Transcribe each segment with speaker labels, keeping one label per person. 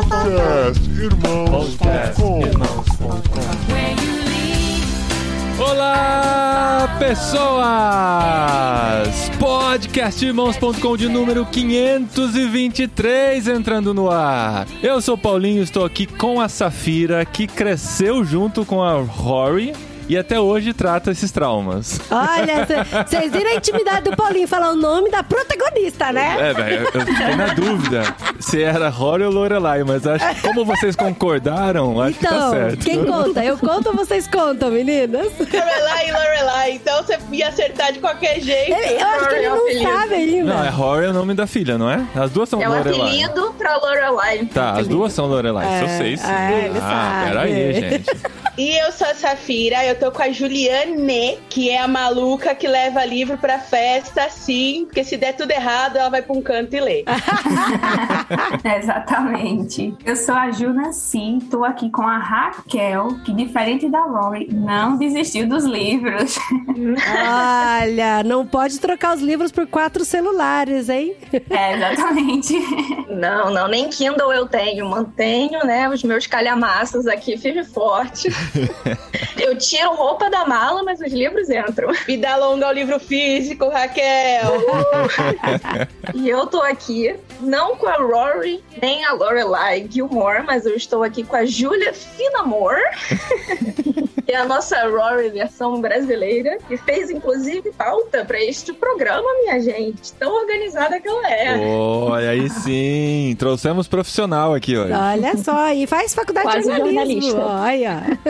Speaker 1: Podcast Irmãos.com
Speaker 2: Olá, pessoas! Podcastirmãos.com de número 523 entrando no ar. Eu sou o Paulinho, estou aqui com a Safira, que cresceu junto com a Rory e até hoje trata esses traumas.
Speaker 3: Olha, vocês viram a intimidade do Paulinho falar o nome da protagonista, né?
Speaker 2: É, velho, eu fiquei na dúvida se era Rory ou Lorelai, mas acho que como vocês concordaram, acho
Speaker 3: então,
Speaker 2: que tá certo.
Speaker 3: quem conta? Eu conto ou vocês contam, meninas?
Speaker 4: Lorelai e Lorelai, então você ia acertar de qualquer jeito.
Speaker 3: Ele, eu acho que ele
Speaker 4: é
Speaker 3: não
Speaker 4: apelido.
Speaker 3: sabe ainda.
Speaker 2: Não, é Rory é o nome da filha, não é? As duas são
Speaker 4: É um
Speaker 2: Lorelai.
Speaker 4: apelido pra Lorelai.
Speaker 2: Tá, as duas são Lorelai,
Speaker 3: É,
Speaker 2: sei sim.
Speaker 3: é, ele
Speaker 2: ah,
Speaker 3: sabe.
Speaker 2: peraí, gente.
Speaker 4: E eu sou a Safira, eu tô com a Juliane, que é a maluca que leva livro pra festa, sim, porque se der tudo errado, ela vai pra um canto e lê.
Speaker 5: Exatamente. Eu sou a Juna Sim, tô aqui com a Raquel, que diferente da Rory, não desistiu dos livros.
Speaker 3: Olha, não pode trocar os livros por quatro celulares, hein?
Speaker 5: É, exatamente.
Speaker 6: Não, não, nem Kindle eu tenho. Mantenho, né, os meus calhamaços aqui firme e forte. eu tiro roupa da mala, mas os livros entram.
Speaker 4: Vida longa ao livro físico, Raquel.
Speaker 6: E eu tô aqui, não com a Rory, nem a Lorelai Gilmore, mas eu estou aqui com a Julia Finamore, que é a nossa Rory versão brasileira, que fez inclusive pauta pra este programa, minha gente. Tão organizada que ela é.
Speaker 2: Olha aí sim, trouxemos profissional aqui hoje.
Speaker 3: Olha só, e faz faculdade
Speaker 7: Quase
Speaker 3: de jornalismo.
Speaker 7: jornalista.
Speaker 3: Olha.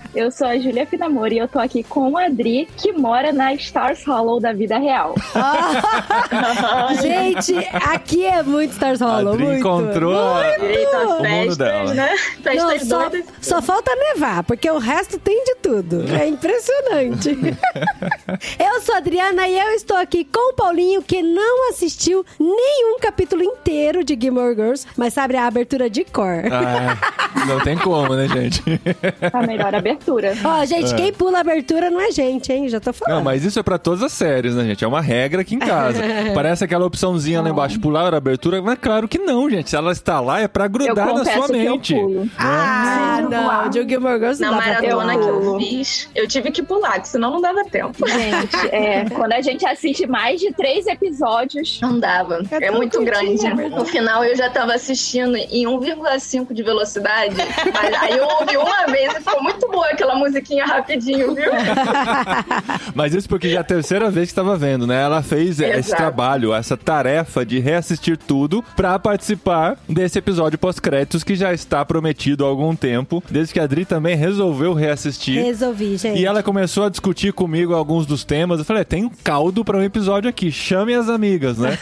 Speaker 7: Eu sou a Julia Finamori e eu tô aqui com a Adri, que mora na Stars Hollow da vida real.
Speaker 3: Gente, aqui é muito Stars Hollow,
Speaker 2: Adri
Speaker 3: muito.
Speaker 2: encontrou a-
Speaker 6: Direito às
Speaker 2: o mundo dela.
Speaker 6: né?
Speaker 3: Não, só, só falta nevar, porque o resto tem de tudo. É impressionante. eu sou a Adriana e eu estou aqui com o Paulinho, que não assistiu nenhum capítulo inteiro de Gilmore Girls, mas sabe a abertura de cor.
Speaker 2: Ah, não tem como, né, gente?
Speaker 7: A melhor abertura.
Speaker 3: Ó, gente, quem pula a abertura não é gente, hein? Já tô falando.
Speaker 2: Não, mas isso é pra todas as séries, né, gente? É uma regra aqui em casa. Parece aquela opçãozinha lá embaixo, pular a abertura, mas claro que não, gente. Se ela está lá, é pra
Speaker 7: Eu
Speaker 2: grudar na sua
Speaker 7: que eu
Speaker 2: mente.
Speaker 7: pulo.
Speaker 3: Ah,
Speaker 5: Sim,
Speaker 3: não. De Gilmore Girls não
Speaker 6: Na maratona que eu fiz, eu tive que pular, que senão não dava tempo.
Speaker 7: Gente, é, quando a gente assiste mais de três episódios,
Speaker 6: Não dava.
Speaker 3: É
Speaker 6: É, muito grande.
Speaker 3: é.
Speaker 6: No final eu já tava assistindo em 1,5 de velocidade. Mas aí eu ouvi uma vez e ficou muito boa aquela musiquinha rapidinho, viu?
Speaker 2: Mas isso porque já é a terceira vez que estava vendo, né? Ela fez esse
Speaker 6: Exato.
Speaker 2: trabalho, essa tarefa de reassistir tudo pra participar desse episódio pós-créditos que já está prometido há algum tempo, desde que a Adri também resolveu reassistir.
Speaker 3: Resolvi, gente.
Speaker 2: E ela começou a discutir comigo alguns dos temas. Eu falei, tem um caldo pra um episódio aqui. Chame as amigas, né?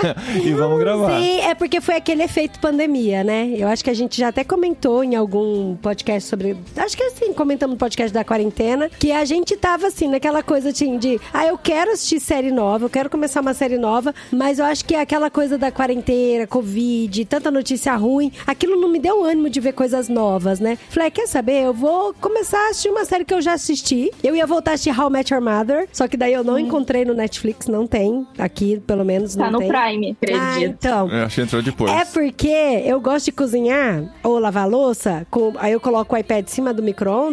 Speaker 2: e vamos gravar.
Speaker 3: Sim, é porque foi aquele efeito pandemia, né? Eu acho que a gente já até comentou em algum podcast sobre. Acho que assim, comentamos no podcast da quarentena, que a gente tava assim, naquela coisa assim, de. Ah, eu quero assistir série nova, eu quero começar uma série nova, mas eu acho que aquela coisa da quarentena, Covid, tanta notícia ruim, aquilo não me deu ânimo de ver coisas novas, né? Falei, quer saber? Eu vou começar a assistir uma série que eu já assisti. Eu ia voltar a assistir How I Met Your Mother, só que daí eu não encontrei no Netflix, não tem. Aqui, pelo menos,
Speaker 7: tá
Speaker 3: não
Speaker 7: no
Speaker 3: tem.
Speaker 7: Prime.
Speaker 3: Ah,
Speaker 6: Acredito.
Speaker 3: então.
Speaker 2: Eu acho que entrou depois.
Speaker 3: É porque eu gosto de cozinhar ou lavar louça, com, aí eu coloco o iPad em cima do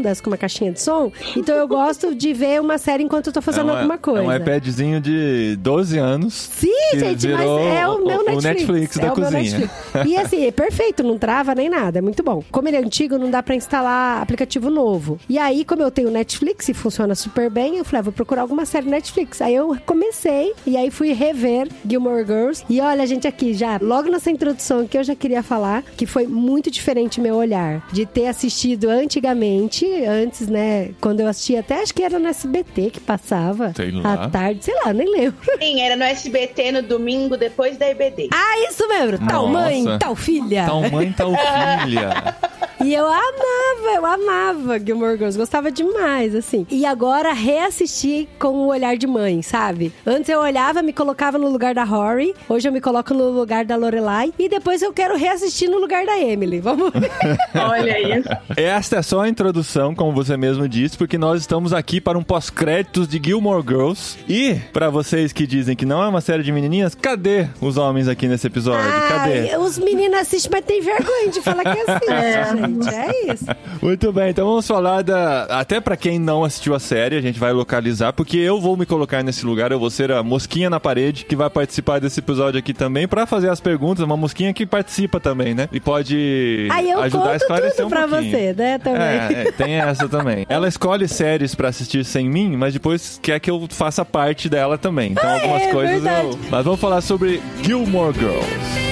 Speaker 3: micro-ondas com uma caixinha de som. Então eu gosto de ver uma série enquanto eu tô fazendo
Speaker 2: É uma-
Speaker 3: alguma coisa.
Speaker 2: É um iPadzinho de 12 anos.
Speaker 3: Sim, gente, mas é o meu
Speaker 2: o
Speaker 3: Netflix.
Speaker 2: Netflix da
Speaker 3: é o
Speaker 2: cozinha.
Speaker 3: Netflix. E assim, é perfeito, não trava nem nada, é muito bom. Como ele é antigo, não dá pra instalar aplicativo novo. E aí, como eu tenho Netflix e funciona super bem, eu falei, ah, vou procurar alguma série Netflix. Aí eu comecei e aí fui rever Gilmore Girls. E olha, gente, aqui já, logo nessa introdução que eu já queria falar, que foi muito diferente meu olhar. De ter assistido antigamente, antes, né, quando eu assistia, até acho que era no SBT que passava.
Speaker 2: Sei lá.
Speaker 3: À tarde, sei lá, nem lembro.
Speaker 4: Sim, era no SBT no domingo, depois da EBD.
Speaker 3: Ah, isso mesmo! Tal
Speaker 2: Nossa.
Speaker 3: mãe, tal filha.
Speaker 2: Tal mãe, tal filha.
Speaker 3: E eu amava eu amava Gilmore Girls, gostava demais, assim. E agora reassisti com o olhar de mãe, sabe? Antes eu olhava, me colocava no lugar da Rory, hoje eu me coloco no lugar da Lorelai e depois eu quero reassistir no lugar da Emily. Vamos ver.
Speaker 6: Olha aí.
Speaker 2: Esta é só a introdução, como você mesmo disse, porque nós estamos aqui para um pós-créditos de Gilmore Girls. E, para vocês que dizem que não é uma série de menininhas, cadê os homens aqui nesse episódio? Cadê?
Speaker 3: Os meninos assistem, mas tem vergonha de falar que assiste, gente. É isso.
Speaker 2: Muito bem, então vamos falar da. Até pra quem não assistiu a série, a gente vai localizar, porque eu vou me colocar nesse lugar, eu vou ser a mosquinha na parede que vai participar desse episódio aqui também pra fazer as perguntas, uma mosquinha que participa também, né? E pode ajudar a esclarecer
Speaker 3: tudo
Speaker 2: um
Speaker 3: pra
Speaker 2: pouquinho.
Speaker 3: você, né, também.
Speaker 2: É, é, tem essa também. Ela escolhe séries pra assistir sem mim, mas depois quer que eu faça parte dela também. Então algumas
Speaker 3: é
Speaker 2: coisas
Speaker 3: verdade.
Speaker 2: eu. Mas vamos falar sobre Gilmore Girls.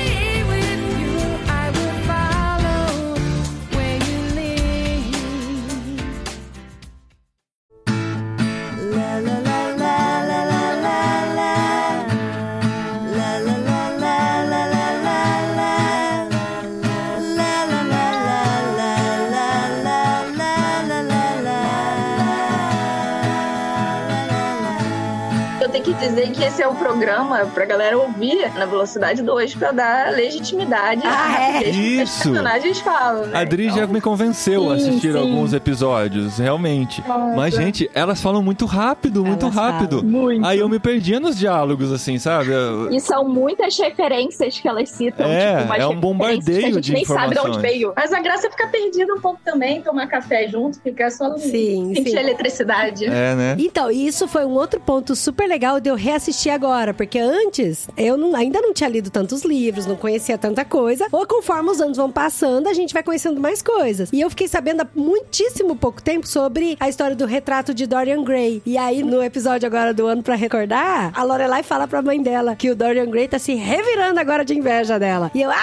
Speaker 6: Dizer que esse é o programa pra galera ouvir na velocidade 2 pra dar legitimidade
Speaker 3: Ah, é?
Speaker 6: que os
Speaker 2: Isso.
Speaker 6: personagens falam. Né?
Speaker 2: A Adri já
Speaker 6: Então,
Speaker 2: me convenceu a
Speaker 7: Sim,
Speaker 2: assistir
Speaker 7: sim.
Speaker 2: alguns episódios, realmente. Mas, gente, elas falam muito rápido, muito
Speaker 3: Elas
Speaker 2: rápido.
Speaker 7: muito.
Speaker 2: Aí eu me perdia nos diálogos, assim, sabe? Eu-
Speaker 7: E são muitas referências que elas citam.
Speaker 2: É,
Speaker 7: tipo,
Speaker 2: é um bombardeio
Speaker 7: que a gente
Speaker 2: de
Speaker 7: nem sabe de onde
Speaker 2: informações.
Speaker 7: veio.
Speaker 6: Mas a graça é ficar perdido um pouco também, tomar café junto, ficar só
Speaker 3: Sim,
Speaker 6: sentir
Speaker 3: sim.
Speaker 6: a eletricidade.
Speaker 2: É, né?
Speaker 3: Então, e isso foi um outro ponto super legal de eu reassistir agora, porque antes eu não- ainda não tinha lido tantos livros, não conhecia tanta coisa. Ou conforme os anos vão passando, a gente vai conhecendo mais coisas. E eu fiquei sabendo há muitíssimo pouco tempo sobre a história do retrato de Dorian Gray. E aí, no episódio agora do ano pra recordar, a Lorelai fala pra mãe dela que o Dorian Gray tá se revirando agora de inveja dela. E eu, ah,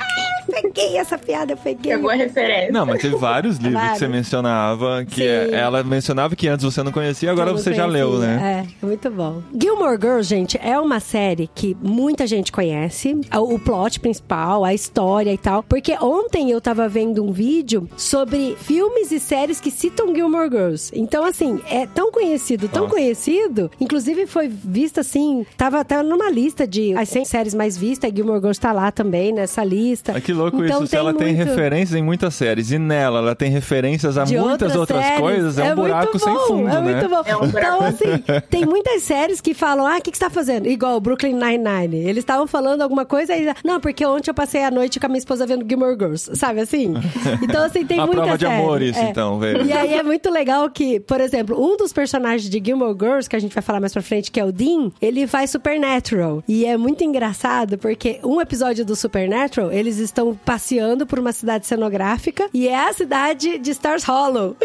Speaker 3: eu peguei essa piada, eu peguei.
Speaker 6: Pegou a referência.
Speaker 2: Não, mas teve vários livros que você
Speaker 3: Vários.
Speaker 2: mencionava, que
Speaker 3: Sim.
Speaker 2: ela mencionava que antes você não conhecia, agora
Speaker 3: não
Speaker 2: você já leu, né?
Speaker 3: É, muito bom. Gilmore Girls, gente, é uma série que muita gente conhece. O plot principal, a história e tal. Porque ontem eu tava vendo um vídeo sobre filmes e séries que citam Gilmore Girls. Então, assim, é tão conhecido, tão
Speaker 2: Nossa.
Speaker 3: conhecido. Inclusive foi vista assim, tava até numa lista de as 100 séries mais vistas. Gilmore Girls tá lá também nessa lista.
Speaker 2: Ah, que louco
Speaker 3: Então,
Speaker 2: isso. Se ela tem
Speaker 3: muito-
Speaker 2: referências em muitas séries e nela ela tem referências a
Speaker 3: de
Speaker 2: muitas outras
Speaker 3: séries.
Speaker 2: coisas, é, um buraco
Speaker 3: muito
Speaker 2: sem
Speaker 3: bom,
Speaker 2: fundo,
Speaker 3: é
Speaker 2: né?
Speaker 3: muito bom.
Speaker 6: É um buraco.
Speaker 3: Então, assim, tem muitas séries que falam, ah, que, que você tá fazendo? Igual o Brooklyn Nine-Nine. Eles estavam falando alguma coisa e, não, porque ontem eu passei a noite com a minha esposa vendo Gilmore Girls, sabe assim? Então, assim, tem
Speaker 2: Uma
Speaker 3: muita
Speaker 2: prova de
Speaker 3: série.
Speaker 2: amor isso,
Speaker 3: É.
Speaker 2: então, velho.
Speaker 3: E aí é muito legal que, por exemplo, um dos personagens de Gilmore Girls, que a gente vai falar mais pra frente, que é o Dean, ele faz Supernatural. E é muito engraçado porque um episódio do Supernatural, eles estão passeando por uma cidade cenográfica e é a cidade de Stars Hollow.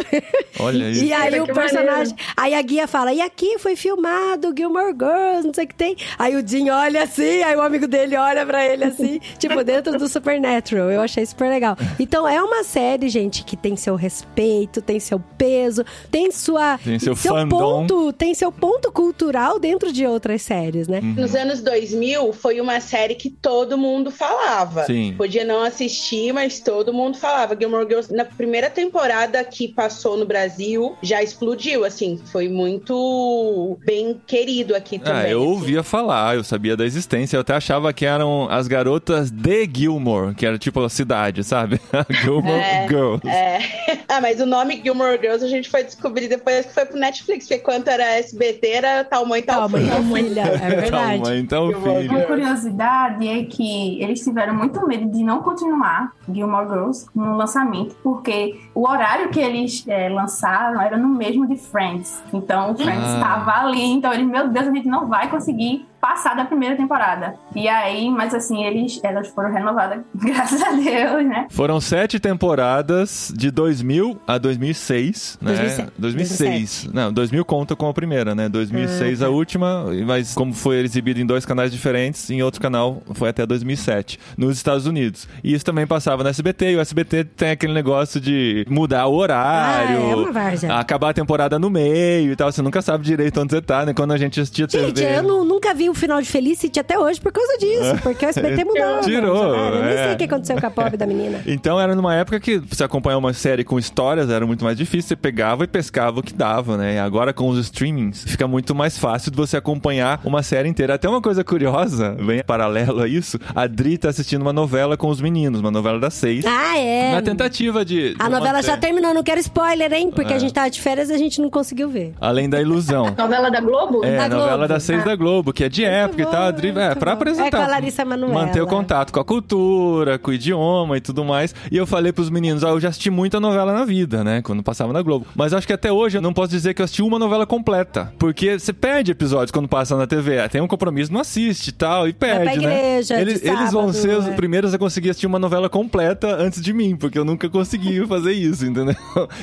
Speaker 2: Olha isso.
Speaker 3: E aí
Speaker 6: Cara,
Speaker 3: o personagem. Aí a guia fala: e aqui foi filmado Gilmore Girls, não sei o que tem. Aí o Dean olha assim, aí o amigo dele olha pra ele assim, tipo, dentro do Supernatural. Eu achei super legal. Então é uma série, gente, que tem seu respeito, tem seu peso, tem sua.
Speaker 2: Tem seu fandom.
Speaker 3: ponto, tem seu ponto cultural dentro de outras séries, né?
Speaker 2: Uhum.
Speaker 4: Nos anos 2000, foi uma série que todo mundo falava.
Speaker 2: Sim.
Speaker 4: Podia não assistir, mas todo mundo falava. Gilmore Girls, na primeira temporada que passou no Brasil, já explodiu, assim. Foi muito bem querido aqui também.
Speaker 2: Ah, eu ouvia falar, eu sabia da existência, eu até achava que eram as garotas de Gilmore, que era tipo a cidade, sabe? Gilmore
Speaker 4: É,
Speaker 2: Girls.
Speaker 4: É. Ah, mas o nome Gilmore Girls a gente foi descobrir depois que foi pro Netflix, porque quanto era SBT, era tal mãe, tal
Speaker 3: Calma,
Speaker 4: filho.
Speaker 3: então, filha. É verdade.
Speaker 2: Calma, então,
Speaker 4: Gilmore
Speaker 2: filho.
Speaker 5: Uma curiosidade é que eles tiveram muito medo de não continuar Gilmore Girls no lançamento, porque o horário que eles é, lançaram era no mesmo de Friends. Então, o Friends
Speaker 2: Ah.
Speaker 5: estava ali, então eles, meu Deus, a gente não vai conseguir passar da primeira temporada. E aí, mas assim, eles, elas foram renovadas, graças a Deus, né?
Speaker 2: Foram sete temporadas de 2000 a 2006, né?
Speaker 3: 2007.
Speaker 2: 2006. Não, 2000 conta com a primeira, né? 2006 a última, mas como foi exibido em dois canais diferentes, em outro canal foi até 2007, nos Estados Unidos. E isso também passava no SBT, e o SBT tem aquele negócio de mudar o horário,
Speaker 3: Ah, é
Speaker 2: acabar a temporada no meio e tal, você nunca sabe direito onde você tá, né? Quando a gente assistia
Speaker 3: Gente,
Speaker 2: TV...
Speaker 3: eu nu- nunca vi o final de Felicity até hoje por causa disso. Porque o SBT mudou.
Speaker 2: Tirou,
Speaker 3: né? Eu nem
Speaker 2: é.
Speaker 3: sei o que aconteceu com a pobre da menina.
Speaker 2: Então era numa época que você acompanhar uma série com histórias era muito mais difícil. Você pegava e pescava o que dava, né? E agora com os streamings fica muito mais fácil de você acompanhar uma série inteira. Até uma coisa curiosa, bem paralelo a isso, a Dri tá assistindo uma novela com os meninos, uma novela das seis.
Speaker 3: Ah, é.
Speaker 2: Na tentativa de.
Speaker 3: A
Speaker 2: de
Speaker 3: novela
Speaker 2: manter-
Speaker 3: já terminou, não quero spoiler, hein? Porque
Speaker 2: É.
Speaker 3: a gente tava de férias e a gente não conseguiu ver.
Speaker 2: Além da ilusão.
Speaker 6: Novela da Globo?
Speaker 2: É,
Speaker 3: Da
Speaker 2: a novela
Speaker 3: Globo.
Speaker 2: das seis
Speaker 3: Ah.
Speaker 2: da Globo, que é de época e
Speaker 3: bom,
Speaker 2: tal. A Dri, é,
Speaker 3: muito
Speaker 2: pra
Speaker 3: bom.
Speaker 2: apresentar.
Speaker 3: É com a Larissa Manoela.
Speaker 2: Manter o contato com a cultura, com o idioma e tudo mais. E eu falei pros meninos, ah, eu já assisti muita novela na vida, né? Quando passava na Globo. Mas acho que até hoje eu não posso dizer que eu assisti uma novela completa. Porque você perde episódios quando passa na TV. Ah, Tem um compromisso, não assiste e tal, e perde,
Speaker 3: pra
Speaker 2: né?
Speaker 3: igreja de
Speaker 2: eles, eles vão
Speaker 3: sábado,
Speaker 2: ser os
Speaker 3: é.
Speaker 2: primeiros a conseguir assistir uma novela completa antes de mim, porque eu nunca consegui fazer isso, entendeu?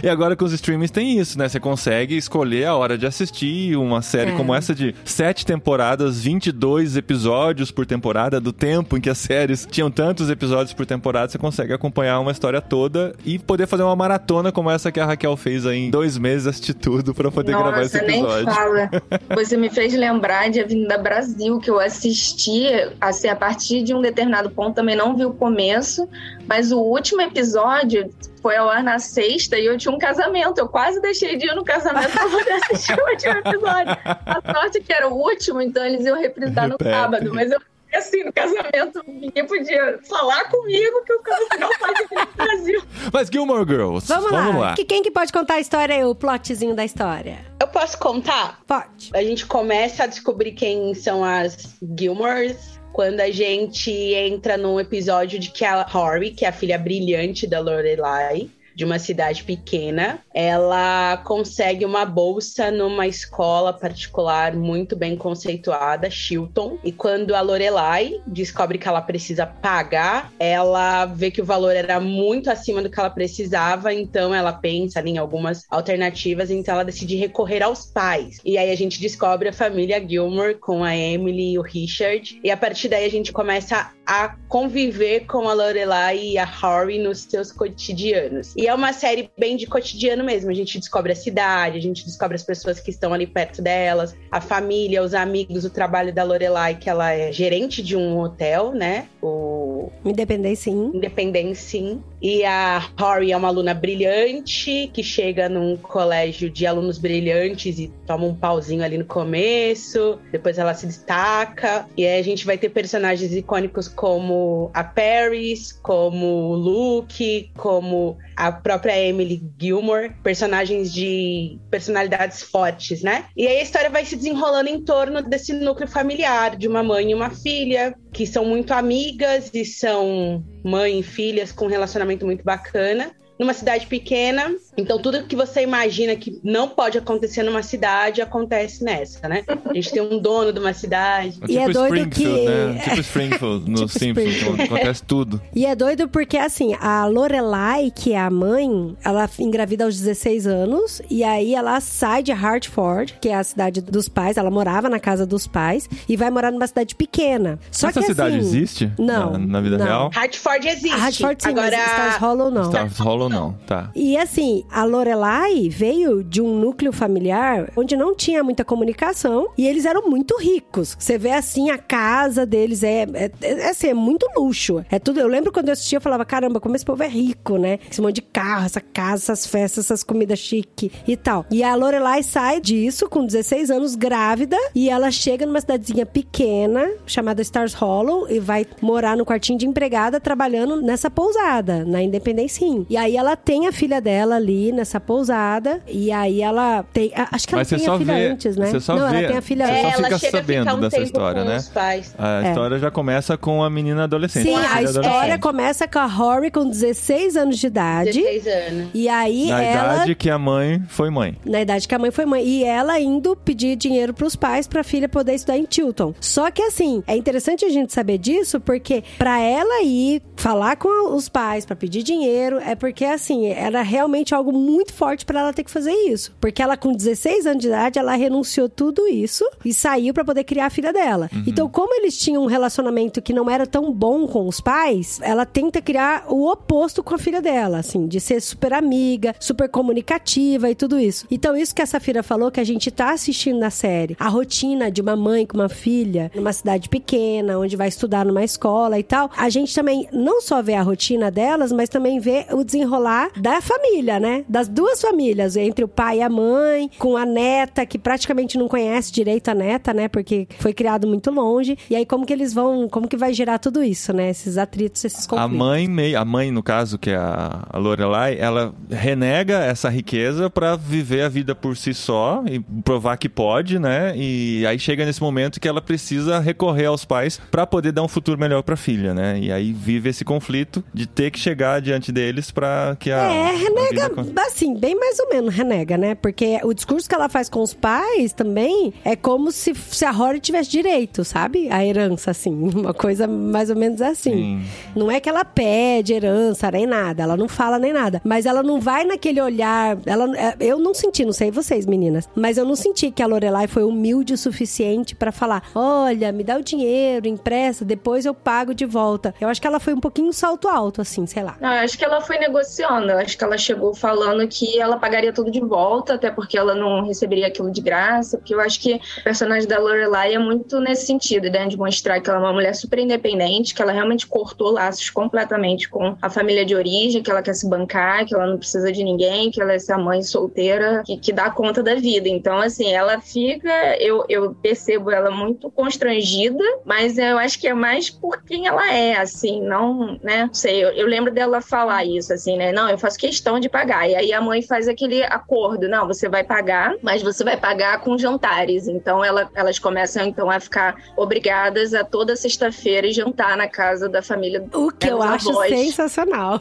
Speaker 2: E agora com os streamings tem isso, né? Você consegue escolher a hora de assistir uma série
Speaker 3: É.
Speaker 2: como essa de sete temporadas, 22 episódios por temporada, do tempo em que as séries tinham tantos episódios por temporada, você consegue acompanhar uma história toda e poder fazer uma maratona como essa que a Raquel fez aí em dois meses, assistir tudo pra poder gravar esse
Speaker 6: Nossa, nem
Speaker 2: episódio.
Speaker 6: fala. Você me fez lembrar de Avenida Brasil, que eu assisti, assim, a partir de um determinado ponto, também não vi o começo, mas o último episódio foi ao ar na sexta e eu tinha um casamento. Eu quase deixei de ir no casamento pra poder assistir o último episódio. A sorte que era o último, então eles iam reprisar no
Speaker 2: Repete.
Speaker 6: sábado, mas eu fiquei assim, no casamento, ninguém podia falar comigo que o casamento não pode vir no Brasil.
Speaker 2: Mas Gilmore Girls,
Speaker 3: Vamos,
Speaker 2: vamos
Speaker 3: lá.
Speaker 2: lá.
Speaker 3: Que, quem que pode contar a história, o plotzinho da história?
Speaker 4: Eu posso contar?
Speaker 3: Pode.
Speaker 4: A gente começa a descobrir quem são as Gilmores quando a gente entra num episódio de que a Rory, que é a filha brilhante da Lorelai, de uma cidade pequena, ela consegue uma bolsa numa escola particular muito bem conceituada, Chilton. E quando a Lorelai descobre que ela precisa pagar, ela vê que o valor era muito acima do que ela precisava, então ela pensa em algumas alternativas, então ela decide recorrer aos pais. E aí a gente descobre a família Gilmore com a Emily e o Richard, e a partir daí a gente começa a conviver com a Lorelai e a Harry nos seus cotidianos. E é uma série bem de cotidiano mesmo. A gente descobre a cidade, a gente descobre as pessoas que estão ali perto delas, a família, os amigos, o trabalho da Lorelai, que ela é gerente de um hotel, né? O
Speaker 3: Independência, sim.
Speaker 4: Independência, sim. E a Rory é uma aluna brilhante que chega num colégio de alunos brilhantes e toma um pauzinho ali no começo. Depois ela se destaca. E aí a gente vai ter personagens icônicos como a Paris, como o Luke, como a própria Emily Gilmore. Personagens de personalidades fortes, né? E aí a história vai se desenrolando em torno desse núcleo familiar, de uma mãe e uma filha, que são muito amigas e são mãe e filhas com um relacionamento muito bacana. Numa cidade pequena, então tudo que você imagina que não pode acontecer numa cidade acontece nessa, né? A gente tem um dono de uma cidade.
Speaker 3: E é
Speaker 2: tipo
Speaker 3: doido
Speaker 2: Springfield,
Speaker 3: que-
Speaker 2: né? Tipo Springfield no
Speaker 3: Tipo
Speaker 2: Simpsons,
Speaker 3: Springfield.
Speaker 2: acontece tudo.
Speaker 3: E é doido porque, assim, a Lorelai, que é a mãe, ela engravida aos 16 anos. E aí ela sai de Hartford, que é a cidade dos pais. Ela morava na casa dos pais. E vai morar numa cidade pequena. Só
Speaker 2: Essa
Speaker 3: que,
Speaker 2: cidade
Speaker 3: assim,
Speaker 2: existe?
Speaker 3: Não,
Speaker 2: Na, na vida
Speaker 3: não.
Speaker 2: real?
Speaker 4: Hartford existe.
Speaker 3: A Hartford sim,
Speaker 4: Agora,
Speaker 3: Stars Hollow não.
Speaker 2: Stars Hollow não, tá.
Speaker 3: E assim, a Lorelai veio de um núcleo familiar onde não tinha muita comunicação e eles eram muito ricos. Você vê assim, a casa deles é, é, é, assim, é muito luxo. É tudo. Eu lembro quando eu assistia, eu falava: caramba, como esse povo é rico, né? Esse monte de carro, essa casa, essas festas, essas comidas chique e tal. E a Lorelai sai disso com 16 anos, grávida, e ela chega numa cidadezinha pequena chamada Stars Hollow e vai morar no quartinho de empregada trabalhando nessa pousada, na Independência Inn. E aí ela tem a filha dela ali nessa pousada, e aí ela tem. a- Acho que ela
Speaker 2: Mas você
Speaker 3: tem
Speaker 2: só
Speaker 3: a filha
Speaker 2: vê-
Speaker 3: antes, né?
Speaker 2: você só
Speaker 3: Não,
Speaker 2: vê-
Speaker 3: ela tem a filha
Speaker 2: você
Speaker 3: antes.
Speaker 2: só
Speaker 4: é, ela
Speaker 2: fica sabendo
Speaker 4: um
Speaker 2: dessa história,
Speaker 4: com
Speaker 2: né?
Speaker 4: os pais.
Speaker 2: A
Speaker 3: É.
Speaker 2: história já começa com a menina adolescente.
Speaker 3: Sim,
Speaker 2: a
Speaker 3: a história começa com a Rory com 16 anos de idade.
Speaker 4: 16 anos.
Speaker 3: E aí
Speaker 2: Na
Speaker 3: ela
Speaker 2: idade que a mãe foi mãe.
Speaker 3: na idade que a mãe foi mãe. E ela indo pedir dinheiro pros pais pra filha poder estudar em Tilton. Só que assim, é interessante a gente saber disso, porque pra ela ir falar com os pais pra pedir dinheiro, é porque assim, era realmente algo muito forte pra ela ter que fazer isso. Porque ela, com 16 anos de idade, ela renunciou tudo isso e saiu pra poder criar a filha dela. Então, como eles tinham um relacionamento que não era tão bom com os pais, ela tenta criar o oposto com a filha dela, assim, de ser super amiga, super comunicativa e tudo isso. Então, isso que a Safira falou, que a gente tá assistindo na série, a rotina de uma mãe com uma filha numa cidade pequena, onde vai estudar numa escola e tal, a gente também não só vê a rotina delas, mas também vê o desenrolar da família, né? Das duas famílias, entre o pai e a mãe, com a neta, que praticamente não conhece direito a neta, né? Porque foi criado muito longe. E aí, como que eles vão, como que vai gerar tudo isso, né? Esses atritos, esses conflitos.
Speaker 2: A mãe, meio, a mãe, no caso, que é a, a Lorelai, ela renega essa riqueza pra viver a vida por si só e provar que pode, né? E aí chega nesse momento que ela precisa recorrer aos pais pra poder dar um futuro melhor pra filha, né? E aí vive esse conflito de ter que chegar diante deles que a.
Speaker 3: É,
Speaker 2: a
Speaker 3: renega,
Speaker 2: vida-
Speaker 3: assim, bem mais ou menos renega, né? Porque o discurso que ela faz com os pais também é como se, se a Rory tivesse direito, sabe? A herança, assim. Uma coisa mais ou menos assim.
Speaker 2: Sim.
Speaker 3: Não é que ela pede herança nem nada, ela não fala nem nada. Mas ela não vai naquele olhar. Ela, é, eu não senti, não sei vocês, meninas, mas eu não senti que a Lorelai foi humilde o suficiente pra falar: olha, me dá o dinheiro, empresta, depois eu pago de volta. Eu acho que ela foi um pouquinho salto alto, assim, sei lá.
Speaker 6: Não, eu acho que ela foi Eu acho que ela chegou falando que ela pagaria tudo de volta, até porque ela não receberia aquilo de graça. Porque eu acho que o personagem da Lorelai é muito nesse sentido, né? De mostrar que ela é uma mulher super independente, que ela realmente cortou laços completamente com a família de origem, que ela quer se bancar, que ela não precisa de ninguém, que ela é essa mãe solteira que, que dá conta da vida. Então, assim, ela fica. Eu, eu percebo ela muito constrangida, mas eu acho que é mais por quem ela é, assim, não, né? Não sei, eu, eu lembro dela falar isso, assim, né? Não, eu faço questão de pagar. E aí a mãe faz aquele acordo: não, você vai pagar, mas você vai pagar com jantares. Então ela, elas começam, então, a ficar obrigadas a toda sexta-feira jantar na casa da família.
Speaker 3: O que eu acho
Speaker 6: avós.
Speaker 3: sensacional.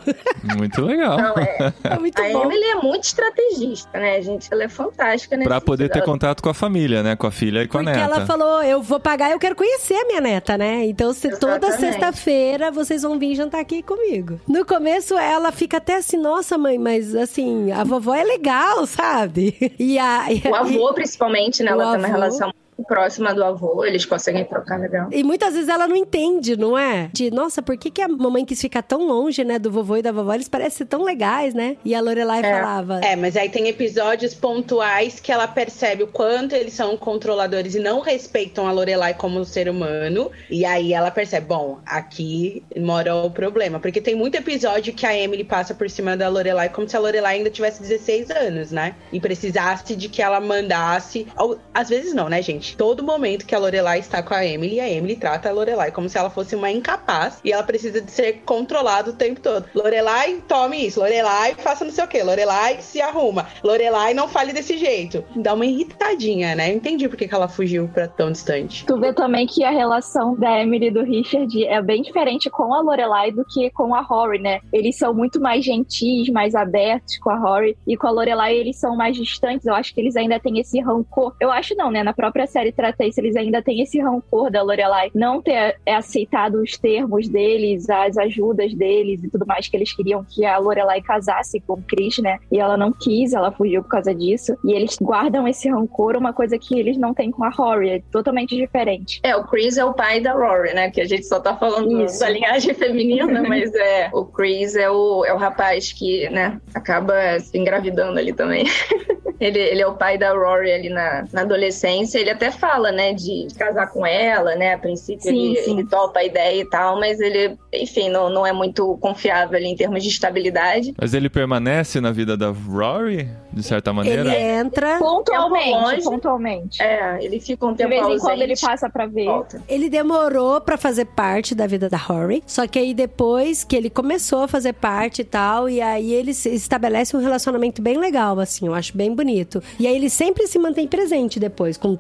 Speaker 2: Muito legal.
Speaker 6: Não, é.
Speaker 3: É muito
Speaker 6: A
Speaker 3: bom.
Speaker 6: Emily é muito estrategista, né, gente? Ela é fantástica nesse
Speaker 2: Pra poder
Speaker 6: sentido.
Speaker 2: ter contato com a família, né? Com a filha e com
Speaker 3: Porque
Speaker 2: a neta.
Speaker 3: ela falou, eu vou pagar, eu quero conhecer a minha neta, né? Então, se toda sexta-feira vocês vão vir jantar aqui comigo. No começo, ela fica até assim, nossa, mãe, mas assim, a vovó é legal, sabe? E a. e-
Speaker 6: O avô, principalmente, né?
Speaker 3: O
Speaker 6: Ela tem uma
Speaker 3: avô.
Speaker 6: relação próxima do avô, eles conseguem trocar legal.
Speaker 3: E muitas vezes ela não entende, não é? De, nossa, por que, que a mamãe quis ficar tão longe, né, do vovô e da vovó? Eles parecem ser tão legais, né? E a Lorelai
Speaker 6: É.
Speaker 3: falava.
Speaker 4: É, mas aí tem episódios pontuais que ela percebe o quanto eles são controladores e não respeitam a Lorelai como ser humano. E aí ela percebe, bom, aqui mora o problema. Porque tem muito episódio que a Emily passa por cima da Lorelai como se a Lorelai ainda tivesse 16 anos, né? E precisasse de que ela mandasse. Ou, às vezes não, né, gente? Todo momento que a Lorelai está com a Emily, a Emily trata a Lorelai como se ela fosse uma incapaz e ela precisa de ser controlada o tempo todo. Lorelai, tome isso. Lorelai, faça não sei o quê. Lorelai, se arruma. Lorelai, não fale desse jeito. Dá uma irritadinha, né? Eu entendi por que ela fugiu pra tão distante.
Speaker 7: Tu vê também que a relação da Emily e do Richard é bem diferente com a Lorelai do que com a Rory, né? Eles são muito mais gentis, mais abertos com a Rory e com a Lorelai eles são mais distantes. Eu acho que eles ainda têm esse rancor. Eu acho não, né? Na própria série trata isso, eles ainda têm esse rancor da Lorelai não ter é, aceitado os termos deles, as ajudas deles e tudo mais que eles queriam que a Lorelai casasse com o Chris, né? E ela não quis, ela fugiu por causa disso. E eles guardam esse rancor, uma coisa que eles não têm com a Rory, é totalmente diferente.
Speaker 6: É, o Chris é o pai da Rory, né? Que a gente só tá falando
Speaker 7: Isso.
Speaker 6: da linhagem feminina, mas é. O Chris é o, é o rapaz que, né, acaba se engravidando ali também. Ele, ele é o pai da Rory ali na, na adolescência. Ele até fala, né, de casar com ela, né? A princípio
Speaker 7: Sim,
Speaker 6: ele,
Speaker 7: sim.
Speaker 6: ele topa a ideia e tal, mas ele, enfim, não, não é muito confiável ali em termos de estabilidade.
Speaker 2: Mas ele permanece na vida da Rory, de certa maneira?
Speaker 3: Ele entra,
Speaker 7: Pontualmente,
Speaker 6: longe.
Speaker 7: pontualmente.
Speaker 6: É, ele fica um
Speaker 7: De
Speaker 6: tempo
Speaker 7: vez em quando ele passa pra ver.
Speaker 6: volta.
Speaker 3: ele demorou pra fazer parte da vida da Rory. Só que aí depois que ele começou a fazer parte e tal, e aí ele se estabelece um relacionamento bem legal, assim, eu acho bem bonito. E aí ele sempre se mantém presente depois, com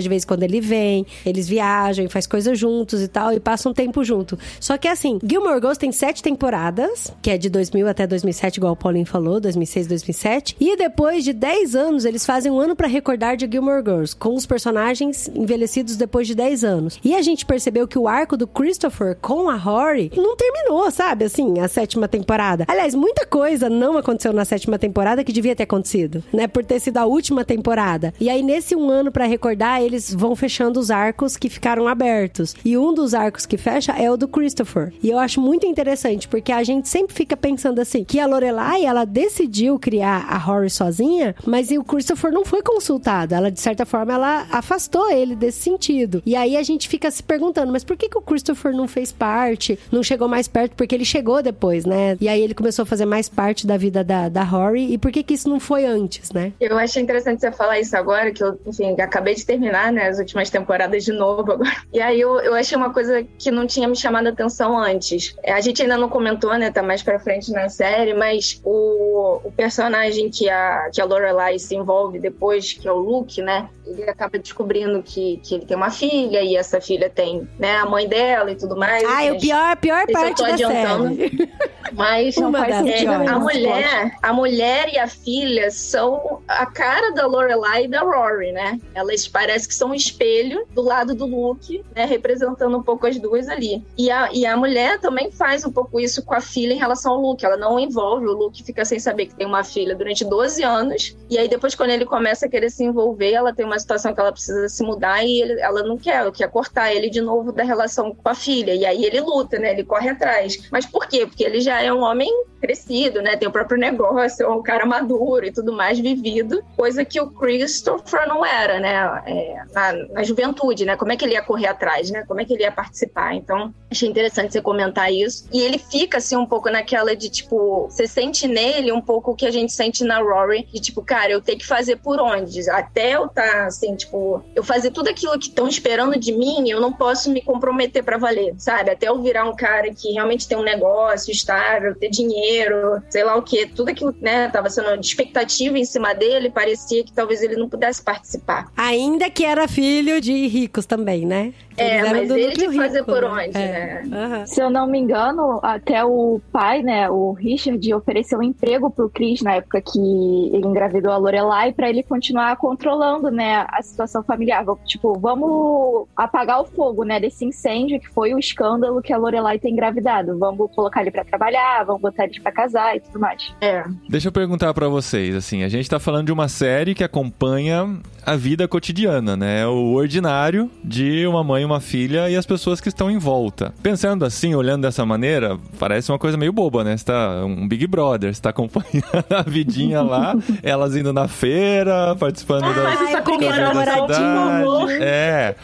Speaker 3: de vez em quando ele vem, eles viajam, faz coisas juntos e tal, e passam um tempo junto. Só que assim, Gilmore Girls tem sete temporadas, que é de 2000 até 2007, igual o Paulinho falou, 2006, 2007. E depois de 10 anos, eles fazem um ano pra recordar de Gilmore Girls, com os personagens envelhecidos depois de 10 anos. E a gente percebeu que o arco do Christopher com a Rory não terminou, sabe? Assim, a sétima temporada. Aliás, muita coisa não aconteceu na sétima temporada que devia ter acontecido, né? Por ter sido a última temporada. E aí, nesse um ano pra recordar, eles vão fechando os arcos que ficaram abertos. E um dos arcos que fecha é o do Christopher. E eu acho muito interessante, porque a gente sempre fica pensando assim, que a Lorelai, ela decidiu criar a Rory sozinha, mas o Christopher não foi consultado. Ela, de certa forma, ela afastou ele desse sentido. E aí a gente fica se perguntando, mas por que, que o Christopher não fez parte, não chegou mais perto? Porque ele chegou depois, né? E aí ele começou a fazer mais parte da vida da, da Rory. E por que que isso não foi antes, né?
Speaker 6: Eu achei interessante você falar isso agora, que eu, enfim, acabei de terminar, né, as últimas temporadas de novo agora. E aí eu, eu achei uma coisa que não tinha me chamado a atenção antes. É, A gente ainda não comentou, né, tá mais pra frente na série, mas o, o personagem que a, que a Lorelai se envolve depois, que é o Luke, né, ele acaba descobrindo que, que ele tem uma filha e essa filha tem, né, a mãe dela e tudo mais.
Speaker 3: Ai, o pior, a pior parte da
Speaker 6: adiantando.
Speaker 3: série.
Speaker 6: Mas
Speaker 3: Não faz
Speaker 6: é,
Speaker 3: sentido,
Speaker 6: a mulher, a mulher e a filha são a cara da Lorelai e da Rory, né? Elas parecem que são um espelho do lado do Luke, né? Representando um pouco as duas ali. E a, e a mulher também faz um pouco isso com a filha em relação ao Luke. Ela não envolve, o Luke fica sem saber que tem uma filha durante 12 anos. E aí depois, quando ele começa a querer se envolver, ela tem uma situação que ela precisa se mudar e ele- ela não quer, ela quer cortar ele de novo da relação com a filha. E aí ele luta, né? Ele corre atrás. Mas por quê? Porque ele já é um homem crescido, né? Tem o próprio negócio, é um cara maduro e tudo mais, vivido. Coisa que o Christopher não era, né? É, na, na juventude, né? Como é que ele ia correr atrás, né? Como é que ele ia participar? Então, achei interessante você comentar isso. E ele fica, assim, um pouco naquela de, tipo... Você sente nele um pouco o que a gente sente na Rory. De, tipo, cara, eu tenho que fazer por onde? Até eu tá, assim, tipo... Eu fazer tudo aquilo que estão esperando de mim, eu não posso me comprometer pra valer, sabe? Até eu virar um cara que realmente tem um negócio estável, ter dinheiro, sei lá o quê. Tudo aquilo, né, tava sendo de expectativa em cima dele, parecia que talvez ele não pudesse participar.
Speaker 3: Ainda que era filho de ricos também, né?
Speaker 6: É,
Speaker 3: eram
Speaker 6: mas
Speaker 3: do
Speaker 6: ele tinha que fazer por
Speaker 3: né?
Speaker 6: onde,
Speaker 3: É.
Speaker 6: né?
Speaker 3: Aham.
Speaker 7: Se eu não me engano, até o pai, né, o Richard, ofereceu um emprego pro Chris na época que ele engravidou a Lorelai pra ele continuar controlando, né, a situação familiar. Tipo, vamos apagar o fogo, né, desse incêndio que foi o escândalo que a Lorelai tem engravidado. Vamos colocar ele pra trabalhar, vamos botar eles pra casar e tudo mais.
Speaker 6: É.
Speaker 2: Deixa eu perguntar pra vocês, assim, a gente tá falando de uma série que acompanha a vida cotidiana, né? O ordinário de uma mãe uma filha e as pessoas que estão em volta. Pensando assim, olhando dessa maneira, parece uma coisa meio boba, né? Você tá um Big Brother, você tá acompanhando a vidinha lá, elas indo na feira, participando das
Speaker 3: Ai, o primeiro
Speaker 2: coisas da
Speaker 3: namoradinho.
Speaker 2: cidade. É.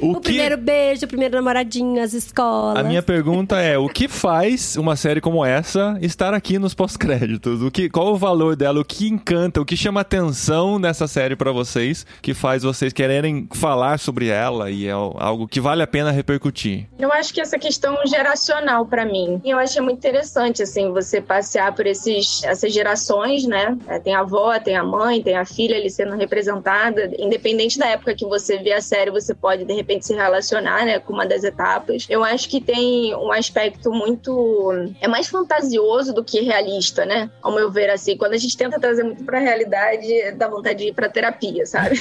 Speaker 2: O,
Speaker 3: O
Speaker 2: que
Speaker 3: primeiro beijo, o primeiro namoradinho, as escolas.
Speaker 2: a minha pergunta é, o que faz uma série como essa estar aqui nos pós-créditos? O que, qual o valor dela? O que encanta? O que chama atenção nessa série pra vocês? Que faz vocês quererem falar sobre ela e é algo que vale a pena repercutir?
Speaker 6: Eu acho que essa questão geracional pra mim. E eu achei muito interessante, assim, você passear por esses, essas gerações, né? É, Tem a avó, tem a mãe, tem a filha ali sendo representada. Independente da época que você vê a série, você pode, de repente, se relacionar, né, com uma das etapas. Eu acho que tem um aspecto muito... É mais fantasioso do que realista, né? Ao meu ver, assim. Quando a gente tenta trazer muito pra realidade, dá vontade de ir pra terapia, sabe?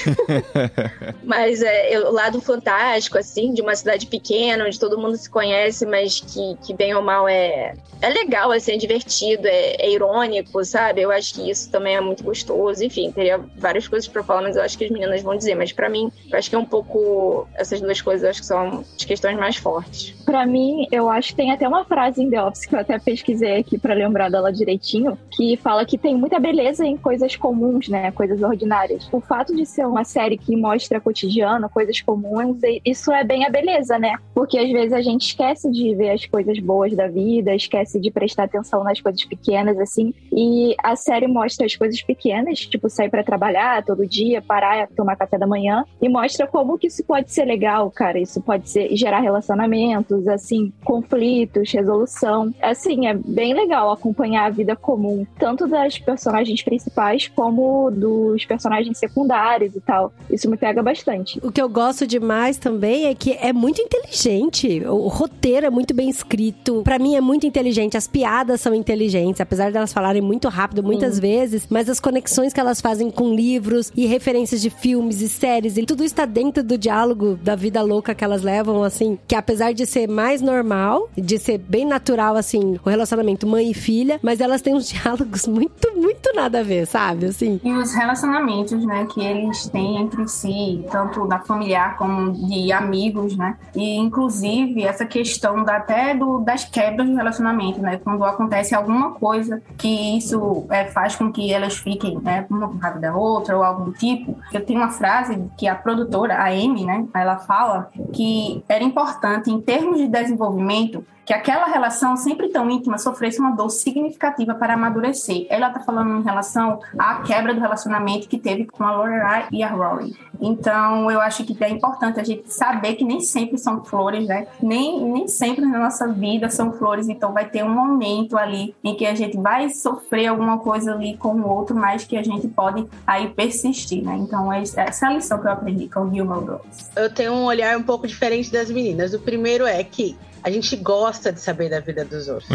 Speaker 6: Mas é, o lado fantástico, assim, de uma cidade pequena, onde todo mundo se conhece, mas que, que bem ou mal é, é legal, assim, é divertido, é, é irônico, sabe? Eu acho que isso também é muito gostoso. Enfim, teria várias coisas pra falar, mas eu acho que as meninas vão dizer. Mas pra mim, eu acho que é um pouco. Essas duas coisas acho que são as questões mais fortes.
Speaker 7: Pra mim, eu acho que tem até uma frase em The Office que eu até pesquisei aqui pra lembrar dela direitinho, que fala que tem muita beleza em coisas comuns, né? Coisas ordinárias. O fato de ser uma série que mostra cotidiano, coisas comuns, isso é bem a beleza, né? Porque às vezes a gente esquece de ver as coisas boas da vida, esquece de prestar atenção nas coisas pequenas, assim. E a série mostra as coisas pequenas, tipo sair pra trabalhar todo dia, parar, tomar café da manhã, e mostra como que isso pode ser legal legal, cara. Isso pode ser gerar relacionamentos, assim, conflitos, resolução. Assim, é bem legal acompanhar a vida comum, tanto das personagens principais como dos personagens secundários e tal. Isso me pega bastante.
Speaker 3: O que eu gosto demais também é que é muito inteligente. O roteiro é muito bem escrito. Pra mim é muito inteligente. As piadas são inteligentes, apesar delas falarem muito rápido muitas vezes, mas as conexões que elas fazem com livros e referências de filmes e séries, e tudo está dentro do diálogo da vida louca que elas levam, assim, que apesar de ser mais normal, de ser bem natural, assim, o relacionamento mãe e filha, mas elas têm uns diálogos muito, muito nada a ver, sabe? Assim,
Speaker 5: E os relacionamentos, né, que eles têm entre si, tanto da familiar como de amigos, né? E inclusive essa questão da, até do, das quebras do relacionamento, né? Quando acontece alguma coisa que isso é, faz com que elas fiquem, né, uma com raiva da outra ou algo do tipo. Eu tenho uma frase que a produtora, a Amy, né, ela fala que era importante em termos de desenvolvimento que aquela relação sempre tão íntima sofresse uma dor significativa para amadurecer. Ela está falando em relação à quebra do relacionamento que teve com a Lorelai e a Rory. Então, eu acho que é importante a gente saber que nem sempre são flores, né? Nem, nem sempre na nossa vida são flores. Então, vai ter um momento ali em que a gente vai sofrer alguma coisa ali com o outro, mas que a gente pode aí persistir, né? Então, é essa é a lição que eu aprendi com o Gilmore Girls.
Speaker 4: Eu tenho um olhar um pouco diferente das meninas. O primeiro é que a gente gosta de saber da vida dos outros.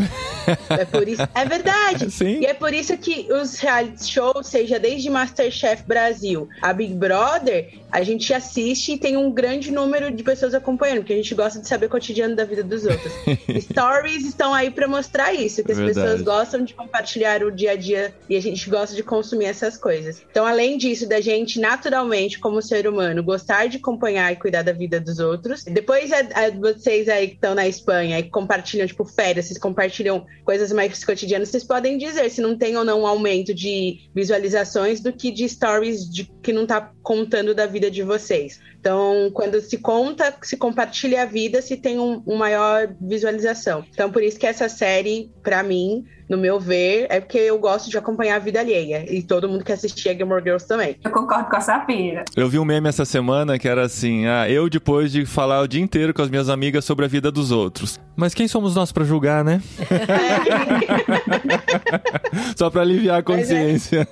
Speaker 4: é por isso. É verdade.
Speaker 2: Sim.
Speaker 4: E é por isso que os reality shows, seja desde Masterchef Brasil a Big Brother, a gente assiste e tem um grande número de pessoas acompanhando, porque a gente gosta de saber o cotidiano da vida dos outros. Stories estão aí pra mostrar isso, que as
Speaker 2: Verdade.
Speaker 4: pessoas gostam de compartilhar o dia a dia e a gente gosta de consumir essas coisas. Então, além disso, da gente naturalmente, como ser humano, gostar de acompanhar e cuidar da vida dos outros, depois a, a- vocês aí que estão na Espanha e compartilham, tipo, férias, vocês compartilham coisas mais cotidianas, vocês podem dizer se não tem ou não um aumento de visualizações do que de stories de, que não tá contando da vida de vocês. Então, quando se conta, se compartilha a vida, se tem um, um maior visualização. Então, por isso que essa série, pra mim, no meu ver, é porque eu gosto de acompanhar a vida alheia. E todo mundo que assistia Gilmore Girls também.
Speaker 5: Eu concordo com a Safira.
Speaker 2: Eu vi um meme essa semana que era assim: ah, eu depois de falar o dia inteiro com as minhas amigas sobre a vida dos outros. Mas quem somos nós pra julgar, né? Só pra aliviar a consciência.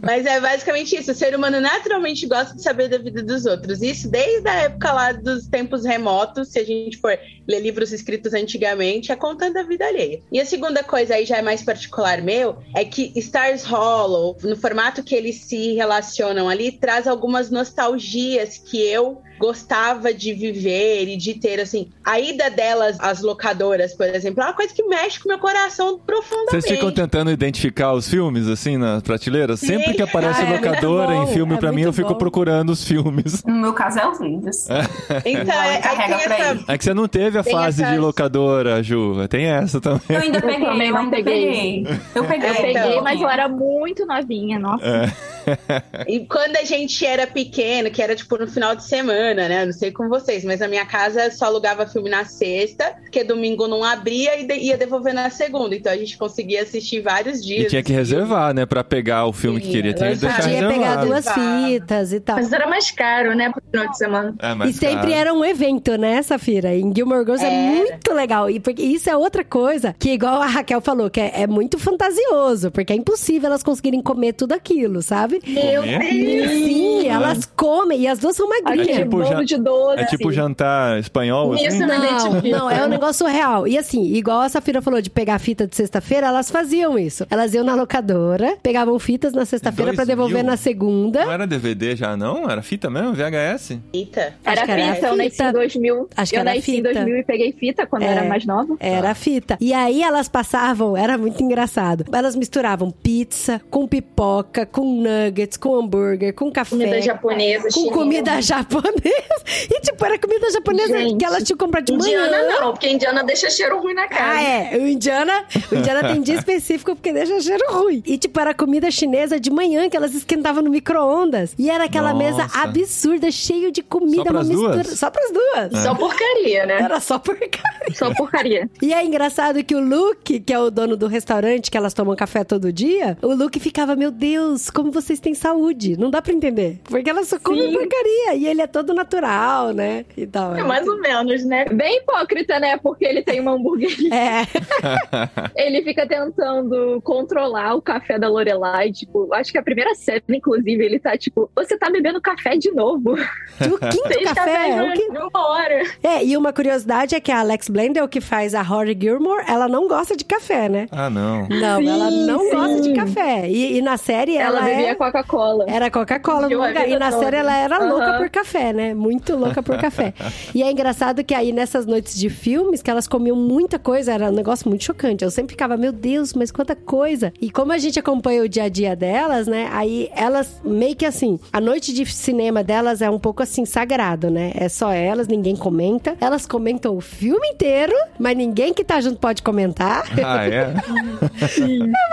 Speaker 4: Mas é basicamente isso. O ser humano naturalmente gosta de saber da vida dos outros. Isso desde a época lá dos tempos remotos, se a gente for ler livros escritos antigamente, é contando a vida alheia. E a segunda coisa aí já é mais particular meu, é que Stars Hollow, no formato que eles se relacionam ali, traz algumas nostalgias que eu gostava de viver e de ter, assim, a ida delas às locadoras, por exemplo, é uma coisa que mexe com o meu coração profundamente.
Speaker 2: Vocês ficam tentando identificar os filmes, assim, na prateleira?
Speaker 4: Sim.
Speaker 2: Sempre que aparece
Speaker 3: Ah, é
Speaker 2: locadora em filme,
Speaker 3: é
Speaker 2: pra mim, eu fico
Speaker 3: bom.
Speaker 2: procurando os filmes.
Speaker 5: No meu caso é os livros.
Speaker 4: Então,
Speaker 5: Não,
Speaker 4: é, tem
Speaker 5: pra
Speaker 4: essa,
Speaker 5: ele.
Speaker 2: É que você não teve a
Speaker 4: Tem
Speaker 2: fase de locadora, Ju. Tem essa também.
Speaker 5: Eu ainda peguei,
Speaker 7: também
Speaker 5: eu ainda
Speaker 7: peguei.
Speaker 5: peguei. Eu peguei,
Speaker 4: É,
Speaker 7: Eu peguei,
Speaker 4: então.
Speaker 7: mas eu era muito novinha, nossa.
Speaker 4: E quando a gente era pequeno, que era tipo no final de semana, né? Não sei com vocês, mas a minha casa só alugava filme na sexta, porque domingo não abria e de- ia devolver na segunda. Então a gente conseguia assistir vários dias.
Speaker 2: E tinha que reservar, né? Pra pegar o filme que
Speaker 4: Sim,
Speaker 2: queria. Tinha que deixar
Speaker 3: Podia pegar duas fitas e tal.
Speaker 6: Mas era mais caro, né, pro final de semana.
Speaker 2: É,
Speaker 3: e sempre
Speaker 2: cara,
Speaker 3: era um evento, né, Safira? Em Gilmore Girls é
Speaker 4: Era.
Speaker 3: muito legal. E porque isso é outra coisa que, igual a Raquel falou, que é, é muito fantasioso, porque é impossível elas conseguirem comer tudo aquilo, sabe?
Speaker 6: Meu? Deus!
Speaker 3: Sim, elas comem e as duas são magrinhas.
Speaker 7: Aquele
Speaker 2: tipo
Speaker 7: bolo
Speaker 2: já-
Speaker 7: de doce.
Speaker 2: É tipo jantar espanhol, assim?
Speaker 6: Isso não
Speaker 3: Não, é um negócio real. E assim, igual a Safira falou de pegar fita de sexta-feira, elas faziam isso. Elas iam na locadora, pegavam fitas na sexta-feira pra
Speaker 2: 2000?
Speaker 3: devolver na segunda.
Speaker 2: Não era DVD já, não? Era fita mesmo? VHS?
Speaker 4: Eita.
Speaker 7: Era
Speaker 3: era
Speaker 7: fita, eu nasci
Speaker 3: fita.
Speaker 7: em 2000.
Speaker 3: Acho que
Speaker 7: eu
Speaker 3: era
Speaker 7: nasci em
Speaker 3: fita.
Speaker 7: 2000 e peguei fita quando eu
Speaker 3: É.
Speaker 7: era mais nova.
Speaker 3: Era fita. E aí elas passavam, era muito engraçado. Elas misturavam pizza com pipoca, com nuggets, com hambúrguer, com café.
Speaker 6: Comida japonesa,
Speaker 3: Com
Speaker 6: chinesa.
Speaker 3: comida japonesa. E tipo, era comida japonesa
Speaker 7: Gente.
Speaker 3: que elas tinham comprado de manhã.
Speaker 6: Indiana não, porque indiana deixa cheiro ruim na casa.
Speaker 3: Ah, é. O indiana, o indiana tem dia específico porque deixa cheiro ruim. E, tipo, era comida chinesa de manhã que elas esquentavam no micro-ondas. E era aquela
Speaker 2: Nossa.
Speaker 3: mesa absurda, cheio de comida,
Speaker 2: Só
Speaker 3: uma mistura.
Speaker 2: duas?
Speaker 3: Só pras duas.
Speaker 6: Só porcaria, né?
Speaker 3: Era só porcaria.
Speaker 7: Só porcaria.
Speaker 3: E é engraçado que o Luke, que é o dono do restaurante que elas tomam café todo dia, o Luke ficava, meu Deus, como vocês têm saúde. Não dá pra entender. Porque ela só come
Speaker 6: Sim.
Speaker 3: porcaria. E ele é todo natural, né? E tal.
Speaker 6: É mais ou menos, né?
Speaker 7: Bem hipócrita, né? Porque ele tem uma hamburgueria.
Speaker 3: É.
Speaker 7: Ele fica tentando controlar o café da Lorelai. Tipo, acho que a primeira cena, inclusive, ele tá tipo, você tá bebendo café de novo.
Speaker 3: O quinto
Speaker 6: Três
Speaker 3: café. o quinto-
Speaker 6: uma hora.
Speaker 3: É, e uma curiosidade é que a Alex Blendell, que faz a Rory Gilmore, ela não gosta de café, né?
Speaker 2: Ah, não.
Speaker 3: Não,
Speaker 7: Sim,
Speaker 3: ela não
Speaker 7: sim.
Speaker 3: gosta de café. E, e na série
Speaker 7: Ela,
Speaker 3: ela,
Speaker 7: bebia
Speaker 3: é...
Speaker 7: Coca-Cola.
Speaker 3: Era Coca-Cola. E na
Speaker 6: toda.
Speaker 3: série ela era louca
Speaker 7: Aham.
Speaker 3: por café, né? Muito louca por café. E é engraçado que aí nessas noites de filmes, que elas comiam muita coisa, era um negócio muito chocante. Eu sempre ficava, meu Deus, mas quanta coisa. E como a gente acompanha o dia a dia delas, né? Aí elas meio que assim, a noite de cinema delas é um pouco assim, sagrado, né? É só elas, ninguém comenta. Elas comentam o filme inteiro, mas ninguém que tá junto pode comentar.
Speaker 2: Ah, é?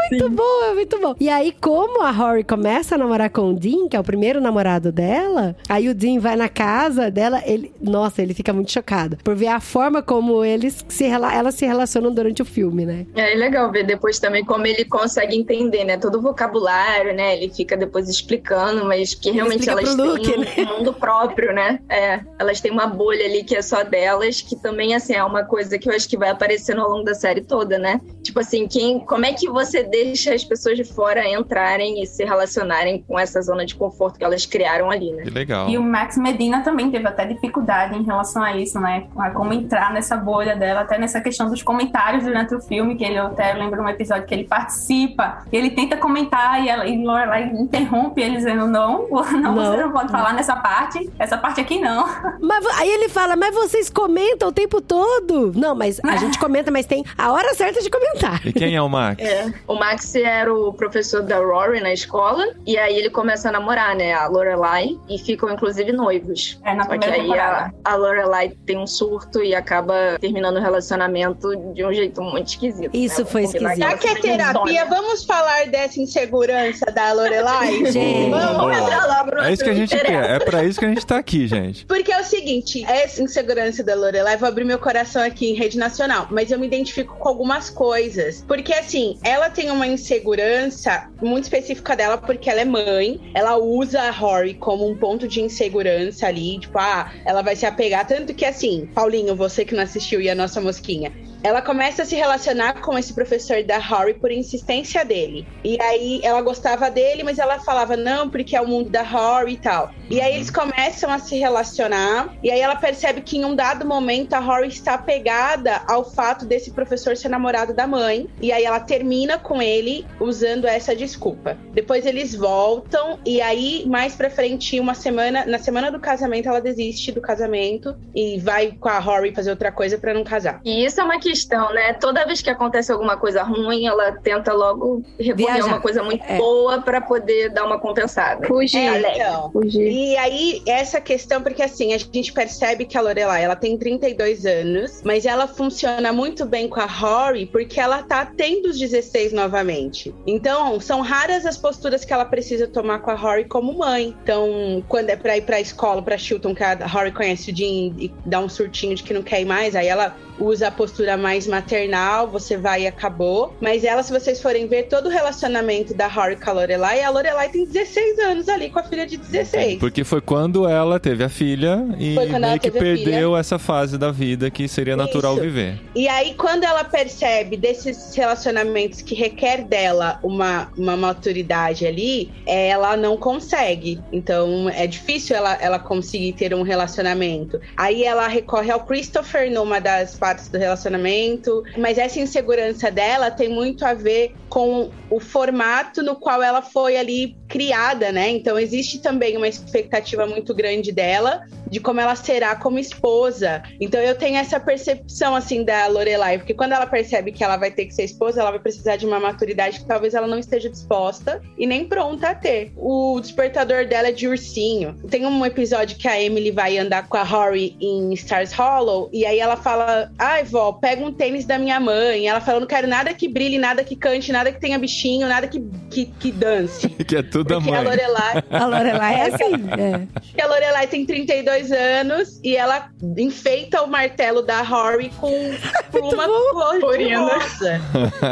Speaker 3: muito bom, é muito bom. E aí, como a Rory começa a namorar com o Dean, que é o primeiro namorado dela, aí o Dean vai na casa dela, ele, nossa, ele fica muito chocado por ver a forma como eles se, elas se relacionam durante o filme, né?
Speaker 6: É legal ver depois também como ele consegue entender, né? Todo o vocabulário, né? Ele fica depois explicando, mas que realmente elas
Speaker 3: Luke,
Speaker 6: têm um mundo próprio, né? É, elas têm uma bolha ali que é só delas, que também, assim, é uma coisa que eu acho que vai aparecendo ao longo da série toda, né? Tipo assim, quem, como é que você deixa as pessoas de fora entrarem e se relacionarem com essa zona de conforto que elas criaram ali, né?
Speaker 2: Que legal.
Speaker 5: E o Max Medina também teve até dificuldade em relação a isso, né? A como entrar nessa bolha dela, até nessa questão dos comentários durante o filme, que ele até lembro um episódio que ele participa, e ele tenta comentar e ela e Lorelai interrompe ele dizendo não, não,
Speaker 3: Não.
Speaker 5: você não pode falar nessa parte, essa parte aqui não.
Speaker 3: Mas aí ele fala, mas vocês comentam o tempo todo. Não, mas a gente comenta, mas tem a hora certa de comentar.
Speaker 2: E quem é o Max?
Speaker 6: É, o Max era o professor da Rory na escola, e aí ele começa a namorar, né, a Lorelai, e ficam inclusive noivos.
Speaker 5: É na
Speaker 6: Só que aí a,
Speaker 5: temporada.
Speaker 6: a Lorelai tem um surto e acaba terminando o relacionamento de um jeito muito esquisito.
Speaker 3: Isso
Speaker 6: né?
Speaker 3: foi esquisito.
Speaker 4: Já que é terapia, vamos falar dessa insegurança da Lorelai?
Speaker 3: Gente.
Speaker 4: Vamos entrar lá, Bruno.
Speaker 2: É isso que a gente
Speaker 6: Interessa.
Speaker 2: quer. É pra isso que a gente tá aqui, gente.
Speaker 4: Porque é o seguinte, essa insegurança da Lorelai, vou abrir meu coração aqui em rede nacional, mas eu me identifico com algumas coisas. Porque, assim, ela tem uma insegurança muito específica dela, porque ela é mãe, ela usa a Rory como um ponto de insegurança ali, tipo, ah, ela vai se apegar. Tanto que, assim, Paulinho, você que não assistiu e a nossa mosquinha, ela começa a se relacionar com esse professor da Rory por insistência dele. E aí ela gostava dele, mas ela falava não, porque é o mundo da Rory e tal. E aí eles começam a se relacionar, e aí ela percebe que em um dado momento a Rory está apegada ao fato desse professor ser namorado da mãe, e aí ela termina com ele usando essa desculpa. Depois eles voltam, e aí mais pra frente, uma semana, na semana do casamento, ela desiste do casamento e vai com a Rory fazer outra coisa pra não casar.
Speaker 6: E isso é uma questão, né? Toda vez que acontece alguma coisa ruim, ela tenta logo a uma coisa muito
Speaker 3: É.
Speaker 6: boa pra poder dar uma compensada.
Speaker 7: Fugir.
Speaker 6: É.
Speaker 4: Então,
Speaker 7: Fugir.
Speaker 4: E aí, essa questão, porque assim, a gente percebe que a Lorelai, ela tem 32 anos, mas ela funciona muito bem com a Rory porque ela tá tendo os 16 novamente. Então, são raras as posturas que ela precisa tomar com a Rory como mãe. Então, quando é pra ir pra escola, pra Chilton, que a Rory conhece o Dean e dá um surtinho de que não quer ir mais, aí ela usa a postura mais maternal, você vai e acabou. Mas ela, se vocês forem ver todo o relacionamento da Rory com a Lorelai, a Lorelai tem 16 anos ali com a filha de 16.
Speaker 2: Porque foi quando ela teve a filha e meio que perdeu essa fase da vida que seria natural
Speaker 4: Isso.
Speaker 2: viver.
Speaker 4: E aí, quando ela percebe desses relacionamentos que requer dela uma, uma maturidade ali, ela não consegue. Então, é difícil ela, ela conseguir ter um relacionamento. Aí ela recorre ao Christopher numa das partes do relacionamento. Mas essa insegurança dela tem muito a ver com o formato no qual ela foi ali criada, né? Então, existe também uma expectativa muito grande dela de como ela será como esposa. Então eu tenho essa percepção assim da Lorelai, porque quando ela percebe que ela vai ter que ser esposa, ela vai precisar de uma maturidade que talvez ela não esteja disposta e nem pronta a ter. O despertador dela é de ursinho. Tem um episódio que a Emily vai andar com a Rory em Stars Hollow e aí ela fala: "Ai, vó, pega um tênis da minha mãe". Ela fala: "Não quero nada que brilhe, nada que cante, nada que tenha bichinho, nada que que, que dance".
Speaker 2: Que é tudo a
Speaker 4: Porque a
Speaker 2: mãe.
Speaker 4: Lorelai
Speaker 3: A Lorelai é assim. É.
Speaker 4: que a Lorelai tem 32 anos e ela enfeita o martelo da Rory com pluma
Speaker 6: Corina.
Speaker 4: rosa.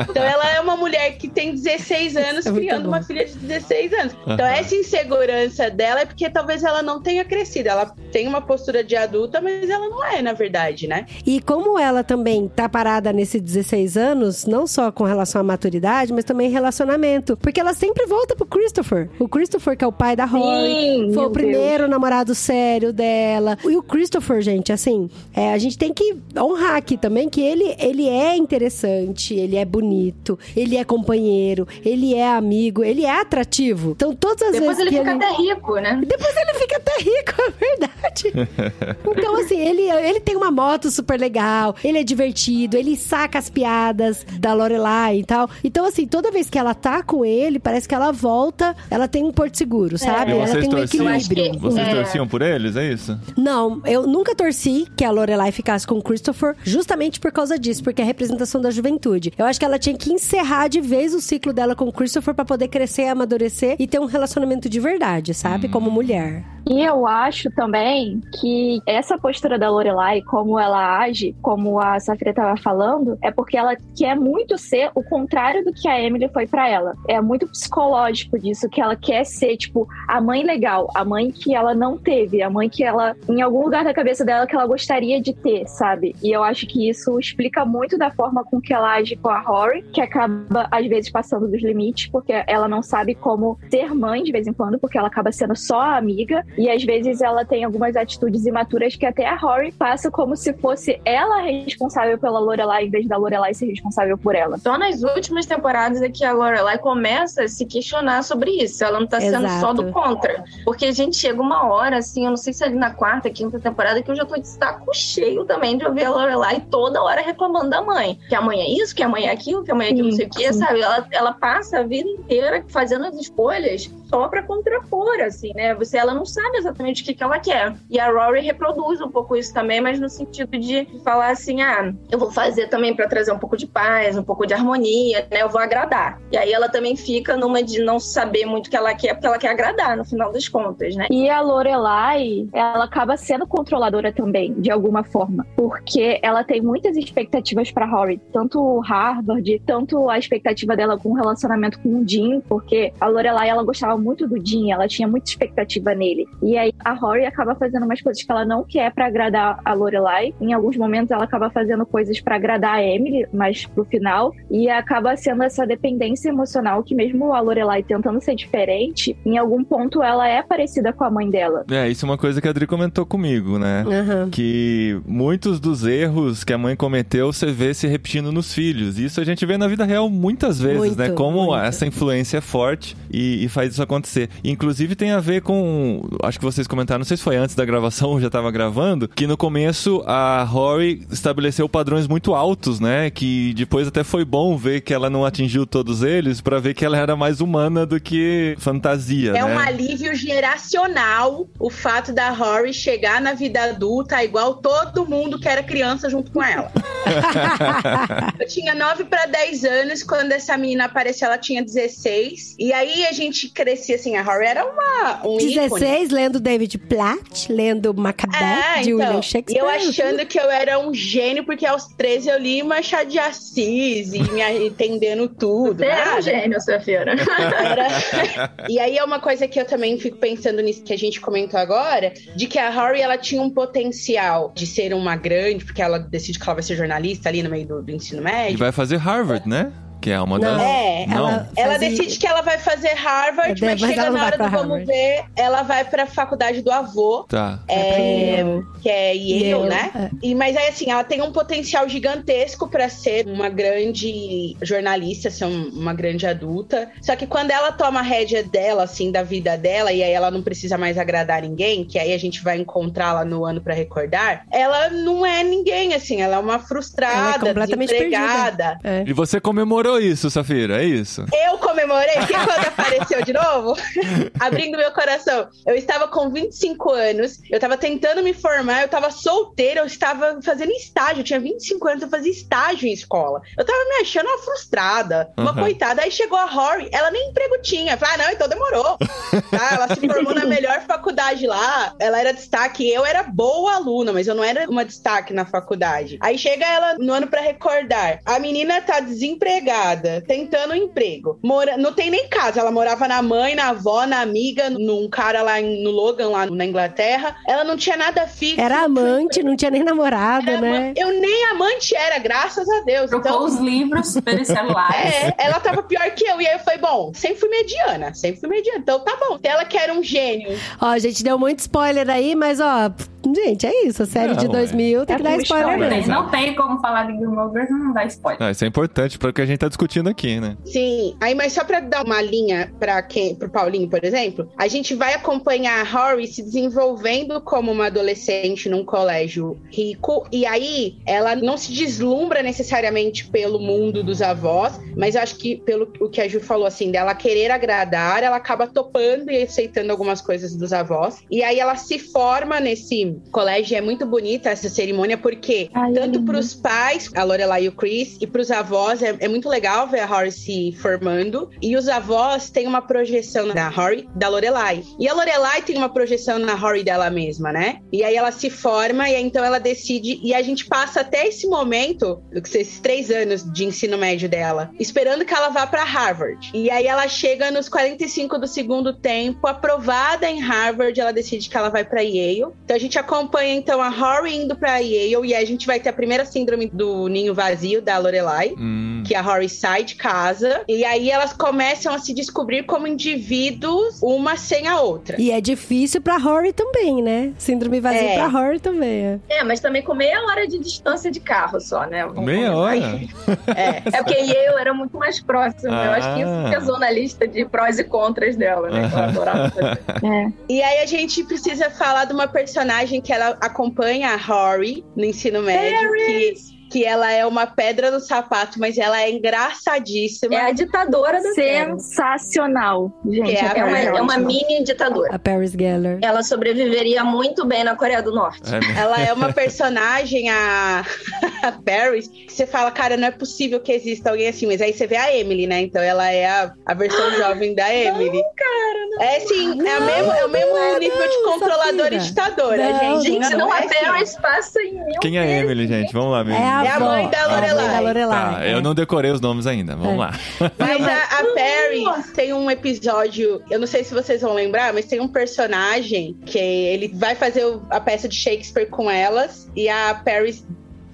Speaker 4: Então ela é uma uma mulher que tem 16 anos
Speaker 3: É
Speaker 4: criando
Speaker 3: bom.
Speaker 4: uma filha de 16 anos. Então, essa insegurança dela é porque talvez ela não tenha crescido. Ela tem uma postura de adulta, mas ela não é, na verdade, né?
Speaker 3: E como ela também tá parada nesses 16 anos, não só com relação à maturidade, mas também relacionamento. Porque ela sempre volta pro Christopher. O Christopher, que é o pai da Rory.
Speaker 7: Sim,
Speaker 3: Foi o primeiro namorado sério dela. E o Christopher, gente, assim, é, a gente tem que honrar aqui também que ele, ele é interessante, ele é bonito, ele é companheiro, ele é amigo, ele é atrativo. Então, todas as
Speaker 6: Depois
Speaker 3: vezes
Speaker 6: ele
Speaker 3: que
Speaker 6: fica até rico, né?
Speaker 3: depois ele fica até rico, é verdade. Então, assim, ele, ele tem uma moto super legal, ele é divertido, ele saca as piadas da Lorelai e tal. Então, assim, toda vez que ela tá com ele, parece que ela volta, ela tem um porto seguro, sabe?
Speaker 2: E
Speaker 3: Ela tem um
Speaker 2: torciam?
Speaker 3: equilíbrio.
Speaker 2: Vocês
Speaker 6: É.
Speaker 2: torciam por eles, é isso?
Speaker 3: Não, eu nunca torci que a Lorelai ficasse com o Christopher justamente por causa disso, porque é a representação da juventude. Eu acho que ela tinha que encerrar de vez o ciclo dela com o Christopher pra poder crescer, amadurecer e ter um relacionamento de verdade, sabe? Como mulher.
Speaker 7: E eu acho também que essa postura da Lorelai, como ela age, como a Safira estava falando, é porque ela quer muito ser o contrário do que a Emily foi pra ela. É muito psicológico disso, que ela quer ser, tipo, a mãe legal, a mãe que ela não teve, a mãe que ela, em algum lugar da cabeça dela, que ela gostaria de ter, sabe? E eu acho que isso explica muito da forma com que ela age com a Rory, que acaba, às vezes, passando dos limites, porque ela não sabe como ser mãe de vez em quando, porque ela acaba sendo só amiga. E às vezes ela tem algumas atitudes imaturas que até a Rory passa como se fosse ela responsável pela Lorelai, em vez da Lorelai ser responsável por ela.
Speaker 6: Só nas últimas temporadas é que a Lorelai começa a se questionar sobre isso. Ela não tá sendo
Speaker 3: Exato.
Speaker 6: só do contra. Porque a gente chega uma hora, assim, eu não sei se é ali na quarta, quinta temporada, que eu já tô de saco cheio também de ouvir a Lorelai toda hora reclamando da mãe. Que a mãe é isso, que a mãe é aquilo, que a mãe é aquilo, não sei o quê, sabe? Ela, ela passa a vida inteira fazendo as escolhas só pra contrapor, assim, né? Você, ela não sabe exatamente o que, que ela quer. E a Rory reproduz um pouco isso também, mas no sentido de falar assim, ah, eu vou fazer também pra trazer um pouco de paz, um pouco de harmonia, né? Eu vou agradar. E aí ela também fica numa de não saber muito o que ela quer, porque ela quer agradar, no final das contas, né?
Speaker 7: E a Lorelai, ela acaba sendo controladora também, de alguma forma, porque ela tem muitas expectativas pra Rory, tanto o Harvard, tanto a expectativa dela com o relacionamento com o Dean, porque a Lorelai ela gostava muito do Dean, ela tinha muita expectativa nele. E aí a Rory acaba fazendo umas coisas que ela não quer pra agradar a Lorelai. Em alguns momentos ela acaba fazendo coisas pra agradar a Emily, mas pro final, e acaba sendo essa dependência emocional que mesmo a Lorelai tentando ser diferente, em algum ponto ela é parecida com a mãe dela.
Speaker 2: É, isso é uma coisa que a Adri comentou comigo, né?
Speaker 3: Aham.
Speaker 2: Que muitos dos erros que a mãe cometeu você vê se repetindo nos filhos. Isso a gente vê na vida real muitas vezes,
Speaker 3: Muito,
Speaker 2: né? Como
Speaker 3: muito.
Speaker 2: essa influência é forte e, e faz isso acontecer. Inclusive tem a ver com. Acho que vocês comentaram, não sei se foi antes da gravação ou já tava gravando, que no começo a Rory estabeleceu padrões muito altos, né? Que depois até foi bom ver que ela não atingiu todos eles pra ver que ela era mais humana do que fantasia,
Speaker 4: É
Speaker 2: né?
Speaker 4: um alívio geracional o fato da Rory chegar na vida adulta igual todo mundo que era criança junto com ela. Eu tinha 9 para 10 anos quando essa menina apareceu, ela tinha 16. E aí a gente crescia assim, a Rory era uma um ícone.
Speaker 3: 16, lendo David Platt, lendo Macbeth,
Speaker 4: É,
Speaker 3: de
Speaker 4: então,
Speaker 3: William
Speaker 4: e
Speaker 3: Shakespeare.
Speaker 4: eu achando que eu era um gênio, porque aos 13 eu li Machado de Assis e me entendendo tudo.
Speaker 6: Você é um gênio, Safira.
Speaker 4: Era- e aí é uma coisa que eu também fico pensando nisso que a gente comentou agora, de que a Rory ela tinha um potencial de ser uma grande, porque ela decide que ela vai ser jornalista ali no meio do, do ensino
Speaker 2: E
Speaker 4: médio.
Speaker 2: vai fazer Harvard, né? Que é uma
Speaker 3: Não.
Speaker 2: das.
Speaker 4: É,
Speaker 2: Não.
Speaker 3: ela,
Speaker 4: ela
Speaker 3: fazia-
Speaker 4: decide que ela vai fazer Harvard,
Speaker 3: É,
Speaker 4: mas
Speaker 3: mas
Speaker 4: chega na hora do vamos
Speaker 3: Harvard.
Speaker 4: ver, ela vai pra faculdade do avô,
Speaker 2: Tá.
Speaker 4: é,
Speaker 3: Yale.
Speaker 4: que é Yale,
Speaker 3: Yale,
Speaker 4: né?
Speaker 3: é.
Speaker 4: E, mas aí, assim, ela tem um potencial gigantesco pra ser uma grande jornalista, ser um- uma grande adulta. Só que quando ela toma a rédea dela, assim, da vida dela, e aí ela não precisa mais agradar ninguém, que aí a gente vai encontrá-la no ano pra recordar, ela não é ninguém, assim, ela é uma frustrada,
Speaker 3: Ela é completamente
Speaker 4: desempregada.
Speaker 3: É.
Speaker 2: E você comemorou isso, Safira, é isso?
Speaker 4: Eu comemorei demorei, porque quando apareceu de novo, abrindo meu coração, eu estava com 25 anos, eu estava tentando me formar, eu estava solteira, eu estava fazendo estágio, eu tinha 25 anos, eu fazia estágio em escola. Eu tava me achando uma frustrada, uma
Speaker 2: Uhum.
Speaker 4: coitada. Aí chegou a Rory, ela nem emprego tinha. Falei, ah, não, então demorou. Tá, ela se formou na melhor faculdade lá, ela era destaque, eu era boa aluna, mas eu não era uma destaque na faculdade. Aí chega ela no ano pra recordar. A menina tá desempregada, tentando um emprego. Mora, não tem nem casa, ela morava na mãe, na avó, na amiga, num cara lá em- no Logan, lá na Inglaterra. Ela não tinha nada fixo.
Speaker 3: Era amante, não tinha nem namorada,
Speaker 4: Era
Speaker 3: né?
Speaker 4: Eu nem amante era, graças a Deus.
Speaker 5: Trocou
Speaker 4: Então,
Speaker 5: os livros pelos celulares.
Speaker 4: é, ela tava pior que eu. E aí eu falei, bom, sempre fui mediana, sempre fui mediana. Então tá bom. Ela que era um gênio.
Speaker 3: Ó, a gente deu muito spoiler aí, mas ó, gente, é isso. A série
Speaker 2: Não,
Speaker 3: de
Speaker 2: é.
Speaker 3: 2000 tem
Speaker 7: É
Speaker 3: que dar
Speaker 7: tudo
Speaker 3: spoiler.
Speaker 5: Não tem,
Speaker 3: mesmo.
Speaker 5: não tem como falar de Gilmore Girls não dar spoiler.
Speaker 2: Ah, isso é importante para o que a gente tá discutindo aqui, né?
Speaker 4: Sim. Aí, mas só pra dar uma linha pra quem, pro Paulinho, por exemplo, a gente vai acompanhar a Rory se desenvolvendo como uma adolescente num colégio rico. E aí, ela não se deslumbra necessariamente pelo mundo dos avós, mas eu acho que pelo o que a Ju falou, assim, dela querer agradar, ela acaba topando e aceitando algumas coisas dos avós. E aí ela se forma nesse colégio. É muito bonita essa cerimônia, porque
Speaker 7: Ai, é
Speaker 4: tanto
Speaker 7: lindo.
Speaker 4: pros pais, a Lorelai e o Chris, e pros avós, é, é muito legal ver a Rory se formando. E os avós têm uma projeção na Rory da Lorelai. E a Lorelai tem uma projeção na Rory dela mesma, né? E aí ela se forma e aí então ela decide. E a gente passa até esse momento, esses três anos de ensino médio dela, esperando que ela vá pra Harvard. E aí ela chega nos 45 do segundo tempo, aprovada em Harvard, ela decide que ela vai pra Yale. Então a gente acompanha então a Rory indo pra Yale e a gente vai ter a primeira síndrome do ninho vazio da Lorelai
Speaker 2: Hum.
Speaker 4: que a Rory sai de casa e aí elas começam a se descobrir como indivíduos, uma sem a outra.
Speaker 3: E é difícil pra Rory também, né? Síndrome vazia
Speaker 4: É.
Speaker 3: pra Rory também. é.
Speaker 6: É, mas também com meia hora de distância de carro só, né? Vamos
Speaker 2: Meia hora?
Speaker 4: É.
Speaker 6: É porque eu era muito mais próximo. Eu acho que isso
Speaker 2: Ah.
Speaker 6: pesou na lista de prós e contras dela, né? Que eu adorava fazer.
Speaker 7: É.
Speaker 4: E aí a gente precisa falar de uma personagem que ela acompanha a Rory no ensino médio, que, que ela é uma pedra no sapato, mas ela é engraçadíssima.
Speaker 6: É a ditadora da.
Speaker 7: Sensacional, gente.
Speaker 4: É a
Speaker 6: É uma, é uma mini ditadora.
Speaker 3: A Paris Geller.
Speaker 6: Ela sobreviveria muito bem na Coreia do Norte.
Speaker 2: É?
Speaker 4: Ela é uma personagem, a, a Paris, que você fala, cara, não é possível que exista alguém assim. Mas aí você vê a Emily, né? Então ela é a, a versão jovem da Emily.
Speaker 6: cara, não.
Speaker 4: É sim, é, o
Speaker 3: Não,
Speaker 4: mesmo, é o mesmo
Speaker 3: não é,
Speaker 4: nível de
Speaker 3: não,
Speaker 4: controladora e ditadora,
Speaker 3: Não,
Speaker 4: gente.
Speaker 6: Gente, não,
Speaker 4: é
Speaker 6: a
Speaker 4: assim.
Speaker 6: Paris passa em mil
Speaker 2: Quem é a. Emily, gente? Vamos lá, mesmo.
Speaker 3: É a,
Speaker 4: É a
Speaker 3: avó,
Speaker 4: mãe da
Speaker 3: é a mãe
Speaker 4: Lorelai.
Speaker 3: da Lorelai.
Speaker 2: Tá,
Speaker 3: é.
Speaker 2: eu não decorei os nomes ainda. Vamos
Speaker 3: É.
Speaker 2: lá.
Speaker 4: Mas a, a Paris tem um episódio, eu não sei se vocês vão lembrar, mas tem um personagem que ele vai fazer a peça de Shakespeare com elas e a Paris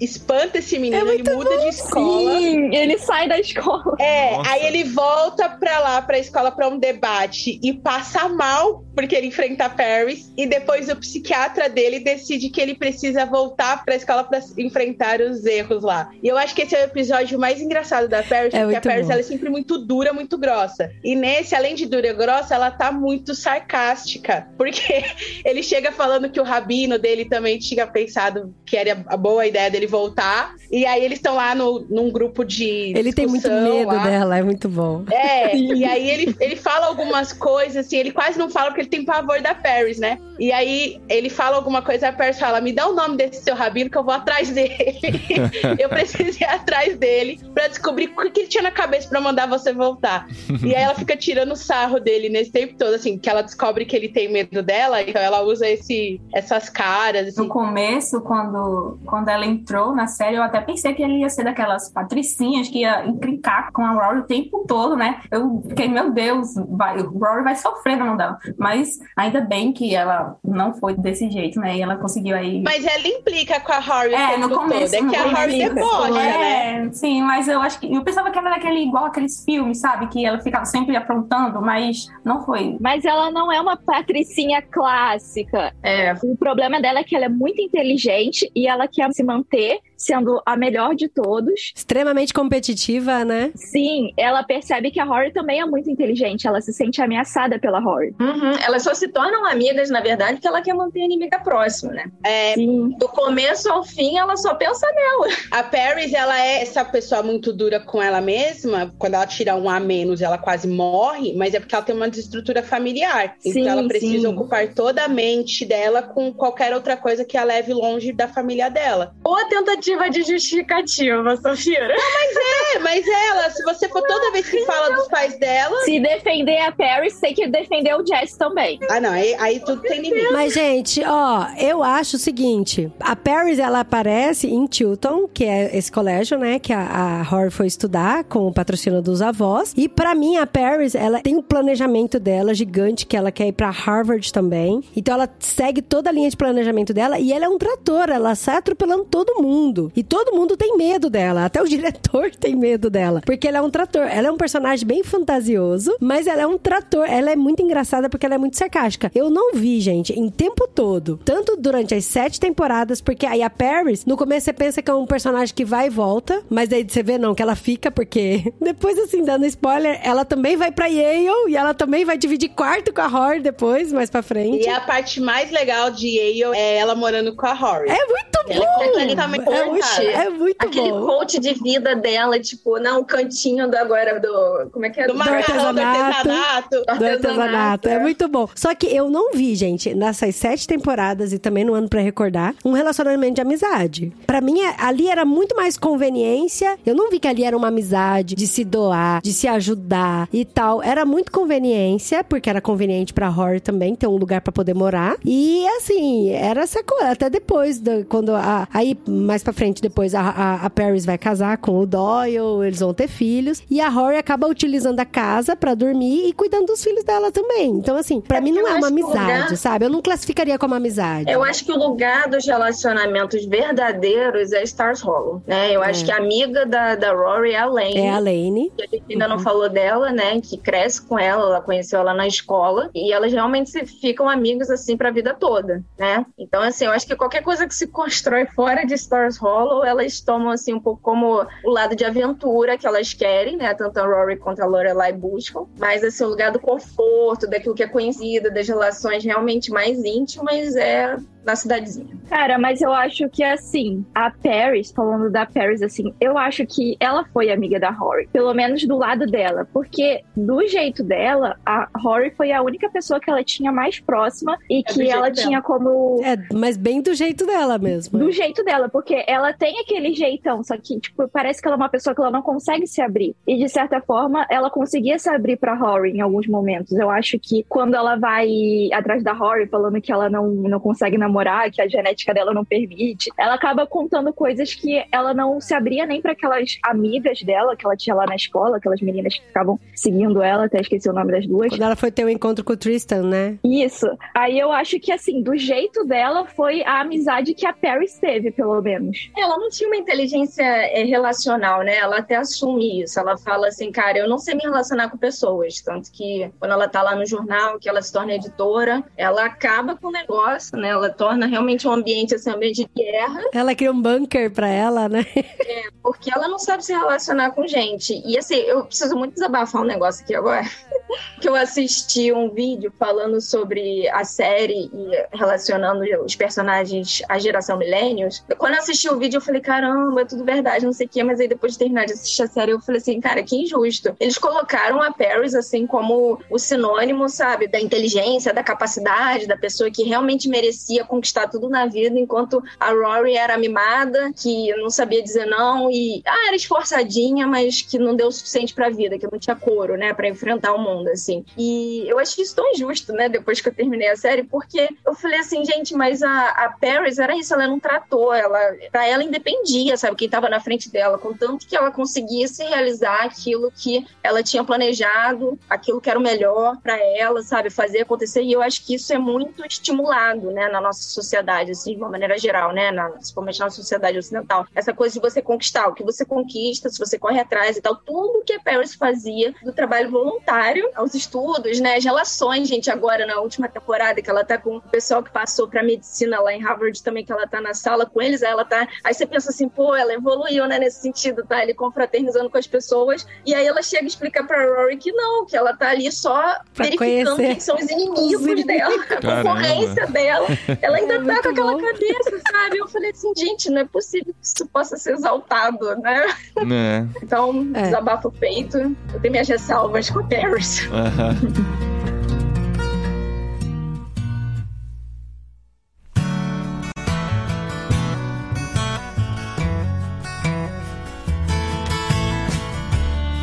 Speaker 4: espanta esse menino,
Speaker 3: É
Speaker 4: ele muda de escola.
Speaker 7: Sim, ele sai da escola.
Speaker 4: É,
Speaker 2: Nossa.
Speaker 4: aí ele volta pra lá, pra escola, pra um debate e passa mal porque ele enfrenta a Paris. E depois o psiquiatra dele decide que ele precisa voltar pra escola pra enfrentar os erros lá. E eu acho que esse é o episódio mais engraçado da Paris,
Speaker 3: É
Speaker 4: porque a Paris
Speaker 3: bom.
Speaker 4: ela é sempre muito dura, muito grossa. E nesse, além de dura e grossa, ela tá muito sarcástica. Porque ele chega falando que o rabino dele também tinha pensado que era a boa ideia dele voltar. E aí eles estão lá no, num grupo de.
Speaker 3: Ele tem muito medo
Speaker 4: lá.
Speaker 3: dela, é muito bom.
Speaker 4: É, e aí ele, ele fala algumas coisas, assim, ele quase não fala porque ele tem pavor da Paris, né? E aí ele fala alguma coisa, a Paris fala: me dá o nome desse seu rabino que eu vou atrás dele. eu preciso ir atrás dele pra descobrir o que ele tinha na cabeça pra mandar você voltar. e aí ela fica tirando sarro dele nesse tempo todo, assim, que ela descobre que ele tem medo dela, então ela usa esse, essas caras, assim.
Speaker 5: No começo, quando, quando ela entrou na série, eu até pensei que ele ia ser daquelas patricinhas que ia encrencar com a Rory o tempo todo, né? Eu fiquei, meu Deus, vai, o Rory vai sofrer na mão dela. Mas ainda bem que ela não foi desse jeito, né? E ela conseguiu aí.
Speaker 4: Mas ela implica com a Rory
Speaker 5: É, no começo,
Speaker 4: todo. É que a Rory debocha, né?
Speaker 5: É, sim, mas eu acho que. Eu pensava que ela era aquele, igual aqueles filmes, sabe? Que ela ficava sempre aprontando, mas não foi.
Speaker 7: Mas ela não é uma patricinha clássica.
Speaker 6: É,
Speaker 7: O problema dela é que ela é muito inteligente e ela quer se manter day sendo a melhor de todos.
Speaker 3: Extremamente competitiva, né?
Speaker 7: Sim, ela percebe que a Rory também é muito inteligente, ela se sente ameaçada pela Rory.
Speaker 6: Uhum. Elas só se tornam amigas, na verdade, porque ela quer manter a inimiga próxima, né?
Speaker 4: É,
Speaker 7: Sim.
Speaker 6: Do começo ao fim, ela só pensa nela.
Speaker 4: a Paris, ela é essa pessoa muito dura com ela mesma. Quando ela tira um a menos, ela quase morre, mas é porque ela tem uma desestrutura familiar.
Speaker 7: Sim,
Speaker 4: então ela precisa
Speaker 7: sim.
Speaker 4: ocupar toda a mente dela com qualquer outra coisa que a leve longe da família dela.
Speaker 6: Ou a tentativa de justificativa, Safira.
Speaker 4: É, mas ela, se você for toda vez que fala dos pais dela.
Speaker 7: Se defender a Paris, tem que defender o Jess também.
Speaker 4: Ah, não, aí, aí tudo tem limite.
Speaker 3: Mas, gente, ó, eu acho o seguinte: a Paris ela aparece em Tilton, que é esse colégio, né? Que a, a Horror foi estudar com o patrocínio dos avós. E pra mim, a Paris, ela tem um planejamento dela gigante, que ela quer ir pra Harvard também. Então ela segue toda a linha de planejamento dela e ela é um trator, ela sai atropelando todo mundo. E todo mundo tem medo dela, até o diretor tem medo dela. Porque ela é um trator. Ela é um personagem bem fantasioso, mas ela é um trator. Ela é muito engraçada porque ela é muito sarcástica. Eu não vi, gente, em tempo todo, tanto durante as sete temporadas, porque aí a Paris, no começo você pensa que é um personagem que vai e volta, mas aí você vê não, que ela fica, porque depois, assim, dando spoiler, ela também vai pra Yale e ela também vai dividir quarto com a Horror depois, mais pra frente.
Speaker 4: E a parte mais legal de Yale é ela morando com a Rory.
Speaker 3: É muito
Speaker 4: Ela
Speaker 3: bom!
Speaker 4: é completamente
Speaker 3: É muito, é muito
Speaker 6: Aquele
Speaker 3: bom.
Speaker 6: coach de vida dela, tipo, não, o cantinho do agora do. Como é que é?
Speaker 4: Do macarrão, do artesanato.
Speaker 3: do artesanato. É
Speaker 6: é.
Speaker 3: muito bom. Só que eu não vi, gente, nessas sete temporadas e também no ano pra recordar, um relacionamento de amizade. Pra mim, é- ali era muito mais conveniência. Eu não vi que ali era uma amizade de se doar, de se ajudar e tal. Era muito conveniência, porque era conveniente pra Horror também ter um lugar pra poder morar. E assim, era essa coisa. Até depois, quando a, aí mais pra frente, depois a, a, a Paris vai casar com o Doyle, eles vão ter filhos. E a Rory acaba utilizando a casa pra dormir e cuidando dos filhos dela também. Então, assim, pra
Speaker 6: É
Speaker 3: mim não é uma
Speaker 6: acho
Speaker 3: amizade,
Speaker 6: lugar-
Speaker 3: sabe? Eu não classificaria como amizade.
Speaker 6: Eu acho que o lugar dos relacionamentos verdadeiros é Stars Hollow, né? Eu acho
Speaker 3: É.
Speaker 6: que a amiga da, da Rory é a Lane.
Speaker 3: É a Lane.
Speaker 6: que a gente ainda não falou dela, né? Que cresce com ela, ela conheceu ela na escola e elas realmente se ficam amigas assim pra vida toda, né? Então, assim, eu acho que qualquer coisa que se constrói fora de Stars Hollow, elas tomam assim um pouco como o lado de aventura que elas querem, né? Tanto a Rory quanto a Lorelai buscam, mas assim, o lugar do conforto, daquilo que é conhecido, das relações realmente mais íntimas é na cidadezinha.
Speaker 7: Cara, mas eu acho que assim, a Paris, falando da Paris, assim, eu acho que ela foi amiga da Rory, pelo menos do lado dela, porque do jeito dela, a Rory foi a única pessoa que ela tinha mais próxima e
Speaker 6: É
Speaker 7: que ela
Speaker 6: dela.
Speaker 7: tinha como
Speaker 3: É, mas bem do jeito dela mesmo.
Speaker 7: do jeito dela, porque ela tem aquele jeitão, só que, tipo, parece que ela é uma pessoa que ela não consegue se abrir. E, de certa forma, ela conseguia se abrir pra Rory em alguns momentos. Eu acho que quando ela vai atrás da Rory, falando que ela não, não consegue namorar, que a genética dela não permite, ela acaba contando coisas que ela não se abria nem pra aquelas amigas dela que ela tinha lá na escola, aquelas meninas que ficavam seguindo ela, até esqueci o nome das duas.
Speaker 3: Quando ela foi ter o encontro com o Tristan, né?
Speaker 7: Isso. Aí eu acho que, assim, do jeito dela foi a amizade que a Paris teve, pelo menos.
Speaker 6: Ela não tinha uma inteligência é, relacional, né? Ela até assume isso. Ela fala assim, cara, eu não sei me relacionar com pessoas. Tanto que quando ela tá lá no jornal, que ela se torna editora, ela acaba com o negócio, né? Ela torna realmente um ambiente, assim, um ambiente de guerra,
Speaker 3: Ela cria um bunker pra ela, né?
Speaker 6: porque ela não sabe se relacionar com gente. E assim, eu preciso muito desabafar um negócio aqui agora. que eu assisti um vídeo falando sobre a série e relacionando os personagens à geração Millennials. Quando eu assisti o vídeo, eu falei, caramba, é tudo verdade, não sei o quê. Mas aí depois de terminar de assistir a série, eu falei assim, cara, que injusto. Eles colocaram a Paris, assim, como o sinônimo, sabe, da inteligência, da capacidade, da pessoa que realmente merecia conquistar tudo na vida, enquanto a Rory era mimada, que não sabia dizer não e, ah, era esforçadinha, mas que não deu o suficiente pra vida, que não tinha couro, né, pra enfrentar o mundo, assim. E eu achei isso tão injusto, né, depois que eu terminei a série, porque eu falei assim, gente, mas a, a Paris era isso, ela não tratou, ela, pra ela independia, sabe, quem tava na frente dela, contanto que ela conseguisse realizar aquilo que ela tinha planejado, aquilo que era o melhor pra ela, sabe, fazer acontecer. E eu acho que isso é muito estimulado, né, na nossa nossa sociedade, assim, de uma maneira geral, né? Na, principalmente na sociedade ocidental. Essa coisa de você conquistar, o que você conquista, se você corre atrás e tal, tudo que a Paris fazia, do trabalho voluntário aos estudos, né? As relações, gente, agora na última temporada, que ela tá com o pessoal que passou pra medicina lá em Harvard também, que ela tá na sala com eles, aí ela tá. Aí você pensa assim, pô, ela evoluiu, né, nesse sentido, tá? Ele confraternizando com as pessoas. E aí ela chega e explica pra Rory que não, que ela tá ali só
Speaker 3: Pra
Speaker 6: verificando
Speaker 3: conhecer
Speaker 6: quem são os inimigos
Speaker 3: os inimigos.
Speaker 6: dela, a
Speaker 2: Caramba.
Speaker 6: concorrência dela. Ela ainda
Speaker 3: É
Speaker 6: tá com aquela
Speaker 3: bom.
Speaker 6: cabeça, sabe? Eu falei assim, gente, não é possível que isso possa ser exaltado, né?
Speaker 2: Né?
Speaker 6: Então,
Speaker 3: É.
Speaker 6: desabafa o peito. Eu tenho minhas ressalvas com a Paris.
Speaker 2: Aham.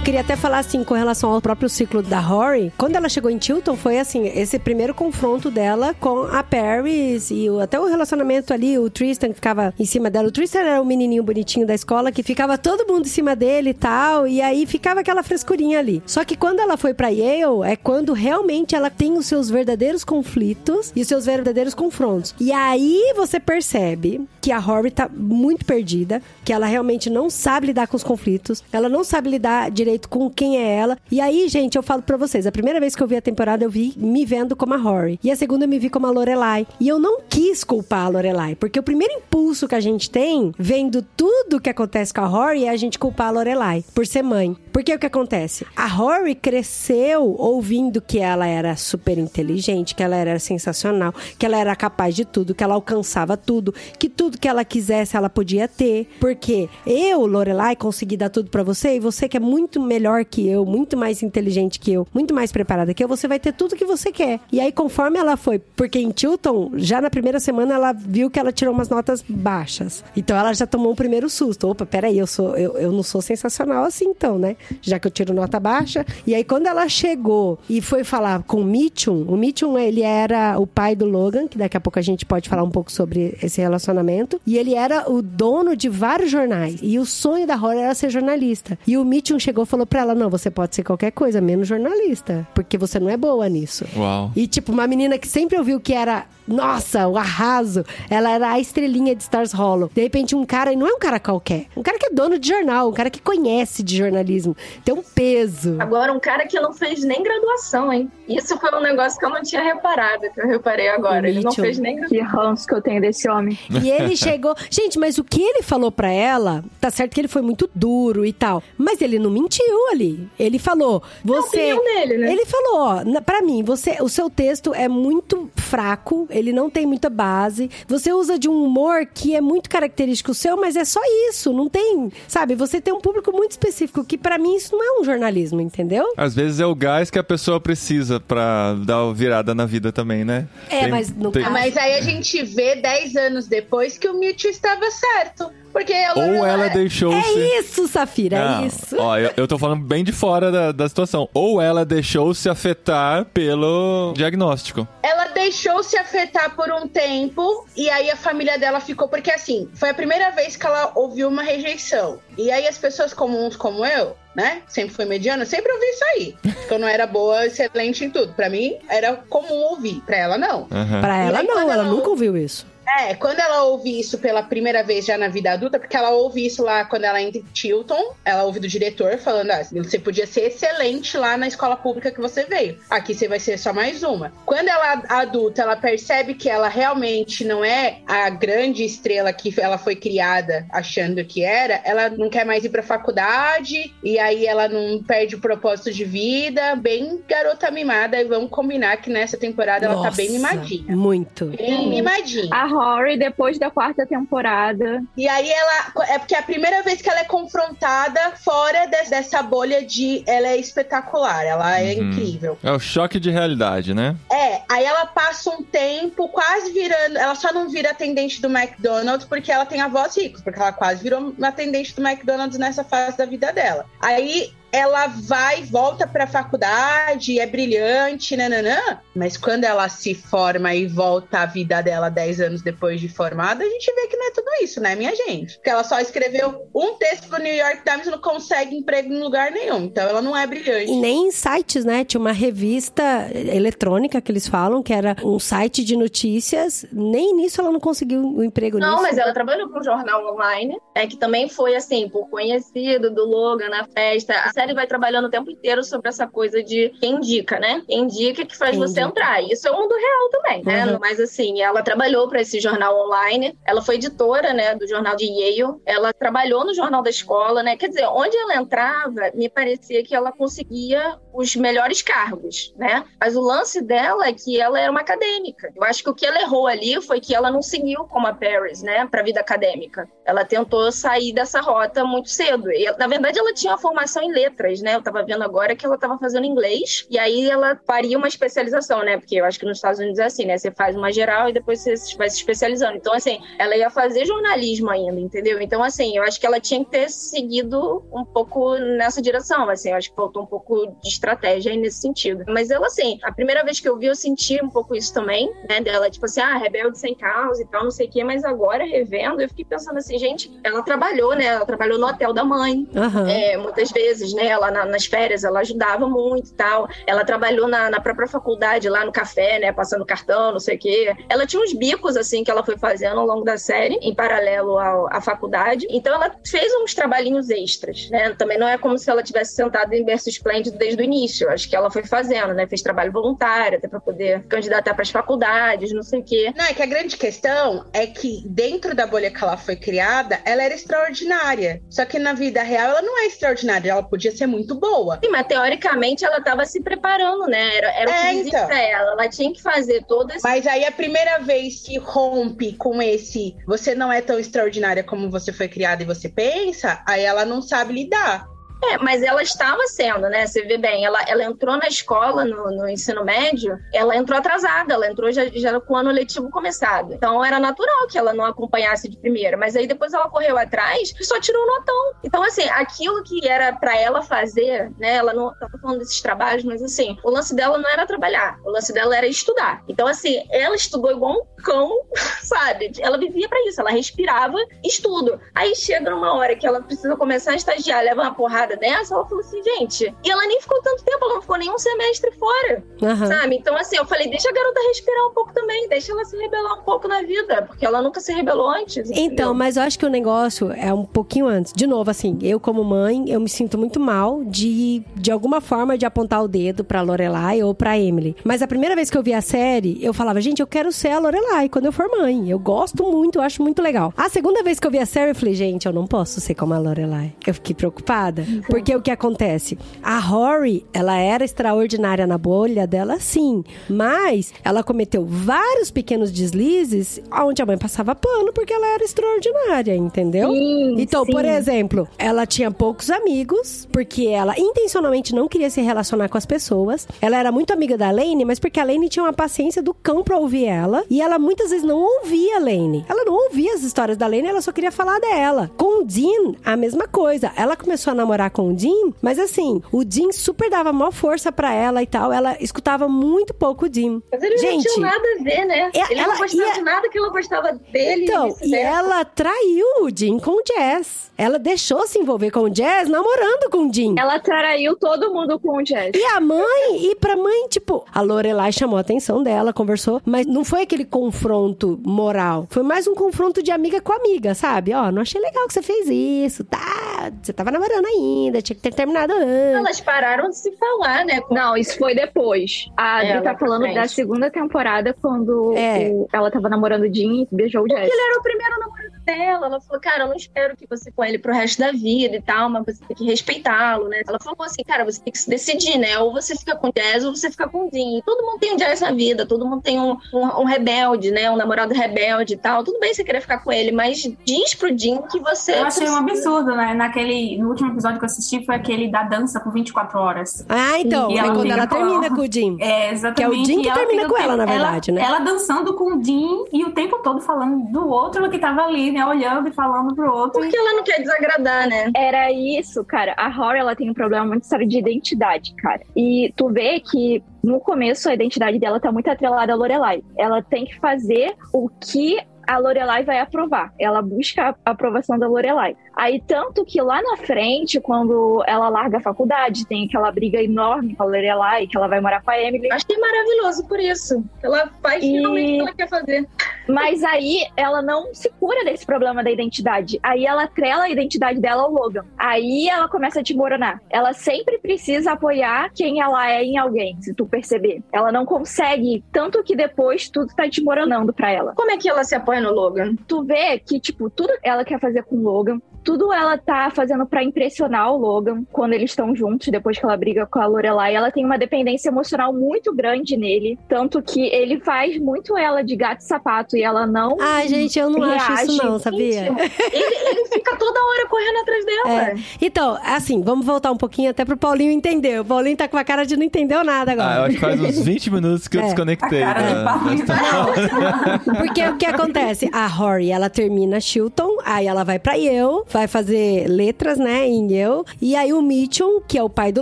Speaker 3: Queria até falar assim, com relação ao próprio ciclo da Rory, quando ela chegou em Tilton, foi assim, esse primeiro confronto dela com a Paris e o- até o relacionamento ali, o Tristan que ficava em cima dela. O Tristan era o menininho bonitinho da escola que ficava todo mundo em cima dele e tal, e aí ficava aquela frescurinha ali. Só que quando ela foi pra Yale, é quando realmente ela tem os seus verdadeiros conflitos e os seus verdadeiros confrontos. E aí você percebe que a Rory tá muito perdida, que ela realmente não sabe lidar com os conflitos, ela não sabe lidar direito com quem é ela. E aí, gente, eu falo pra vocês, a primeira vez que eu vi a temporada, eu vi me vendo como a Rory. E a segunda eu me vi como a Lorelai. E eu não quis culpar a Lorelai, porque o primeiro impulso que a gente tem, vendo tudo que acontece com a Rory, é a gente culpar a Lorelai por ser mãe. Porque o que acontece? A Rory cresceu ouvindo que ela era super inteligente, que ela era sensacional, que ela era capaz de tudo, que ela alcançava tudo, que tudo que ela quisesse ela podia ter. Porque eu, Lorelai, consegui dar tudo pra você e você que é muito melhor que eu, muito mais inteligente que eu, muito mais preparada que eu, você vai ter tudo que você quer. E aí, conforme ela foi, porque em Tilton, já na primeira semana ela viu que ela tirou umas notas baixas. Então ela já tomou um primeiro susto. Opa, peraí, eu sou eu, eu não sou sensacional assim, então, né? Já que eu tiro nota baixa. E aí, quando ela chegou e foi falar com o Mitchum, o Mitchum, ele era o pai do Logan, que daqui a pouco a gente pode falar um pouco sobre esse relacionamento. E ele era o dono de vários jornais. E o sonho da Rory era ser jornalista. E o Mitchum chegou e falou pra ela: Não, você pode ser qualquer coisa, menos jornalista. Porque você não é boa nisso.
Speaker 2: Uau.
Speaker 3: E, tipo, uma menina que sempre ouviu que era, nossa, o arraso, ela era a estrelinha de Stars Hollow. De repente, um cara, e não é um cara qualquer, um cara que é dono de jornal, um cara que conhece de jornalismo, tem um peso.
Speaker 6: Agora, um cara que não fez nem graduação, hein? Isso foi um negócio que eu não tinha reparado, que eu reparei agora. Ele não fez nem graduação.
Speaker 7: Que ranço que eu tenho desse homem.
Speaker 3: E ele chegou. Gente, mas o que ele falou pra ela, tá certo que ele foi muito duro e tal. Mas ele não mentiu ali. Ele falou: você.
Speaker 6: dele, né?
Speaker 3: Ele falou: ó, pra mim, você, o seu texto é muito fraco, ele não tem muita base. Você usa de um humor que é muito característico seu, mas é só isso. Não tem. Sabe, você tem um público muito específico, que pra mim isso não é um jornalismo, entendeu?
Speaker 2: Às vezes é o gás que a pessoa precisa pra dar virada na vida também, né?
Speaker 3: É, mas no
Speaker 2: tem-
Speaker 3: caso-
Speaker 4: Mas aí a gente vê 10 anos depois que o Mewtwo estava certo. Porque a
Speaker 2: Ou
Speaker 4: Lorelai-
Speaker 2: ela deixou-se.
Speaker 3: É isso, Safira,
Speaker 2: Não,
Speaker 3: é isso.
Speaker 2: Ó, eu, eu tô falando bem de fora da, da situação. Ou ela deixou-se afetar pelo diagnóstico.
Speaker 4: Ela deixou se afetar por um tempo e aí a família dela ficou. Porque assim, foi a primeira vez que ela ouviu uma rejeição. E aí as pessoas comuns como eu, né? Sempre fui mediana, sempre ouvi isso aí. Que eu não era boa, excelente em tudo. Pra mim, era comum ouvir. Pra ela, não.
Speaker 2: Aham.
Speaker 3: Pra
Speaker 4: E
Speaker 3: ela
Speaker 4: aí,
Speaker 3: não, ela
Speaker 4: ela-
Speaker 3: nunca ouviu isso.
Speaker 4: É, quando ela ouve isso pela primeira vez já na vida adulta, porque ela ouve isso lá quando ela entra em Tilton, ela ouve do diretor falando: ah, você podia ser excelente lá na escola pública que você veio. Aqui você vai ser só mais uma. Quando ela adulta, ela percebe que ela realmente não é a grande estrela que ela foi criada achando que era, ela não quer mais ir pra faculdade, e aí ela não perde o propósito de vida, bem garota mimada, e vamos combinar que nessa temporada ela tá bem
Speaker 3: Nossa,
Speaker 4: mimadinha.
Speaker 3: Muito.
Speaker 4: Bem mimadinha.
Speaker 7: A Rory, depois da quarta temporada,
Speaker 4: E aí ela. É porque é a primeira vez que ela é confrontada fora des- dessa bolha de ela é espetacular, ela é
Speaker 2: Uhum.
Speaker 4: incrível.
Speaker 2: É o choque de realidade, né?
Speaker 4: É, aí ela passa um tempo quase virando. Ela só não vira atendente do McDonald's porque ela tem a voz rica, porque ela quase virou uma atendente do McDonald's nessa fase da vida dela. Aí ela vai, volta pra faculdade, é brilhante, nananã. Mas quando ela se forma e volta à vida dela 10 anos depois de formada, a gente vê que não é tudo isso, né, minha gente? Porque ela só escreveu um texto pro New York Times e não consegue emprego em lugar nenhum. Então ela não é brilhante.
Speaker 3: E nem em sites, né? Tinha uma revista eletrônica que eles falam, que era um site de notícias. Nem nisso ela não conseguiu um emprego
Speaker 6: Não,
Speaker 3: nisso.
Speaker 6: mas ela trabalhou para um jornal online, é que também foi assim, por conhecido do Logan na festa. A série vai trabalhando o tempo inteiro sobre essa coisa de quem indica, né? Quem indica que faz
Speaker 3: Quem
Speaker 6: você
Speaker 3: indica.
Speaker 6: entrar. Isso é o mundo real também, né?
Speaker 3: Uhum.
Speaker 6: Mas assim, ela trabalhou para esse jornal online. Ela foi editora, né, do jornal de Yale. Ela trabalhou no jornal da escola, né? Quer dizer, onde ela entrava, me parecia que ela conseguia os melhores cargos, né? Mas o lance dela é que ela era uma acadêmica. Eu acho que o que ela errou ali foi que ela não seguiu como a Paris, né, para a vida acadêmica. Ela tentou sair dessa rota muito cedo. E, na verdade, ela tinha uma formação em letras, né? Eu tava vendo agora que ela tava fazendo inglês e aí ela faria uma especialização, né? Porque eu acho que nos Estados Unidos é assim, né? Você faz uma geral e depois você vai se especializando. Então, assim, ela ia fazer jornalismo ainda, entendeu? Então, assim, eu acho que ela tinha que ter seguido um pouco nessa direção, assim, eu acho que faltou um pouco de estratégia aí nesse sentido. Mas ela, assim, a primeira vez que eu vi, eu senti um pouco isso também, né? Dela, tipo assim, ah, rebelde sem causa e tal, não sei o quê, mas agora, revendo, eu fiquei pensando assim, gente, ela trabalhou, né? Ela trabalhou no hotel da mãe,
Speaker 3: Aham.
Speaker 6: é, muitas vezes, né? Ela na- nas férias ela ajudava muito e tal. Ela trabalhou na, na própria faculdade, lá no café, né? Passando cartão, não sei o quê. Ela tinha uns bicos, assim, que ela foi fazendo ao longo da série, em paralelo ao- à faculdade. Então ela fez uns trabalhinhos extras, né? Também não é como se ela tivesse sentado em berço esplêndido desde o início. Acho que ela foi fazendo, né? Fez trabalho voluntário, até para poder candidatar para as faculdades, não sei o quê.
Speaker 4: Não, é que a grande questão é que dentro da bolha que ela foi criada, ela era extraordinária. Só que na vida real ela não é extraordinária, ela podia ser muito boa.
Speaker 6: Sim, mas teoricamente ela estava se preparando, né? Era, era o
Speaker 4: É,
Speaker 6: que dizia
Speaker 4: então.
Speaker 6: pra ela. Ela tinha que fazer todo esse
Speaker 4: Mas aí a primeira vez que rompe com esse você não é tão extraordinária como você foi criada e você pensa, aí ela não sabe lidar.
Speaker 6: É, mas ela estava sendo, né? Você vê bem, ela, ela entrou na escola, no, no ensino médio, ela entrou atrasada, ela entrou já, já com o ano letivo começado. Então era natural que ela não acompanhasse de primeira, mas aí depois ela correu atrás e só tirou um notão. Então, assim, aquilo que era pra ela fazer, né? Ela não tava falando desses trabalhos, mas assim, o lance dela não era trabalhar, o lance dela era estudar. Então, assim, ela estudou igual um cão, sabe? Ela vivia pra isso, ela respirava estudo. Aí chega numa hora que ela precisa começar a estagiar, leva uma porrada dessa, ela falou assim, gente. E ela nem ficou tanto tempo, ela não ficou nenhum semestre fora,
Speaker 3: Aham.
Speaker 6: sabe? Então, assim, eu falei, deixa a garota respirar um pouco também, deixa ela se rebelar um pouco na vida, porque ela nunca se rebelou antes.
Speaker 3: Então,
Speaker 6: entendeu?
Speaker 3: mas eu acho que o negócio é um pouquinho antes. De novo, assim, eu como mãe, eu me sinto muito mal de, de alguma forma, de apontar o dedo pra Lorelai ou pra Emily. Mas a primeira vez que eu vi a série, eu falava, gente, eu quero ser a Lorelai quando eu for mãe. Eu gosto muito, eu acho muito legal. A segunda vez que eu vi a série, eu falei, gente, eu não posso ser como a Lorelai. Eu fiquei preocupada. Porque o que acontece? A Rory, ela era extraordinária na bolha dela, sim. Mas ela cometeu vários pequenos deslizes onde a mãe passava pano porque ela era extraordinária, entendeu?
Speaker 7: Sim,
Speaker 3: então,
Speaker 7: sim.
Speaker 3: por exemplo, ela tinha poucos amigos, porque ela intencionalmente não queria se relacionar com as pessoas. Ela era muito amiga da Lane, mas porque a Lane tinha uma paciência do cão pra ouvir ela. E ela muitas vezes não ouvia a Lane. Ela não ouvia as histórias da Lane, ela só queria falar dela. Com o Dean, a mesma coisa. Ela começou a namorar com o Dean, mas assim, o Dean super dava maior força pra ela e tal. Ela escutava muito pouco o Dean.
Speaker 6: Mas eles
Speaker 3: Gente,
Speaker 6: não tinham nada a ver, né?
Speaker 3: é-
Speaker 6: Ele
Speaker 3: ela
Speaker 6: não gostava de nada que ela gostava dele.
Speaker 3: Então, e ela traiu o Dean com o Jazz. Ela deixou se envolver com o Jazz namorando com o Dean.
Speaker 7: Ela traiu todo mundo com o Jazz.
Speaker 3: E a mãe, e pra mãe, tipo, a Lorelai chamou a atenção dela, conversou, mas não foi aquele confronto moral. Foi mais um confronto de amiga com amiga, sabe? Ó, não achei legal que você fez isso, tá? Você tava namorando ainda, tinha que ter terminado antes.
Speaker 6: Elas pararam de se falar, né?
Speaker 7: Não, isso foi depois. A
Speaker 6: É,
Speaker 7: Adri tá
Speaker 6: lá pra
Speaker 7: falando
Speaker 6: frente.
Speaker 7: da segunda temporada, quando
Speaker 3: É.
Speaker 7: o- ela tava namorando o Jim e beijou o Jazz.
Speaker 6: Ele era o primeiro namorado dela. Ela falou, cara, eu não espero que você com ele pro resto da vida e tal, mas você tem que respeitá-lo, né? Ela falou assim, cara, você tem que se decidir, né? Ou você fica com o Jazz ou você fica com o Dean. E todo mundo tem um Jazz na vida, todo mundo tem um, um, um rebelde, né? Um namorado rebelde e tal. Tudo bem você querer ficar com ele, mas diz pro Dean que você...
Speaker 5: Eu achei um absurdo, né? Naquele, no último episódio que eu assisti foi aquele da dança por 24 horas.
Speaker 3: Ah, então,
Speaker 5: E
Speaker 3: é
Speaker 5: ela
Speaker 3: quando ela termina
Speaker 5: ela.
Speaker 3: com o Jim.
Speaker 5: É, exatamente.
Speaker 3: Que é o Dean que
Speaker 5: ela
Speaker 3: termina com ela, na
Speaker 5: ela-
Speaker 3: verdade, né?
Speaker 5: Ela dançando com o Dean e o tempo todo falando do outro que tava ali né? Olhando e falando pro outro.
Speaker 6: Porque ela não quer desagradar, né?
Speaker 7: Era isso, cara. A Rory, ela tem um problema muito sério de identidade, cara. E tu vê que no começo a identidade dela tá muito atrelada à Lorelai. Ela tem que fazer o que a Lorelai vai aprovar. Ela busca a aprovação da Lorelai. Aí, tanto que lá na frente, quando ela larga a faculdade, tem aquela briga enorme com a Lorelai, que ela vai morar com a Emily.
Speaker 6: Achei maravilhoso por isso. Ela faz
Speaker 7: E-
Speaker 6: finalmente o que ela quer fazer.
Speaker 7: Mas aí ela não se cura desse problema da identidade. Aí ela atrela a identidade dela ao Logan. Aí ela começa a desmoronar. Ela sempre precisa apoiar quem ela é em alguém, se tu perceber. Ela não consegue, tanto que depois tudo tá desmoronando pra ela.
Speaker 6: Como é que ela se apoia no Logan?
Speaker 7: Tu vê que, tipo, tudo ela quer fazer com o Logan. Tudo ela tá fazendo pra impressionar o Logan quando eles estão juntos, depois que ela briga com a Lorelai. Ela tem uma dependência emocional muito grande nele. Tanto que ele faz muito ela de gato e sapato e ela não.
Speaker 3: Ai, gente, eu não acho isso
Speaker 7: Reage.
Speaker 3: não, sabia?
Speaker 6: Ele, ele fica toda hora correndo atrás dela.
Speaker 3: É. Então, assim, vamos voltar um pouquinho até pro Paulinho entender. O Paulinho tá com a cara de não entendeu nada
Speaker 2: Ah, eu
Speaker 3: agora.
Speaker 2: acho que faz uns 20 minutos que eu
Speaker 3: É.
Speaker 2: desconectei.
Speaker 5: A cara de
Speaker 2: da-
Speaker 5: Paulinho
Speaker 2: da-
Speaker 3: Porque o que acontece? A Rory, ela termina Chilton, aí ela vai pra Yale, vai fazer letras, né, em Yale. E aí o Mitchell, que é o pai do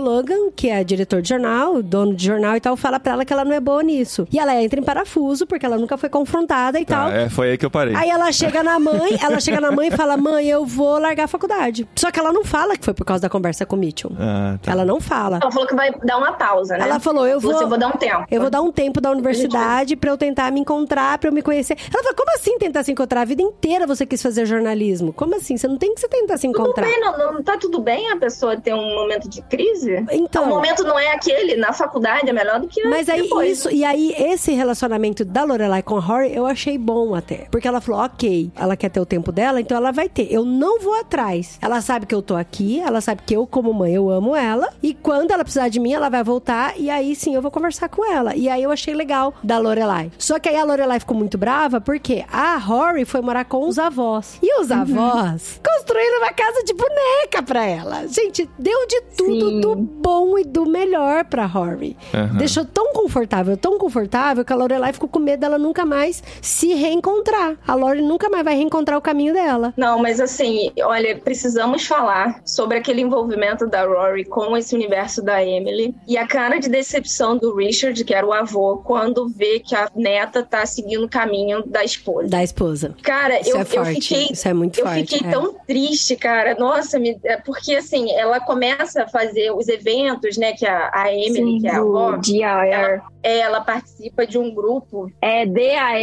Speaker 3: Logan, que é diretor de jornal, dono de jornal e tal, fala pra ela que ela não é boa nisso. E ela entra em parafuso, porque ela nunca foi confrontada e tal.
Speaker 2: Tá, é, foi aí que eu parei.
Speaker 3: Aí ela chega na mãe, ela chega na mãe e fala: Mãe, eu vou largar a faculdade. Só que ela não fala que foi por causa da conversa com o Mitchell.
Speaker 2: Ah, tá.
Speaker 3: Ela não fala.
Speaker 6: Ela falou que vai dar uma pausa, né?
Speaker 3: Ela falou, eu vou-
Speaker 6: Você vou dar um tempo.
Speaker 3: Eu vou dar um tempo da universidade pra eu tentar me encontrar, pra eu me conhecer. Ela falou, como assim tentar se encontrar? A vida inteira você quis fazer jornalismo. Como assim? Você não tem que se tentar se
Speaker 6: Tudo
Speaker 3: encontrar.
Speaker 6: bem, não, não tá tudo bem a pessoa ter um momento de crise?
Speaker 3: Então.
Speaker 6: O momento não é aquele, na faculdade é melhor do que
Speaker 3: Mas aí
Speaker 6: depois.
Speaker 3: isso, e aí esse relacionamento da Lorelai com a Rory, eu achei bom até. Porque ela falou, ok, ela quer ter o tempo dela, então ela vai ter. Eu não vou atrás. Ela sabe que eu tô aqui, ela sabe que eu, como mãe, eu amo ela. E quando ela precisar de mim, ela vai voltar. E aí sim, eu vou conversar com ela. E aí eu achei legal da Lorelai. Só que aí a Lorelai ficou muito brava, porque a Rory foi morar com os avós. E os avós construíram uma casa de boneca pra ela. Gente, deu de tudo
Speaker 7: Sim.
Speaker 3: do bom e do melhor pra Rory.
Speaker 2: Aham.
Speaker 3: Deixou tão confortável, tão confortável, que a Lorelai ficou com medo dela nunca mais se reencontrar. A Lori nunca mais vai reencontrar o caminho dela.
Speaker 6: Não, mas assim, olha, precisamos falar sobre aquele envolvimento da Rory com esse universo da Emily e a cara de decepção do Richard, que era o avô, quando vê que a neta tá seguindo o caminho da esposa.
Speaker 3: Da esposa.
Speaker 6: Cara,
Speaker 3: Isso
Speaker 6: eu,
Speaker 3: é
Speaker 6: eu
Speaker 3: forte.
Speaker 6: fiquei
Speaker 3: Isso é muito
Speaker 6: eu
Speaker 3: forte.
Speaker 6: fiquei
Speaker 3: é.
Speaker 6: tão triste, cara. Nossa, me- é porque assim, ela começa a fazer os eventos, né? Que a, a Emily,
Speaker 7: Sim,
Speaker 6: que é a avó,
Speaker 7: DAR.
Speaker 6: é, ela participa de um grupo.
Speaker 7: É DAR.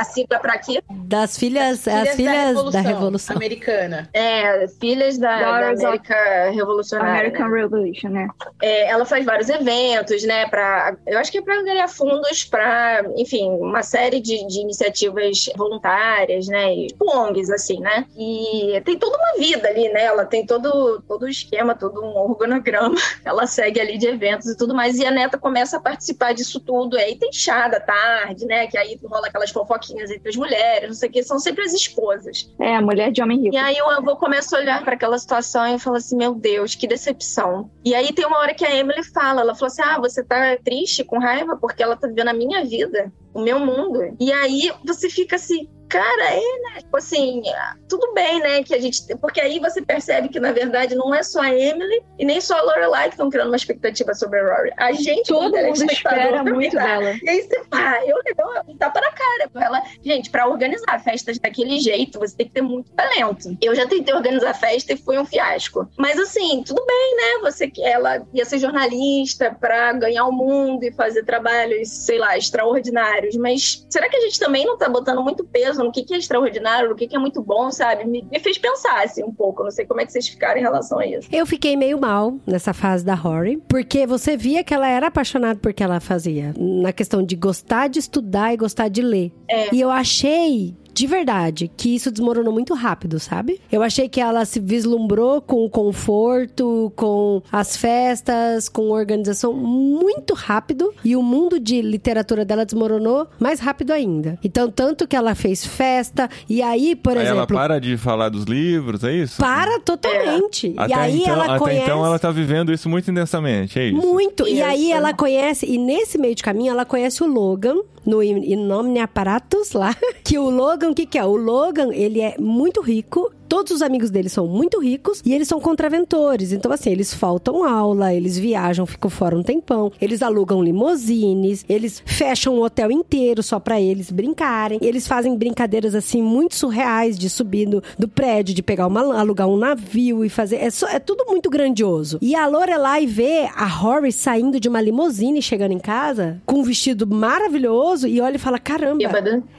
Speaker 6: A sigla pra quê?
Speaker 3: Das filhas, as filhas da Revolução.
Speaker 4: Americana.
Speaker 6: É, Filhas da, da
Speaker 7: Daughters
Speaker 6: América Revolucionária.
Speaker 7: American
Speaker 6: né?
Speaker 7: Revolution, né?
Speaker 6: É, ela faz vários eventos, né? Pra, eu acho que é para ganhar fundos para, enfim, uma série de, de iniciativas voluntárias, né? E tipo ONGs, assim, né? E tem toda uma vida ali, né? Ela tem todo, todo o esquema, todo um organograma. Ela segue ali de eventos e tudo mais. E a neta começa a participar disso tudo. Aí tem chá da tarde, né? Que aí rola aquelas fofoquinhas entre as mulheres, não sei o que. São sempre as esposas.
Speaker 7: É, a mulher de homem rico.
Speaker 6: E aí o avô começa a olhar para aquela situação e fala assim: Meu Deus, que decepção. E aí tem uma hora que a Emily fala: Ela falou assim: Ah, você tá triste, com raiva, porque ela tá vivendo a minha vida, o meu mundo. E aí você fica assim. Cara, é, né? Tipo assim, tudo bem, né? Que a gente. Porque aí você percebe que, na verdade, não é só a Emily e nem só a Lorelai que estão criando uma expectativa sobre a Rory. A gente,
Speaker 7: Todo mundo espera muito
Speaker 6: tá.
Speaker 7: dela.
Speaker 6: E aí você fala, eu dou um tapa na cara. Ela, gente, pra organizar festas daquele jeito, você tem que ter muito talento. Eu já tentei organizar festa e foi um fiasco. Mas assim, tudo bem, né? Você ela ia ser jornalista pra ganhar o mundo e fazer trabalhos, sei lá, extraordinários. Mas será que a gente também não tá botando muito peso no que, que é extraordinário, no que, que é muito bom, sabe? Me, me fez pensar assim um pouco. Não sei como é que vocês ficaram em relação a isso.
Speaker 3: Eu fiquei meio mal nessa fase da Rory, porque você via que ela era apaixonada por que ela fazia. Na questão de gostar de estudar e gostar de ler.
Speaker 6: É.
Speaker 3: E eu achei. De verdade, que isso desmoronou muito rápido, sabe? Eu achei que ela se vislumbrou com o conforto, com as festas, com a organização muito rápido. E o mundo de literatura dela desmoronou mais rápido ainda. Então, tanto que ela fez festa, e aí, por
Speaker 2: Aí ela
Speaker 3: exemplo.
Speaker 2: para de falar dos livros, é isso?
Speaker 3: Para totalmente.
Speaker 2: Até,
Speaker 3: e aí
Speaker 2: então,
Speaker 3: ela
Speaker 2: até
Speaker 3: conhece.
Speaker 2: então ela tá vivendo isso muito intensamente, é isso?
Speaker 3: Muito. E
Speaker 6: Isso.
Speaker 3: aí ela conhece, e nesse meio de caminho ela conhece o Logan, no Inomne Apparatus lá, que o Logan, o que que é? O Logan, ele é muito rico, Todos os amigos dele são muito ricos e eles são contraventores. Então, assim, eles faltam aula, eles viajam, ficam fora um tempão, eles alugam limousines, eles fecham o hotel inteiro só pra eles brincarem. Eles fazem brincadeiras, assim, muito surreais de subir do, do prédio, de pegar uma, alugar um navio e fazer. É, só- é tudo muito grandioso. E a Lorelai vê a Rory saindo de uma limousine chegando em casa com um vestido maravilhoso e olha e fala: caramba.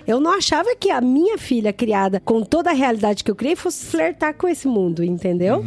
Speaker 3: Eu não achava que a minha filha, criada com toda a realidade que eu criei, fosse flertar com esse mundo, entendeu?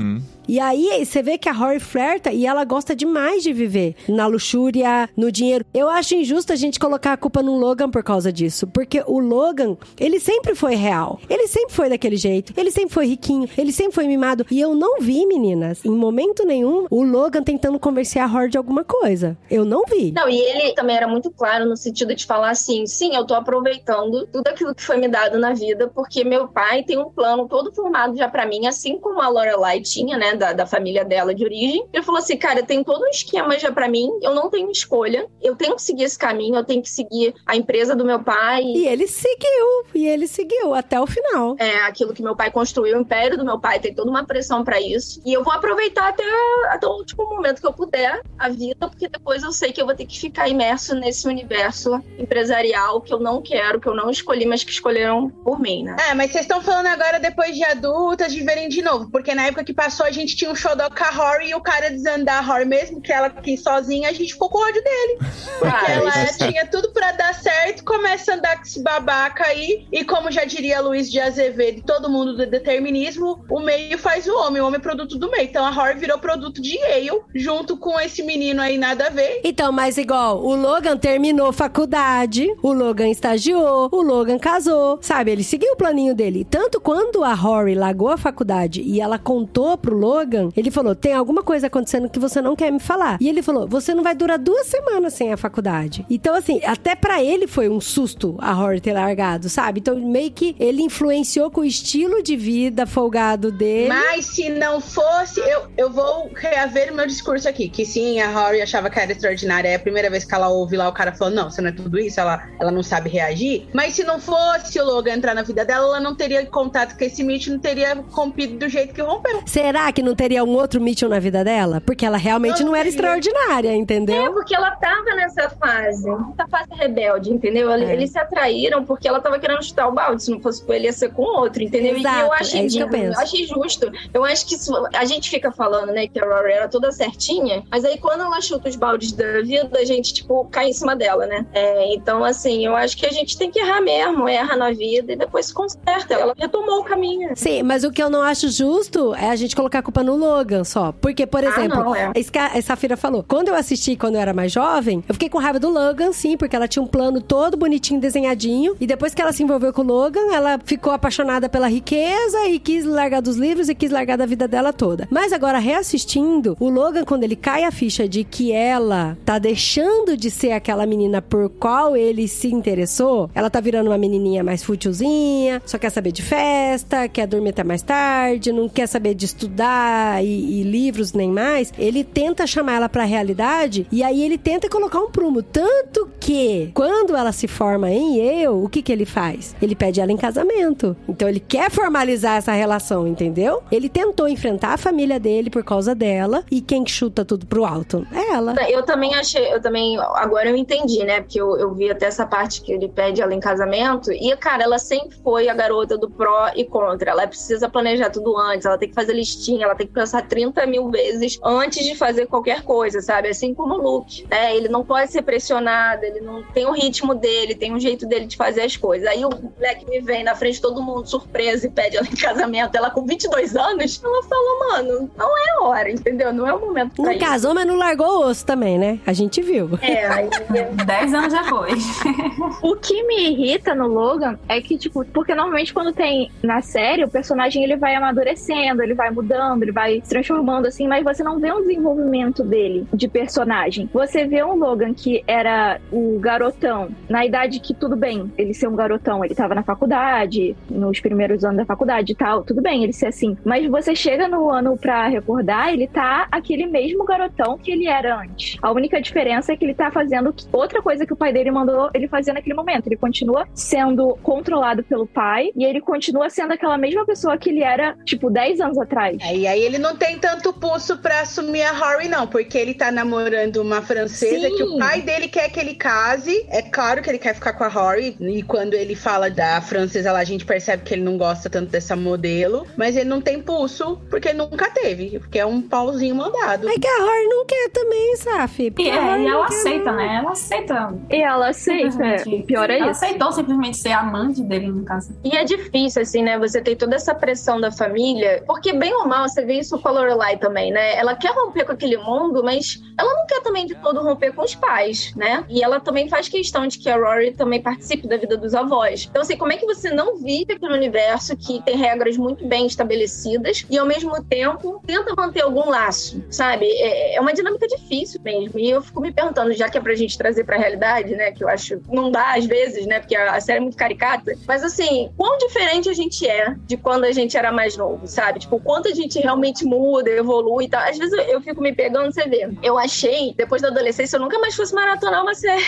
Speaker 3: E aí, você vê que a Rory flerta e ela gosta demais de viver na luxúria, no dinheiro. Eu acho injusto a gente colocar a culpa no Logan por causa disso. Porque o Logan, ele sempre foi real. Ele sempre foi daquele jeito. Ele sempre foi riquinho. Ele sempre foi mimado. E eu não vi, meninas, em momento nenhum, o Logan tentando convencer a Rory de alguma coisa. Eu não vi.
Speaker 6: Não, e ele também era muito claro no sentido de falar assim: sim, eu tô aproveitando tudo aquilo que foi me dado na vida, porque meu pai tem um plano todo formado já pra mim, assim como a Lorelai tinha, né, da, da família dela de origem. Ele falou assim: cara, tem todo um esquema já pra mim, eu não tenho escolha, eu tenho que seguir esse caminho, eu tenho que seguir a empresa do meu pai.
Speaker 3: E ele seguiu. E ele seguiu até o final.
Speaker 6: É aquilo que meu pai construiu, o império do meu pai, tem toda uma pressão pra isso. E eu vou aproveitar até, até o último momento que eu puder a vida, porque depois eu sei que eu vou ter que ficar imerso nesse universo empresarial que eu não quero, que eu não escolhi, mas que escolheram por mim, né?
Speaker 4: É, mas vocês estão falando agora depois de adultas de verem de novo. Porque na época que passou, a gente tinha um show com a Rory e o cara desandar a Rory, mesmo que ela quis sozinha, a gente ficou com ódio dele. Porque
Speaker 6: Ah,
Speaker 4: ela
Speaker 2: isso
Speaker 4: tinha tudo pra dar certo, começa a andar com esse babaca aí. E como já diria Luiz de Azevedo e todo mundo do determinismo, o meio faz o homem, o homem é produto do meio. Então a Rory virou produto de Yale, junto com esse menino aí, nada a ver.
Speaker 3: Então, mas igual, o Logan terminou faculdade, o Logan estagiou, o Logan casou, sabe? Ele seguiu o planinho dele. Tanto quando a Rory largou a faculdade e ela contou pro Logan, ele falou: tem alguma coisa acontecendo que você não quer me falar. E ele falou: você não vai durar duas semanas sem a faculdade. Então, assim, até pra ele foi um susto a Rory ter largado, sabe? Então, meio que ele influenciou com o estilo de vida folgado dele.
Speaker 4: Mas se não fosse, eu, eu vou reaver o meu discurso aqui. Que sim, a Rory achava que era extraordinária. É a primeira vez que ela ouve lá, o cara falou: Não, você não é tudo isso, ela, ela não sabe reagir. Mas se não fosse o Logan entrar na vida dela, ela não teria contato com esse Mitch, não teria rompido do jeito que rompeu.
Speaker 3: Será que não teria um outro Mitchell na vida dela? Porque ela realmente
Speaker 4: Não
Speaker 3: não era extraordinária, entendeu?
Speaker 6: É, porque ela tava nessa fase, nessa fase rebelde, entendeu?
Speaker 3: É.
Speaker 6: Eles se atraíram porque ela tava querendo chutar o balde. Se não fosse com ele, ia ser com outro, entendeu? e
Speaker 3: Exato,
Speaker 6: eu achei
Speaker 3: é que eu penso.
Speaker 6: achei justo. Eu acho que isso- a gente fica falando, né, que a Rory era toda certinha, mas aí quando ela chuta os baldes da vida, a gente, tipo, cai em cima dela, né? É, então, assim, eu acho que a gente tem que errar mesmo, erra na vida e depois se conserta. Ela retomou o caminho.
Speaker 3: Sim, mas o que eu não acho justo é a gente colocar culpa no Logan só. Porque, por exemplo,
Speaker 6: não, é.
Speaker 3: isso que a a Safira falou. Quando eu assisti quando eu era mais jovem, eu fiquei com raiva do Logan, sim, porque ela tinha um plano todo bonitinho, desenhadinho. E depois que ela se envolveu com o Logan, ela ficou apaixonada pela riqueza e quis largar dos livros e quis largar da vida dela toda. Mas agora, reassistindo, o Logan, quando ele cai a ficha de que ela tá deixando de ser aquela menina por qual ele se interessou, ela tá virando uma menininha mais fútilzinha, só quer saber de festa, quer dormir até mais tarde, não quer saber de estudar e, e livros nem mais. Ele tenta chamar ela pra realidade e aí ele tenta colocar um prumo. Tanto que, quando ela se forma em Yale, o que que ele faz? Ele pede ela em casamento. Então ele quer formalizar essa relação, entendeu? Ele tentou enfrentar a família dele por causa dela e quem que chuta tudo pro alto? É ela.
Speaker 6: Eu também achei, eu também, agora eu entendi, né? Porque eu, eu vi até essa parte que ele pede ela em casamento. E, cara, ela sempre foi a garota do pró e contra. Ela precisa planejar tudo antes, ela tem que fazer listinha, ela tem que pensar 30 mil vezes antes de fazer qualquer coisa, sabe? Assim como o Luke, né? Ele não pode ser pressionado, ele não tem o ritmo dele, tem um jeito dele de fazer as coisas. Aí o moleque me vem na frente de todo mundo, surpresa, e pede ela em casamento. Ela com 22 anos, ela fala, mano, não é a hora, entendeu? Não é o momento pra
Speaker 3: Não
Speaker 6: isso.
Speaker 3: casou, mas não largou o osso também, né? A gente viu.
Speaker 6: É, aí
Speaker 5: Dez anos depois.
Speaker 7: O que me irrita no Logan é que, tipo, porque normalmente quando tem na série, o personagem ele vai amadurecendo, ele vai mudando, ele vai se transformando assim, mas você não vê um desenvolvimento dele de personagem. Você vê um Logan que era o garotão, na idade que tudo bem, ele ser um garotão, ele tava na faculdade, nos primeiros anos da faculdade e tal, tudo bem ele ser assim. Mas você chega no ano pra recordar, ele tá aquele mesmo garotão que ele era antes. A única diferença é que ele tá fazendo outra coisa que o pai dele mandou ele fazer naquele momento. Ele continua sendo controlado pelo pai e ele continua sendo aquela mesma pessoa que ele era, tipo, 10 anos atrás.
Speaker 4: E aí ele não tem tanto pulso pra assumir a Rory, não, porque ele tá namorando uma francesa
Speaker 7: Sim.
Speaker 4: que o pai dele quer que ele case. É claro que ele quer ficar com a Rory. E quando ele fala da francesa lá, a gente percebe que ele não gosta tanto dessa modelo. Mas ele não tem pulso, porque nunca teve. Porque é um pauzinho mandado.
Speaker 3: É que a Rory não quer também, Saf. porque
Speaker 5: E, é, e ela aceita,
Speaker 3: não.
Speaker 5: né? Ela aceita.
Speaker 7: E ela aceita. é, O pior é
Speaker 5: ela
Speaker 7: isso.
Speaker 5: aceitou simplesmente ser amante dele, no caso.
Speaker 6: E é difícil, assim, né? Você tem toda essa pressão da família, porque bem ou mal você vê isso com a Lorelai também, né? Ela quer romper com aquele mundo, mas ela não quer também de todo romper com os pais, né? E ela também faz questão de que a Rory também participe da vida dos avós. Então, assim, como é que você não vive aquele universo que tem regras muito bem estabelecidas e ao mesmo tempo tenta manter algum laço, sabe? É, é uma dinâmica difícil mesmo. E eu fico me perguntando, já que é pra gente trazer pra realidade, né? Que eu acho não dá às vezes, né? Porque a série é muito caricata. Mas assim, quão diferente a gente é de quando a gente era mais novo, sabe? Tipo, quanto a gente realmente muda, evolui e tal. Às vezes eu, fico me pegando, você vê. Eu achei, depois da adolescência, eu nunca mais fosse maratonar uma série.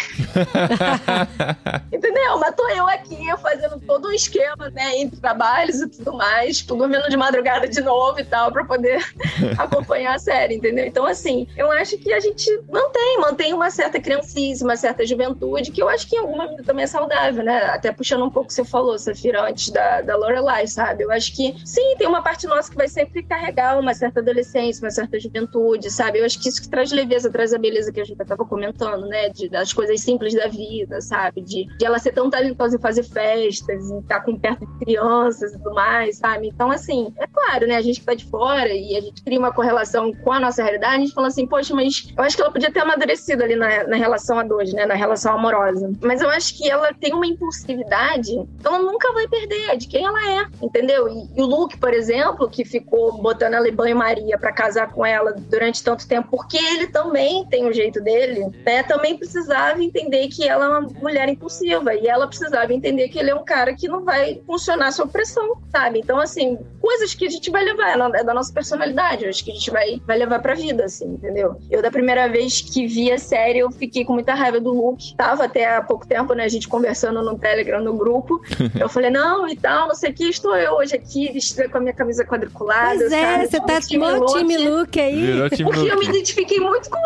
Speaker 6: Entendeu? Mas tô eu aqui fazendo todo um esquema, né? Entre trabalhos e tudo mais, tipo, dormindo de madrugada de novo e tal, pra poder acompanhar a série, entendeu? Então, assim, eu acho que a gente mantém, mantém uma certa criancice, uma certa juventude, que eu acho que em alguma medida também é saudável, né? Até puxando um pouco o que você falou, Safira, antes da, da Lorelai, sabe? Eu acho que, sim, tem uma parte nossa que vai sempre carregar uma certa adolescência, uma certa juventude, sabe? Eu acho que isso que traz leveza, traz a beleza que a gente tava comentando, né? De, das coisas simples da vida, sabe? De, de ela ser tão talentosa em fazer festas, em estar com perto de crianças e tudo mais, sabe? Então, assim, é claro, né? A gente que tá de fora e a gente cria uma correlação com a nossa realidade, a gente fala assim, poxa, mas eu acho que ela podia ter amadurecido ali na, na relação a dois, né? Na relação amorosa. Mas eu acho que ela tem uma impulsividade, então ela nunca vai perder de quem ela é, entendeu? E, e o Luke, por exemplo, que ficou botando ela em banho-maria pra casar com ela durante tanto tempo, porque ele também tem o jeito dele, né? Também precisava entender que ela é uma mulher impulsiva e ela precisava entender que ele é um cara que não vai funcionar sob pressão, sabe? Então, assim, coisas que a gente vai levar, é é da nossa personalidade, eu acho que a gente vai, vai levar pra vida, assim, entendeu? Eu, da primeira vez que vi a série, eu fiquei com muita raiva do Luke. Tava até há pouco tempo, né, a gente conversando no Telegram, no grupo. Eu falei, não, e tal, não sei o que, estou eu hoje aqui, vestida com a minha camisa quadriculada,
Speaker 3: Pois é,
Speaker 6: sabe?
Speaker 3: você tá
Speaker 6: Time
Speaker 3: mó time Luke aí.
Speaker 2: Virou time
Speaker 6: Porque eu me identifiquei muito com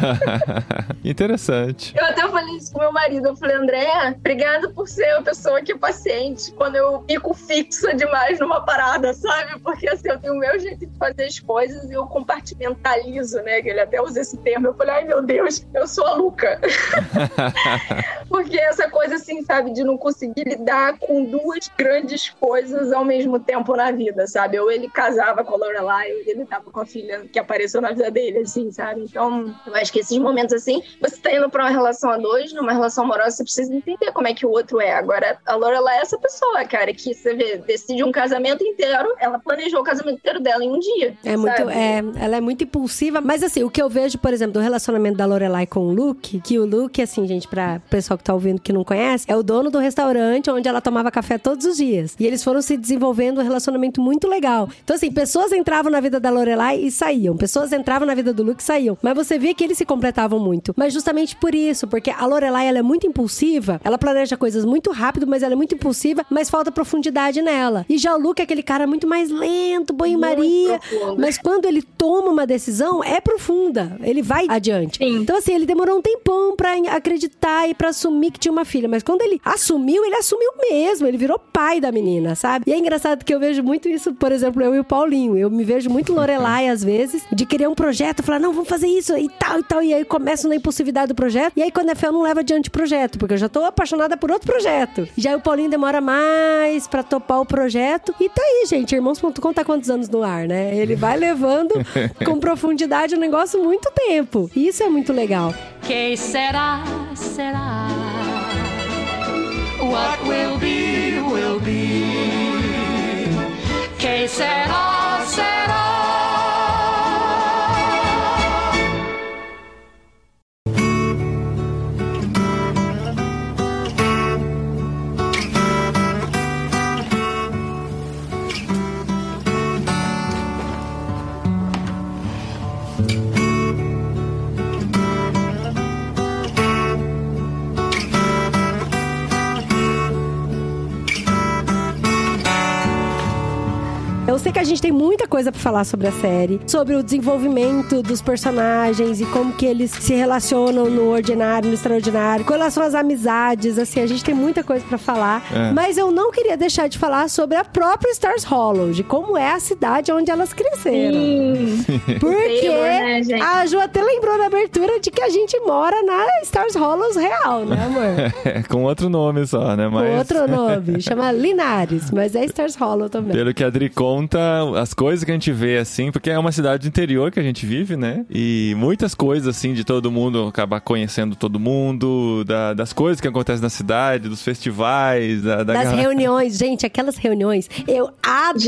Speaker 2: Interessante.
Speaker 6: Eu até falei isso com meu marido. Eu falei, André, obrigada por ser uma pessoa que é paciente quando eu fico fixa demais numa parada, sabe? Porque assim, eu tenho o meu jeito de fazer as coisas e eu compartimentalizo, né? Que ele até usa esse termo. Eu falei, ai meu Deus, eu sou a Luca. Porque essa coisa, assim, sabe, de não conseguir lidar com duas grandes coisas ao mesmo tempo na vida, sabe? Ou ele casava com a Lorelai, ele tava com a filha que apareceu na vida dele, assim, sabe? Então, eu acho que esses momentos, assim, você tá indo pra uma relação a dois, numa relação amorosa, você precisa entender como é que o outro é. Agora, a Lorelai é essa pessoa, cara, que você vê, decide um casamento inteiro, ela planejou o casamento inteiro dela em um dia.
Speaker 3: É muito,
Speaker 6: sabe?
Speaker 3: é, ela é muito impulsiva, mas assim, o que eu vejo, por exemplo, do relacionamento da Lorelai com o Luke, que o Luke, assim, gente, pra pessoal que tá ouvindo que não conhece, é o dono do restaurante onde ela tomava café todos os dias. E eles foram se desenvolvendo um relacionamento muito legal. Então, assim, pessoas entravam na vida da Lorelai e saíam, pessoas entravam na vida do Luke e saíam. Mas você vê que eles se completavam muito. Mas justamente por isso, porque a Lorelai, ela é muito impulsiva, ela planeja coisas muito rápido, mas ela é muito impulsiva, mas falta profundidade nela. E já o Luke é aquele cara muito mais lento, banho-maria, mas quando ele toma uma decisão, é profunda. Ele vai adiante.
Speaker 7: Sim.
Speaker 3: Então, assim, ele demorou um tempão pra acreditar e pra assumir que tinha uma filha. Mas quando ele assumiu, ele assumiu mesmo. Ele virou pai da menina, sabe? E é engraçado que eu vejo muito isso, por exemplo, eu e o Paulinho. Eu me vejo muito Lorelai, às vezes, de querer um projeto, falar, não, vamos fazer isso e tal e tal. E aí começo na impulsividade do projeto. E aí, quando é fé, eu não levo adiante o projeto, porque eu já tô apaixonada por outro projeto. Já o Paulinho demora mais pra topar o projeto. E tá aí, gente. Irmãos.com tá quantos anos no ar, né? Ele vai levando com profundidade o negócio muito tempo. E isso é muito legal.
Speaker 1: Que será, será. What will be, will be. Que será, será.
Speaker 3: Sei que a gente tem muita coisa pra falar sobre a série, sobre o desenvolvimento dos personagens e como que eles se relacionam no ordinário, no extraordinário, com relação às amizades, assim, a gente tem muita coisa pra falar.
Speaker 2: É.
Speaker 3: Mas eu não queria deixar de falar sobre a própria Stars Hollow, de como é a cidade onde elas cresceram.
Speaker 7: Sim.
Speaker 3: Porque
Speaker 6: Taylor, né,
Speaker 3: a Ju até lembrou na abertura de que a gente mora na Stars Hollows real, né, amor?
Speaker 2: É, com outro nome só, né? Mas...
Speaker 3: Com outro nome, chama Linares, mas é Stars Hollow também.
Speaker 2: Pelo que a Adri conta, as coisas que a gente vê assim, porque é uma cidade interior que a gente vive, né? E muitas coisas assim de todo mundo acabar conhecendo todo mundo, da- das coisas que acontecem na cidade, dos festivais, da, da
Speaker 3: Das
Speaker 2: galera-
Speaker 3: reuniões, gente, aquelas reuniões, eu adoro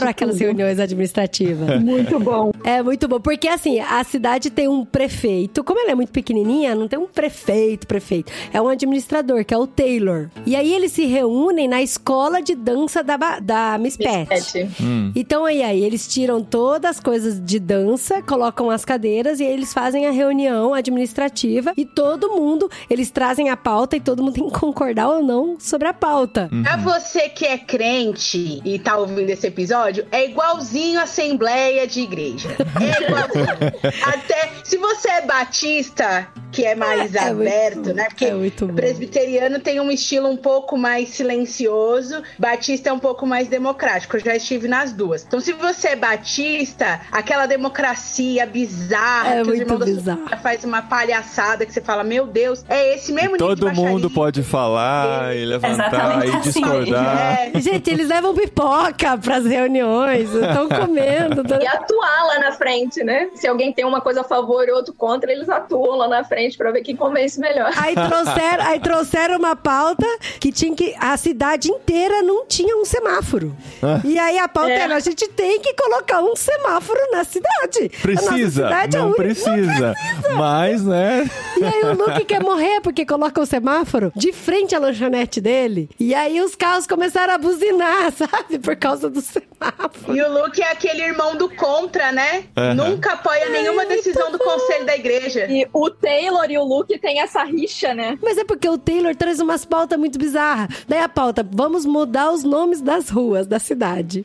Speaker 7: Gente,
Speaker 3: aquelas
Speaker 7: tudo.
Speaker 3: reuniões administrativas.
Speaker 7: Muito bom.
Speaker 3: É muito bom, porque assim, a cidade tem um prefeito. Como ela é muito pequenininha, não tem um prefeito, prefeito. É um administrador, que é o Taylor. E aí eles se reúnem na escola de dança da, da Miss Pat.
Speaker 6: Pet.
Speaker 2: Hum.
Speaker 3: Então aí, aí eles tiram todas as coisas de dança, colocam as cadeiras e aí eles fazem a reunião administrativa e todo mundo, eles trazem a pauta e todo mundo tem que concordar ou não sobre a pauta.
Speaker 4: Pra você que é crente e tá ouvindo esse episódio, é igualzinho a Assembleia de Igreja. É igualzinho. Até se você é batista, que é mais
Speaker 3: É, é muito-
Speaker 4: aberto, né? Porque
Speaker 3: é muito bom.
Speaker 4: presbiteriano tem um estilo um pouco mais silencioso, batista é um pouco mais democrático. Eu já estive nas duas. Então, se você é batista, aquela democracia bizarra,
Speaker 3: É
Speaker 4: que os
Speaker 3: muito
Speaker 4: irmãos da faz uma palhaçada que você fala, meu Deus, é esse mesmo nível de
Speaker 2: Todo mundo pode falar e levantar
Speaker 5: Exatamente
Speaker 2: e
Speaker 5: assim.
Speaker 2: discordar.
Speaker 4: É,
Speaker 3: Gente, eles levam pipoca pras reuniões, estão comendo. tão-
Speaker 6: E atuar lá na frente, né? Se alguém tem uma coisa a favor e outro contra, eles atuam lá na frente pra ver quem convence melhor.
Speaker 3: Aí trouxeram, aí trouxeram uma pauta que tinha que. A cidade inteira não tinha um semáforo.
Speaker 2: Ah.
Speaker 3: E aí a pauta
Speaker 6: É.
Speaker 3: a gente tem que colocar um semáforo na cidade.
Speaker 2: Precisa,
Speaker 3: cidade é
Speaker 2: não
Speaker 3: única-
Speaker 2: precisa. Mas, né?
Speaker 3: E aí o Luke quer morrer porque coloca o semáforo de frente à lanchonete dele. E aí os carros começaram a buzinar, sabe? Por causa do semáforo.
Speaker 4: E o Luke é aquele irmão do contra, né?
Speaker 2: Aham.
Speaker 4: Nunca apoia nenhuma decisão do conselho da igreja.
Speaker 7: E o Taylor e o Luke têm essa rixa, né?
Speaker 3: Mas é porque o Taylor traz umas pautas muito bizarras. Daí a pauta, vamos mudar os nomes das ruas da cidade.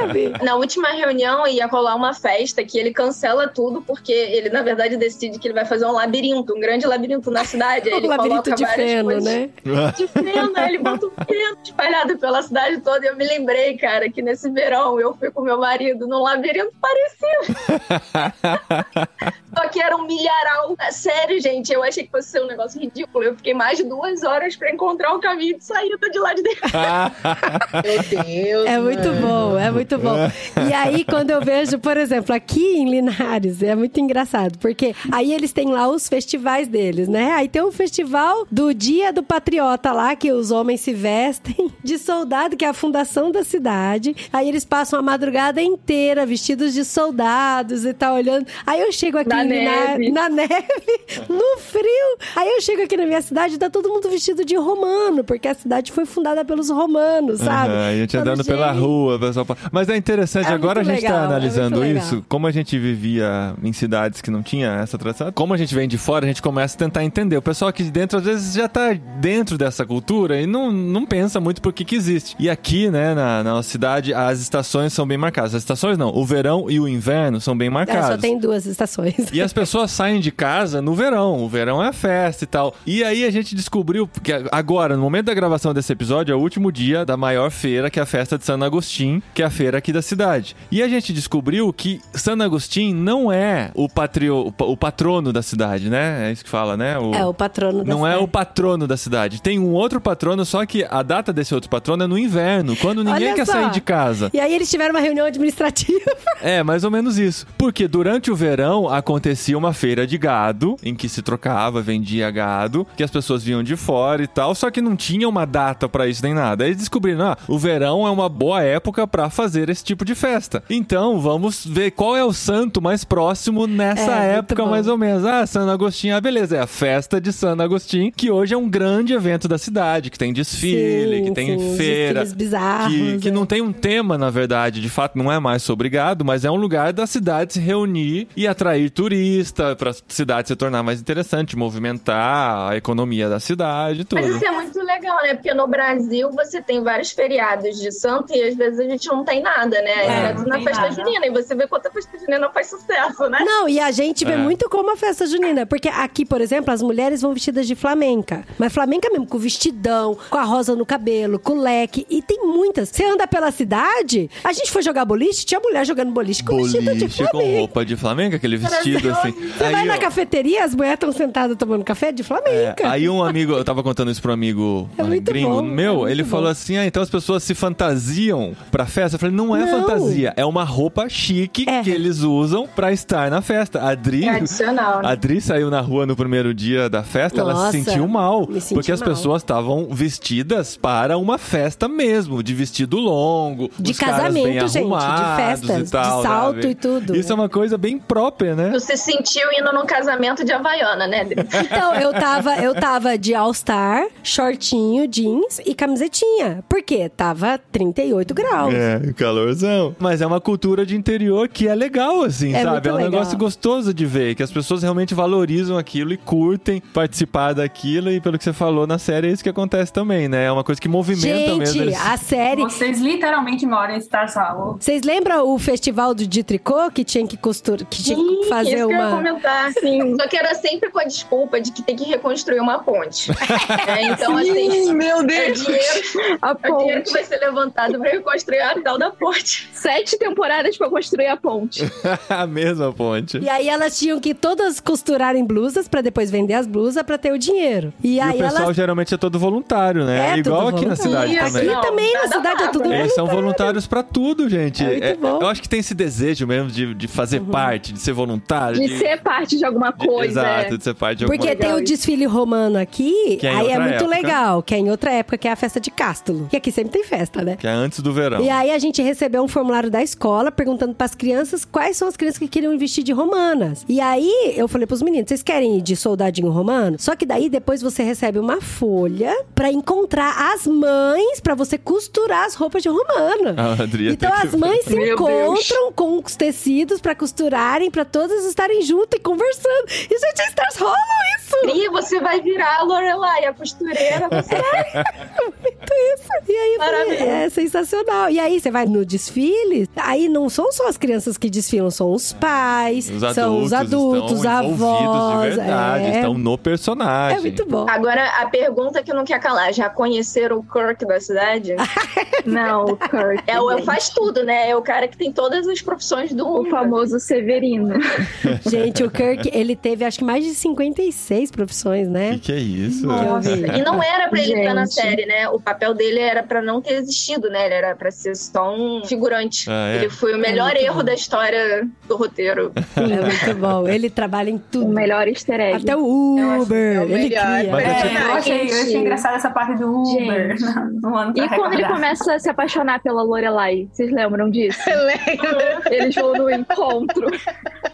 Speaker 3: Sabe?
Speaker 6: Na última reunião ia rolar uma festa que ele cancela tudo porque ele, na verdade, decide que ele vai fazer um labirinto, um grande labirinto na cidade. Aí
Speaker 3: Um
Speaker 6: ele
Speaker 3: labirinto de feno,
Speaker 6: coisas
Speaker 3: né?
Speaker 6: De feno, ele bota um feno espalhado pela cidade toda. E eu me lembrei, cara, que nesse verão eu fui com meu marido num labirinto parecido. Só que era um milharal. Sério, gente, eu achei que fosse ser um negócio ridículo. Eu fiquei mais de duas horas pra encontrar o caminho de saída de lá de dentro.
Speaker 4: Meu Deus.
Speaker 3: É muito
Speaker 4: mano.
Speaker 3: bom, é muito bom. E aí, quando eu vejo, por exemplo, aqui em Linares, é muito engraçado, porque aí eles têm lá os festivais deles, né? Aí tem o festival do Dia do Patriota lá, que os homens se vestem de soldado, que é a fundação da cidade. Aí eles passam a madrugada inteira vestidos de soldados e tá olhando. Aí eu chego aqui
Speaker 6: Na neve.
Speaker 3: na neve, no frio. Aí eu chego aqui na minha cidade e tá todo mundo vestido de romano, porque a cidade foi fundada pelos romanos, sabe?
Speaker 2: Aham, a gente andando pela
Speaker 3: "Gente,
Speaker 2: rua, o pessoal. fala- Mas é interessante,
Speaker 3: É
Speaker 2: agora a gente
Speaker 3: legal,
Speaker 2: tá
Speaker 3: é
Speaker 2: analisando
Speaker 3: legal.
Speaker 2: isso, como a gente vivia em cidades que não tinha essa tradição, como a gente vem de fora, a gente começa a tentar entender. O pessoal aqui de dentro, às vezes, já tá dentro dessa cultura e não, não pensa muito por que que existe. E aqui, né, na, na nossa cidade, as estações são bem marcadas. As estações não, o verão e o inverno são bem
Speaker 3: É,
Speaker 2: marcados.
Speaker 3: só tem duas estações.
Speaker 2: E as pessoas saem de casa no verão. O verão é a festa e tal. E aí a gente descobriu que agora, no momento da gravação desse episódio, é o último dia da maior feira, que é a festa de San Agustín, que é a feira aqui da cidade. E a gente descobriu que San Agustín não é o, patrio, o pa- o patrono da cidade, né? É isso que fala, né? O-
Speaker 3: É o patrono da
Speaker 2: não é
Speaker 3: cidade.
Speaker 2: o patrono da cidade. Tem um outro patrono, só que a data desse outro patrono é no inverno, quando ninguém
Speaker 3: Olha
Speaker 2: quer
Speaker 3: só.
Speaker 2: sair de casa.
Speaker 3: E aí eles tiveram uma reunião administrativa.
Speaker 2: É, mais ou menos isso. Porque durante o verão acontecia uma feira de gado, em que se trocava, vendia gado, que as pessoas vinham de fora e tal, só que não tinha uma data pra isso nem nada. Aí eles descobriram, ah, o verão é uma boa época pra fazer esse tipo de festa. Então, vamos ver qual é o santo mais próximo nessa
Speaker 3: É,
Speaker 2: época, mais ou menos. Ah, San Agostinho, ah, beleza, é a festa de San Agostinho, que hoje é um grande evento da cidade, que tem desfile,
Speaker 3: Sim,
Speaker 2: que tem
Speaker 3: sim,
Speaker 2: feira,
Speaker 3: bizarros,
Speaker 2: que, que
Speaker 3: é.
Speaker 2: não tem um tema, na verdade, de fato, não é mais sobre gado, mas é um lugar da cidade se reunir e atrair turista, pra cidade se tornar mais interessante, movimentar a economia da cidade e tudo.
Speaker 6: Mas isso é muito legal, né? Porque no Brasil você tem vários feriados de santo e às vezes a gente não tem nada, né?
Speaker 5: É,
Speaker 6: É,
Speaker 5: não
Speaker 6: na
Speaker 5: tem
Speaker 6: festa
Speaker 5: nada.
Speaker 6: junina. E você vê quanta festa junina faz sucesso, né?
Speaker 3: Não, e a gente vê
Speaker 2: É.
Speaker 3: muito como a festa junina. Porque aqui, por exemplo, as mulheres vão vestidas de flamenca. Mas flamenca mesmo, com vestidão, com a rosa no cabelo, com leque. E tem muitas. Você anda pela cidade, a gente foi jogar boliche, tinha mulher jogando boliche com vestido de
Speaker 2: Boliche com
Speaker 3: flamenca.
Speaker 2: roupa de flamenca, aquele vestido assim.
Speaker 3: Você vai na
Speaker 2: ó,
Speaker 3: cafeteria, as mulheres estão sentadas tomando café de
Speaker 2: É,
Speaker 3: flamenca.
Speaker 2: aí um amigo, eu tava contando isso pro amigo
Speaker 3: É
Speaker 2: um gringo
Speaker 3: bom,
Speaker 2: meu,
Speaker 3: é
Speaker 2: ele
Speaker 3: bom.
Speaker 2: falou assim: ah, então as pessoas se fantasiam pra festa. Eu falei, não é
Speaker 3: Não.
Speaker 2: fantasia, é uma roupa chique
Speaker 3: É.
Speaker 2: que eles usam pra estar na festa. A Adri,
Speaker 6: É adicional, né?
Speaker 2: a Adri saiu na rua no primeiro dia da festa, ela
Speaker 3: Nossa,
Speaker 2: se sentiu mal.
Speaker 3: senti
Speaker 2: porque as
Speaker 3: mal.
Speaker 2: pessoas estavam vestidas para uma festa mesmo, de vestido longo,
Speaker 3: De
Speaker 2: os caras bem
Speaker 3: casamento, gente, de festas,
Speaker 2: e
Speaker 3: de salto
Speaker 2: sabe?
Speaker 3: e tudo.
Speaker 2: Isso é uma coisa bem própria, né?
Speaker 6: Você sentiu indo num casamento de Havaiana, né, Adri?
Speaker 3: Então, eu tava, eu tava de All-Star, shortinho, jeans e camisetinha. Por quê? Tava 38 graus.
Speaker 2: É, calorzão. Mas é uma cultura de interior que é legal, assim,
Speaker 3: É
Speaker 2: sabe?
Speaker 3: muito
Speaker 2: É um
Speaker 3: legal.
Speaker 2: negócio gostoso de ver, que as pessoas realmente valorizam aquilo e curtem participar daquilo. E pelo que você falou na série, é isso que acontece também, né? É uma coisa que movimenta mesmo.
Speaker 3: Gente, a série.
Speaker 5: Vocês literalmente moram em Star Salvo.
Speaker 3: Vocês lembram o festival do de tricô que tinha que costurar, que tinha que fazer
Speaker 6: isso que eu ia
Speaker 3: uma.
Speaker 6: comentar. Sim. Só que era sempre com a desculpa de que tem que reconstruir uma ponte. É, então, assim,
Speaker 4: Meu
Speaker 6: é
Speaker 4: Deus!
Speaker 6: dinheiro,
Speaker 7: A
Speaker 6: é dinheiro
Speaker 7: ponte.
Speaker 6: que vai ser levantado pra reconstruir a tal da ponte.
Speaker 7: Sete temporadas pra construir a ponte.
Speaker 2: a mesma ponte.
Speaker 3: E aí elas tinham que todas costurarem blusas pra depois vender as blusas pra ter o dinheiro. E,
Speaker 2: E
Speaker 3: aí
Speaker 2: o pessoal
Speaker 3: elas.
Speaker 2: geralmente é todo voluntário, né?
Speaker 3: É,
Speaker 2: Igual
Speaker 3: tudo
Speaker 2: aqui na cidade
Speaker 3: voluntário.
Speaker 2: também.
Speaker 3: Aqui
Speaker 6: Não,
Speaker 3: também, na
Speaker 6: nada
Speaker 3: cidade é tudo.
Speaker 2: Eles são
Speaker 3: voluntário.
Speaker 2: voluntários pra tudo, gente.
Speaker 3: É muito bom. Uhum.
Speaker 2: eu acho que tem esse desejo mesmo de, de fazer parte, de ser voluntário.
Speaker 7: De ser parte de alguma
Speaker 2: de-
Speaker 7: coisa.
Speaker 2: Exato,
Speaker 7: é.
Speaker 2: de ser parte de alguma
Speaker 3: Porque tem
Speaker 7: legal
Speaker 3: o desfile romano aqui,
Speaker 2: Que é
Speaker 3: aí é muito
Speaker 2: época.
Speaker 3: legal, que é em outra época, que é a festa de Cástulo. Que aqui sempre tem festa, né?
Speaker 2: Que é antes do verão.
Speaker 3: E aí a gente recebeu um formulário da escola perguntando pras crianças quais são as crianças que queriam vestir de romanas. E aí eu falei pros meninos, vocês querem ir de soldadinho romano? Só que daí depois você recebe uma folha pra encontrar as mães pra você costurar as roupas de romana.
Speaker 2: A Adri
Speaker 3: Então as mães se
Speaker 6: Meu
Speaker 3: encontram com os tecidos pra costurarem, pra todas estarem juntas e conversando. E gente, a Stars rolam isso!
Speaker 6: Pri, você vai virar a Lorelai, a costureira. Você
Speaker 3: Muito isso. E aí
Speaker 6: Maravilhoso.
Speaker 3: é sensacional. E aí você vai no desfile, aí não são só as crianças que desfilam, são os pais,
Speaker 2: Os
Speaker 3: são
Speaker 2: adultos,
Speaker 3: os adultos,
Speaker 2: estão envolvidos
Speaker 3: avós.
Speaker 2: de verdade,
Speaker 3: é.
Speaker 2: estão no personagem.
Speaker 3: É muito bom.
Speaker 6: Agora, a pergunta que não quer calar: já conheceram o Kirk da cidade?
Speaker 7: Não, o Kirk.
Speaker 6: É o faz tudo, né? É o cara que tem todas as profissões do
Speaker 7: o
Speaker 6: mundo.
Speaker 7: famoso Severino.
Speaker 3: Gente, o Kirk, ele teve acho que mais de 56 profissões,
Speaker 2: O
Speaker 3: né?
Speaker 2: que, que é isso?
Speaker 3: Nossa. Eu vi.
Speaker 6: E não era pra ele estar na série, né? O papel dele era pra não ter existido, né? Ele era pra ser só um figurante.
Speaker 2: Ah, é?
Speaker 6: Ele foi o melhor
Speaker 3: muito
Speaker 6: erro
Speaker 3: bom.
Speaker 6: da história do roteiro.
Speaker 3: É muito bom. Ele trabalha em
Speaker 7: O
Speaker 3: tudo.
Speaker 7: melhor easter egg.
Speaker 3: Até o Uber,
Speaker 4: é o
Speaker 3: ele
Speaker 4: melhor.
Speaker 3: cria.
Speaker 2: Mas é
Speaker 5: É,
Speaker 2: tipo-
Speaker 5: eu, achei, eu achei
Speaker 7: Gente.
Speaker 5: engraçada essa parte do Uber no ano
Speaker 7: E quando ele começa a se apaixonar pela Lorelai, vocês lembram disso?
Speaker 4: Lembra?
Speaker 7: Eles vão no encontro.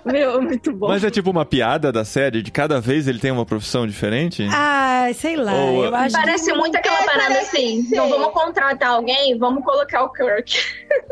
Speaker 7: Meu, muito bom.
Speaker 2: Mas é tipo uma piada da série, de cada vez ele tem uma profissão diferente?
Speaker 3: Ah, sei lá.
Speaker 2: Ou-
Speaker 3: eu acho
Speaker 6: Parece
Speaker 3: que...
Speaker 6: muito aquela
Speaker 4: É,
Speaker 6: parada assim:
Speaker 4: ser.
Speaker 6: não vamos contratar alguém, vamos colocar o Kirk.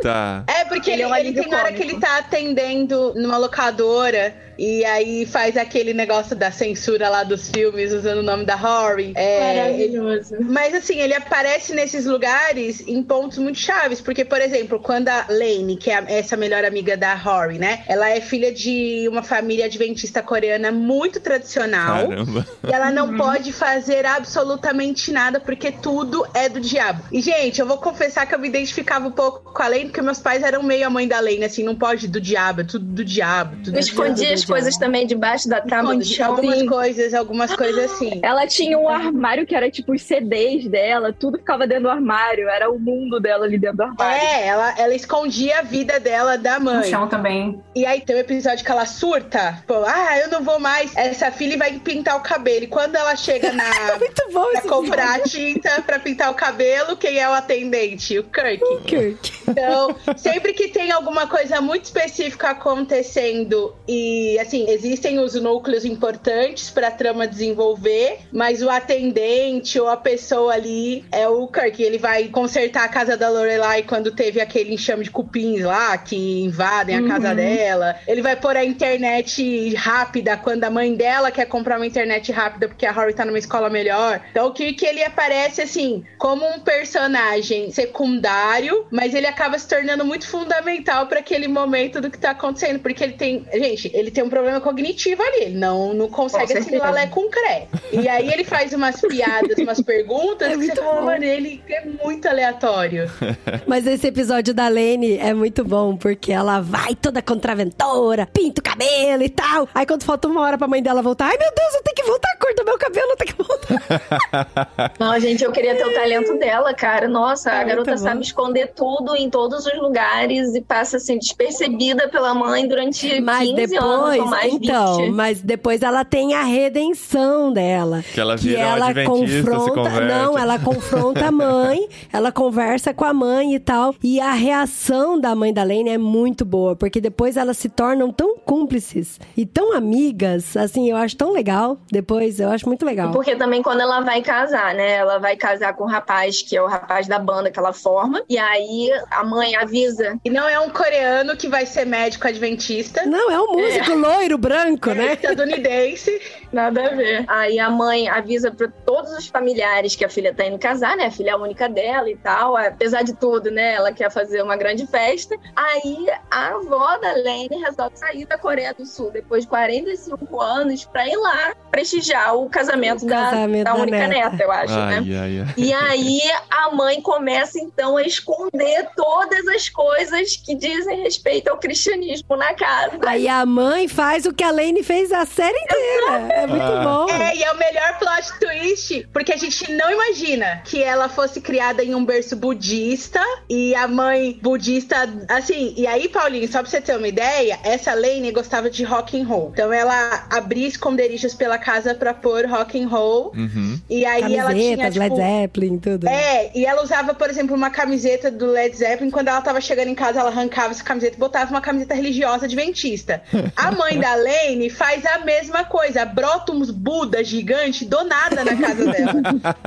Speaker 2: Tá.
Speaker 4: É, porque
Speaker 6: Ele
Speaker 4: ele,
Speaker 6: é um
Speaker 4: ele tem hora
Speaker 6: cômico.
Speaker 4: que ele tá atendendo numa locadora e aí faz aquele negócio da censura lá dos filmes usando o nome da Rory. É, ele-
Speaker 6: Maravilhoso.
Speaker 4: mas assim, ele aparece nesses lugares em pontos muito chaves, porque, por exemplo, quando a Lane, que é essa melhor amiga da Rory, né? Ela é filha de uma família adventista coreana muito tradicional.
Speaker 2: Caramba.
Speaker 4: E ela não pode fazer absolutamente nada porque tudo é do diabo. E, gente, eu vou confessar que eu me identificava um pouco com a Lane, porque meus pais eram meio a mãe da Lane, assim, não pode do diabo, é tudo do diabo. Tudo
Speaker 6: Eu
Speaker 4: do
Speaker 6: escondia as coisas também debaixo da tábua do chão.
Speaker 4: algumas coisas, algumas coisas assim.
Speaker 7: Ela tinha um armário que era tipo os CDs dela, tudo ficava dentro do armário, era o mundo dela ali dentro do armário.
Speaker 4: É, ela, ela escondia a vida dela da
Speaker 5: No
Speaker 4: mãe.
Speaker 5: chão também.
Speaker 4: E aí tem um episódio que ela surta, pô, ah, eu não vou mais. Essa filha vai pintar o cabelo. E quando ela chega na.
Speaker 3: Muito bom
Speaker 4: pra comprar tinta pra pintar o cabelo, quem é o atendente? O Kirk.
Speaker 3: Kirk.
Speaker 4: Então, sempre que tem alguma coisa muito específica acontecendo e, assim, existem os núcleos importantes pra trama desenvolver, mas o atendente ou a pessoa ali é o Kirk. Ele vai consertar a casa da Lorelai quando teve aquele enxame de cupins lá que invadem a casa dela. Ele vai pôr a internet rápida quando a mãe dela quer comprar uma internet rápida porque a Rory tá numa escola melhor. Então, o Kirk, ele aparece, assim, como um personagem secundário, mas ele acaba se tornando muito fundamental pra aquele momento do que tá acontecendo, porque ele tem, gente, ele tem um problema cognitivo ali, ele não, não consegue
Speaker 6: Com
Speaker 4: assimilar. Lé com cré. E aí ele faz umas piadas, umas perguntas
Speaker 3: É
Speaker 4: que você
Speaker 3: muito
Speaker 4: fala, mano, ele é muito aleatório.
Speaker 3: Mas esse episódio da Lene é muito bom, porque ela vai toda contraventora, pinta o cabelo e tal. Aí quando falta uma hora pra mãe dela voltar, ai meu Deus, eu tenho que voltar a cor do meu cabelo, eu tenho que voltar.
Speaker 6: Não, gente, eu queria ter o talento dela, cara. Nossa,
Speaker 3: É
Speaker 6: a garota sabe esconder tudo em todos os lugares e passa assim despercebida pela mãe durante
Speaker 3: Mas
Speaker 6: 15 anos ou
Speaker 3: depois,
Speaker 6: mais
Speaker 3: então,
Speaker 6: 20.
Speaker 3: mas depois ela tem a redenção dela.
Speaker 2: Que ela vira uma
Speaker 3: ela
Speaker 2: se
Speaker 3: confronta, não, ela confronta a mãe, ela conversa com a mãe e tal. E a reação da mãe da Lane é muito boa, porque depois elas se tornam tão cúmplices e tão amigas, assim, eu acho tão legal. Depois eu acho muito legal.
Speaker 6: Porque também quando ela vai casar, né? Ela vai casar com o rapaz, que é o rapaz da banda que ela forma. E aí a mãe avisa.
Speaker 4: E não é um coreano que vai ser médico adventista.
Speaker 3: Não, é um músico loiro, branco,
Speaker 4: É
Speaker 3: né?
Speaker 4: estadunidense.
Speaker 6: Nada a ver. Aí a mãe avisa pra todos os familiares que a filha tá indo casar, né? A filha é a única dela e tal. Apesar de tudo, né? Ela quer fazer uma grande festa. Aí a avó da Lane resolve sair da Coreia do Sul depois de 45 anos pra ir lá prestigiar o casamento,
Speaker 3: O
Speaker 6: da,
Speaker 3: casamento
Speaker 6: da
Speaker 3: da
Speaker 6: única
Speaker 3: neta.
Speaker 6: neta, eu acho, né?
Speaker 2: Ai, ai, ai.
Speaker 6: E aí a mãe começa então a esconder todas as coisas que dizem respeito ao cristianismo na casa.
Speaker 3: Aí a mãe faz o que a Lane fez a série inteira. É muito
Speaker 2: Ah.
Speaker 3: bom.
Speaker 4: É, e é o melhor plot twist, porque a gente não imagina que ela fosse criada em um berço budista e a mãe budista, assim, e aí, Paulinho, só pra você ter uma ideia, essa Lane gostava de rock and roll. Então ela abria esconderijos pela casa pra pôr rock and roll,
Speaker 2: Uhum.
Speaker 4: e aí ela tinha,
Speaker 3: Camisetas,
Speaker 4: tipo...
Speaker 3: Led Zeppelin, tudo.
Speaker 4: É, e ela usava, por exemplo, uma camiseta do Led Zeppelin. Quando ela tava chegando em casa, ela arrancava essa camiseta e botava uma camiseta religiosa adventista. A mãe da Lane faz a mesma coisa. Brota uns Buda gigante do nada na casa dela.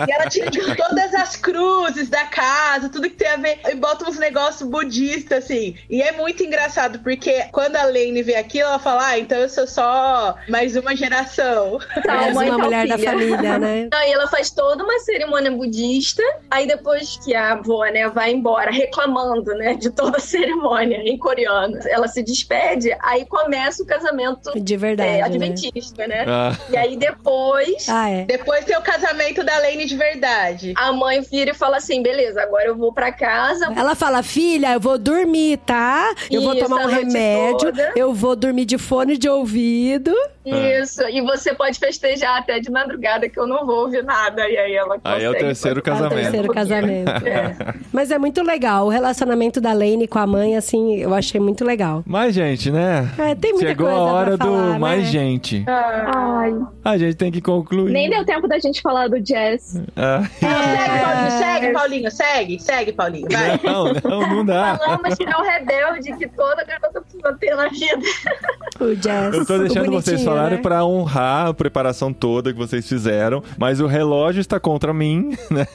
Speaker 4: e ela tira, tipo, todas as cruzes da casa, tudo que tem a ver, e bota uns negócios budistas, assim. E é muito engraçado, porque quando a Lane vê aquilo, ela fala, ah, então eu sou só mais uma geração.
Speaker 3: Mais
Speaker 6: mãe,
Speaker 3: uma
Speaker 6: tal
Speaker 3: mulher da
Speaker 6: filha.
Speaker 3: família, né?
Speaker 6: Aí ela faz toda uma cerimônia budista. Aí depois que a avó, né, vai embora reclamando, né, de toda a cerimônia em coreano, ela se despede. Aí começa o casamento
Speaker 3: De verdade.
Speaker 6: é,
Speaker 3: né?
Speaker 6: adventista, né?
Speaker 2: Ah,
Speaker 6: E aí depois
Speaker 3: Ah, é.
Speaker 4: Depois tem o casamento da Lane de verdade.
Speaker 6: a mãe vira e fala assim: beleza, agora eu vou pra casa.
Speaker 3: Ela fala, filha, eu vou dormir, tá? Eu vou
Speaker 6: Isso,
Speaker 3: tomar um remédio,
Speaker 6: toda.
Speaker 3: eu vou dormir de fone de ouvido.
Speaker 6: Isso, e você pode festejar até de madrugada que eu não vou ouvir nada. E aí ela
Speaker 2: Aí é o
Speaker 6: consegue
Speaker 2: terceiro
Speaker 6: fazer-
Speaker 3: É o
Speaker 2: Casamento.
Speaker 3: terceiro casamento.
Speaker 6: É.
Speaker 3: Mas é muito legal. O relacionamento da Lane com a mãe, assim, eu achei muito legal.
Speaker 2: Mas, gente, né?
Speaker 3: É, tem muita
Speaker 2: Chegou
Speaker 3: coisa
Speaker 2: a hora
Speaker 3: pra
Speaker 2: do
Speaker 3: falar,
Speaker 2: mais
Speaker 3: né?
Speaker 2: gente.
Speaker 6: Ah,
Speaker 7: Ai,
Speaker 2: A gente tem que concluir.
Speaker 7: nem deu tempo da gente falar do jazz.
Speaker 2: Ah,
Speaker 4: Segue, Paulinho,
Speaker 3: É.
Speaker 4: segue, Paulinho, segue, segue, Paulinho, vai.
Speaker 2: não, não, não dá.
Speaker 6: Falamos que é o rebelde que toda garota ter na vida.
Speaker 3: O jazz.
Speaker 2: Eu tô deixando vocês falarem
Speaker 3: né?
Speaker 2: pra honrar a preparação toda que vocês fizeram, mas o relógio está contra mim, né?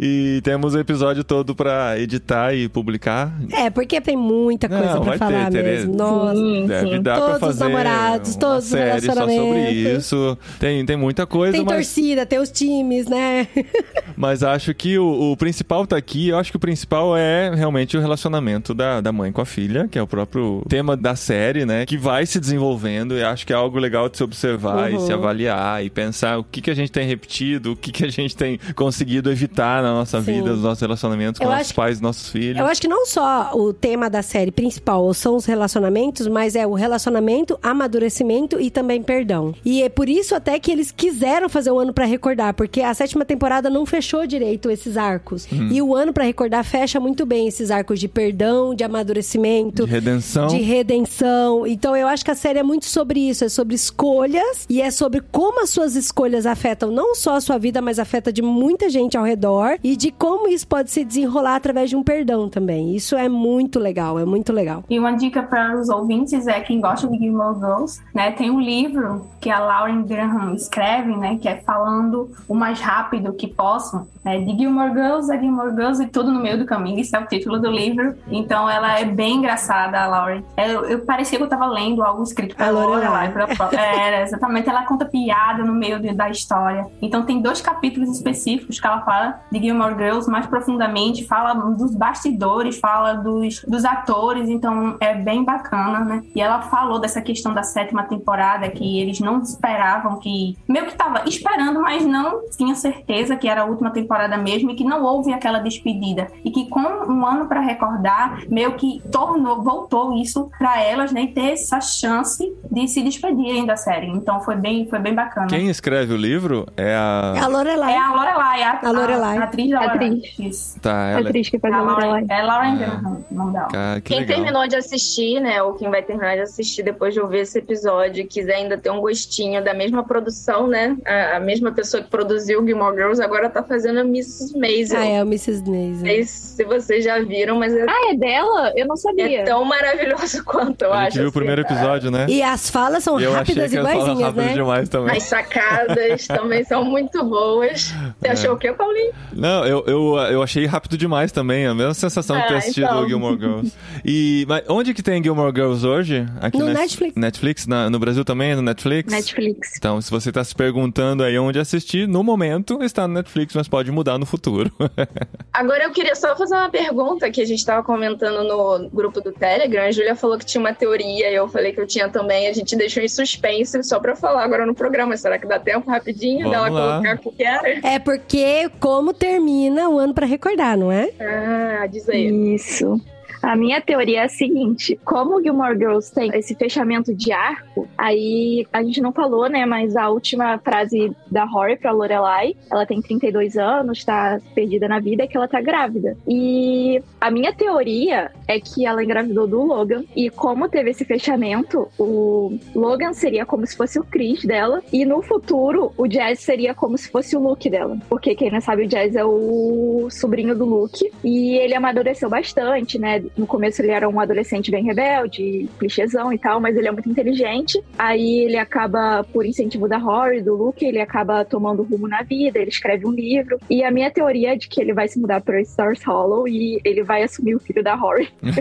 Speaker 2: E temos o episódio todo pra editar e publicar.
Speaker 3: É, porque tem muita coisa
Speaker 2: Não,
Speaker 3: pra
Speaker 2: vai ter,
Speaker 3: falar
Speaker 2: Tereza.
Speaker 3: mesmo. Nossa.
Speaker 6: Sim,
Speaker 2: Deve
Speaker 6: sim.
Speaker 2: dar pra
Speaker 3: Todos os
Speaker 2: fazer
Speaker 3: namorados,
Speaker 2: uma
Speaker 3: todos os
Speaker 2: série só sobre
Speaker 3: relacionamentos.
Speaker 2: isso. Tem, tem muita coisa,
Speaker 3: Tem
Speaker 2: mas,
Speaker 3: torcida, tem os times, né?
Speaker 2: mas acho que o, o principal tá aqui. Eu acho que o principal é realmente o relacionamento da, da mãe com a filha, que é o próprio tema da série, né? Que vai se desenvolvendo e acho que é algo legal de se observar e
Speaker 3: Uhum.
Speaker 2: se avaliar e pensar o que, que a gente tem repetido, o que, que a gente tem conseguido evitar na nossa
Speaker 3: Sim.
Speaker 2: vida, nos nossos relacionamentos com
Speaker 3: Eu
Speaker 2: nossos pais, nossos filhos.
Speaker 3: Eu acho que não só o tema da série principal são os relacionamentos, mas é o relacionamento, amadurecimento e também perdão. E é por isso até que eles quiseram fazer um ano pra recordar, porque a sétima temporada não fechou direito esses arcos.
Speaker 2: Uhum.
Speaker 3: E o ano pra recordar fecha muito bem esses arcos de perdão, de amadurecimento,
Speaker 2: De redenção.
Speaker 3: de redenção. Então eu acho que a série é muito sobre isso, é sobre escolhas e é sobre como as suas escolhas afetam não só a sua vida, mas afeta de muita gente ao redor e de como isso pode se desenrolar através de um perdão também. Isso é muito legal, é muito legal.
Speaker 5: E uma dica para os ouvintes é quem gosta de Gilmore Girls, né? Tem um livro que a Lauren Graham escreve, né? Que é falando o mais rápido que possam, né? De Gilmore Girls a Gilmore Girls e tudo no meio do caminho. Isso é o título do livro. Então ela é bem engraçada, a Lauren. Eu, eu parecia que eu tava lendo algo escrito pela
Speaker 3: Lorelai.
Speaker 5: Pró- É, exatamente. Ela conta piada no meio de- da história. Então tem dois capítulos específicos que ela fala de Gilmore Girls mais profundamente, fala dos bastidores, fala dos, dos atores, então é bem bacana, né? E ela falou dessa questão da sétima temporada, que eles não esperavam que. Meio que tava esperando, mas não tinha certeza que era a última temporada mesmo e que não houve aquela despedida. E que com um ano pra recordar, meio que tornou, voltou isso pra elas, né? Ter essa chance de se despedirem da série. Então foi bem, foi bem bacana.
Speaker 2: Quem escreve o livro é a.
Speaker 3: A Lorelai.
Speaker 5: É a Lorelai, a,
Speaker 3: A Lorelai.
Speaker 5: a atriz da Lorelai.
Speaker 7: Atriz.
Speaker 2: Tá,
Speaker 7: A
Speaker 2: ela.
Speaker 7: atriz que faz
Speaker 5: É
Speaker 7: a
Speaker 5: a
Speaker 7: Lorelai.
Speaker 5: é Lauren
Speaker 2: Ah.
Speaker 5: Graham, o nome dela.
Speaker 2: Cara, que
Speaker 6: Quem
Speaker 2: legal.
Speaker 6: terminou de assistir, né, ou quem vai terminar de assistir depois de ouvir esse episódio, e quiser ainda ter um gostinho da mesma produção, né, a, a mesma pessoa que produziu Gilmore Girls agora tá fazendo a Mrs. Maisel.
Speaker 3: Ah, é o Mrs.
Speaker 6: Não
Speaker 3: Maisel.
Speaker 6: sei se vocês já viram, mas é,
Speaker 7: Ah, é dela? Eu não sabia.
Speaker 6: é tão maravilhoso quanto eu
Speaker 2: A
Speaker 6: acho.
Speaker 2: gente viu o
Speaker 6: assim,
Speaker 2: primeiro
Speaker 6: cara.
Speaker 2: episódio, né?
Speaker 3: E as falas são
Speaker 2: eu achei
Speaker 3: rápidas
Speaker 2: que ela fala
Speaker 3: iguaizinhas,
Speaker 2: rápido
Speaker 3: né?
Speaker 2: demais também.
Speaker 6: As sacadas também são muito boas. Você
Speaker 2: É.
Speaker 6: achou o quê, Paulinho?
Speaker 2: Não, eu, eu, eu achei rápido demais também. A mesma sensação de ter
Speaker 6: Ah,
Speaker 2: assistido
Speaker 6: então.
Speaker 2: Gilmore Girls. E mas onde que tem Gilmore Girls hoje? Aqui
Speaker 3: No Netflix.
Speaker 2: Netflix? Na- no Brasil também? No Netflix?
Speaker 7: Netflix.
Speaker 2: Então, se você tá se perguntando aí onde assistir, no momento está no Netflix, mas pode mudar no futuro.
Speaker 6: Agora eu queria só fazer uma pergunta que a gente tava comentando no grupo do Telegram. A Júlia falou que tinha uma teoria e eu falei que eu tinha também. A gente deixou em suspense só pra falar agora no programa. Será que dá tempo rapidinho
Speaker 2: Vamos
Speaker 6: dela
Speaker 2: lá.
Speaker 6: colocar o que era?
Speaker 3: É porque como termina o ano pra recordar, não é?
Speaker 6: Ah, diz aí.
Speaker 7: Isso. A minha teoria é a seguinte: como Gilmore Girls tem esse fechamento de arco, aí a gente não falou, né? Mas a última frase da Rory pra Lorelai, ela tem 32 anos, tá perdida na vida, é que ela tá grávida. E a minha teoria é que ela engravidou do Logan. E como teve esse fechamento, o Logan seria como se fosse o Chris dela. E no futuro, o Jazz seria como se fosse o Luke dela. Porque quem não sabe, o Jazz é o sobrinho do Luke. E ele amadureceu bastante, né? No começo ele era um adolescente bem rebelde, clichêzão e tal, mas ele é muito inteligente. Aí ele acaba, por incentivo da Rory, do Luke, ele acaba tomando rumo na vida, ele escreve um livro. E a minha teoria é de que ele vai se mudar para Stars Hollow e ele vai assumir o filho da Rory.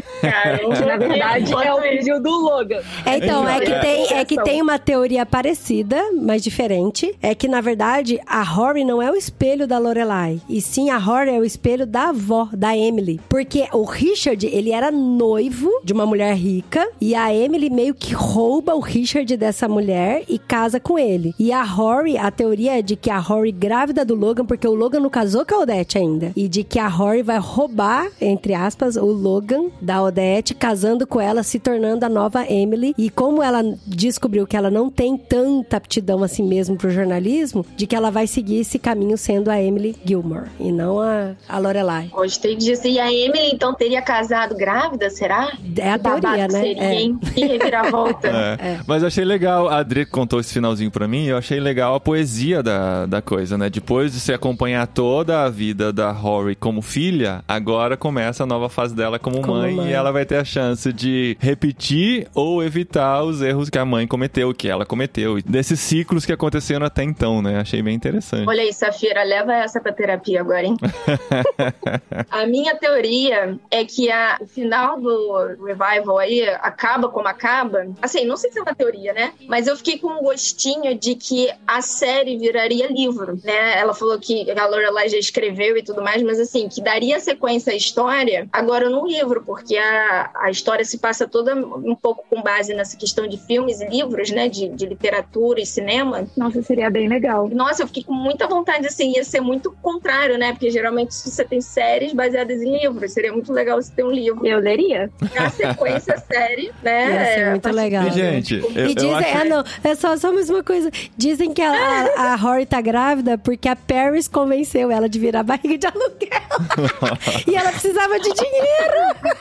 Speaker 7: Que na verdade é o filho do Logan.
Speaker 3: É, então, é que,
Speaker 2: É.
Speaker 3: tem, é que tem uma teoria parecida, mas diferente. É que, na verdade, a Rory não é o espelho da Lorelai. E sim, a Rory é o espelho da avó, da Emily. Porque o Richard, ele era noivo de uma mulher rica. E a Emily meio que rouba o Richard dessa mulher e casa com ele. E a Rory, a teoria é de que a Rory grávida do Logan, porque o Logan não casou com a Odette ainda. E de que a Rory vai roubar, entre aspas, o Logan da Odette, casando com ela, se tornando a nova Emily. E como ela descobriu que ela não tem tanta aptidão assim mesmo pro jornalismo, de que ela vai seguir esse caminho sendo a Emily Gilmore e não a, a Lorelai.
Speaker 6: Gostei disso. E a Emily, então, teria casado grávida, será?
Speaker 3: É a teoria, né?
Speaker 6: Seria,
Speaker 3: É.
Speaker 6: hein? Que reviravolta.
Speaker 2: É. Mas eu achei legal, a Adri contou esse finalzinho pra mim, eu achei legal a poesia da, da coisa, né? Depois de você acompanhar toda a vida da Rory como filha, agora começa a nova fase dela como,
Speaker 3: Como
Speaker 2: mãe,
Speaker 3: mãe.
Speaker 2: e ela vai ter a chance de repetir ou evitar os erros que a mãe cometeu, que ela cometeu, desses ciclos que aconteceram até então, né? Achei bem interessante.
Speaker 6: Olha aí, Safira, leva essa pra terapia agora, hein? a minha teoria é que a, o final do revival aí acaba como acaba. Assim, não sei se é uma teoria, né? Mas eu fiquei com um gostinho de que a série viraria livro, né? Ela falou que a Lorelai já escreveu e tudo mais, mas assim, que daria sequência à história agora num livro, porque a, a história se passa toda um pouco com base nessa questão de filmes e livros, né? De, de literatura e cinema.
Speaker 7: Nossa, seria bem legal.
Speaker 6: Nossa, eu fiquei com muita vontade, assim, ia ser muito contrário, né? Porque geralmente você tem séries baseadas em livros, seria muito legal você ter um livro. Livro.
Speaker 7: Eu leria.
Speaker 6: A sequência série, né?
Speaker 3: Ia ser
Speaker 6: é,
Speaker 3: muito
Speaker 6: faz
Speaker 3: legal.
Speaker 2: E, gente, eu,
Speaker 3: e
Speaker 2: eu
Speaker 3: dizem,
Speaker 2: acho...
Speaker 3: ah não, é só, só mais uma coisa. Dizem que a, a, a Rory tá grávida porque a Paris convenceu ela de virar barriga de aluguel. e ela precisava de dinheiro.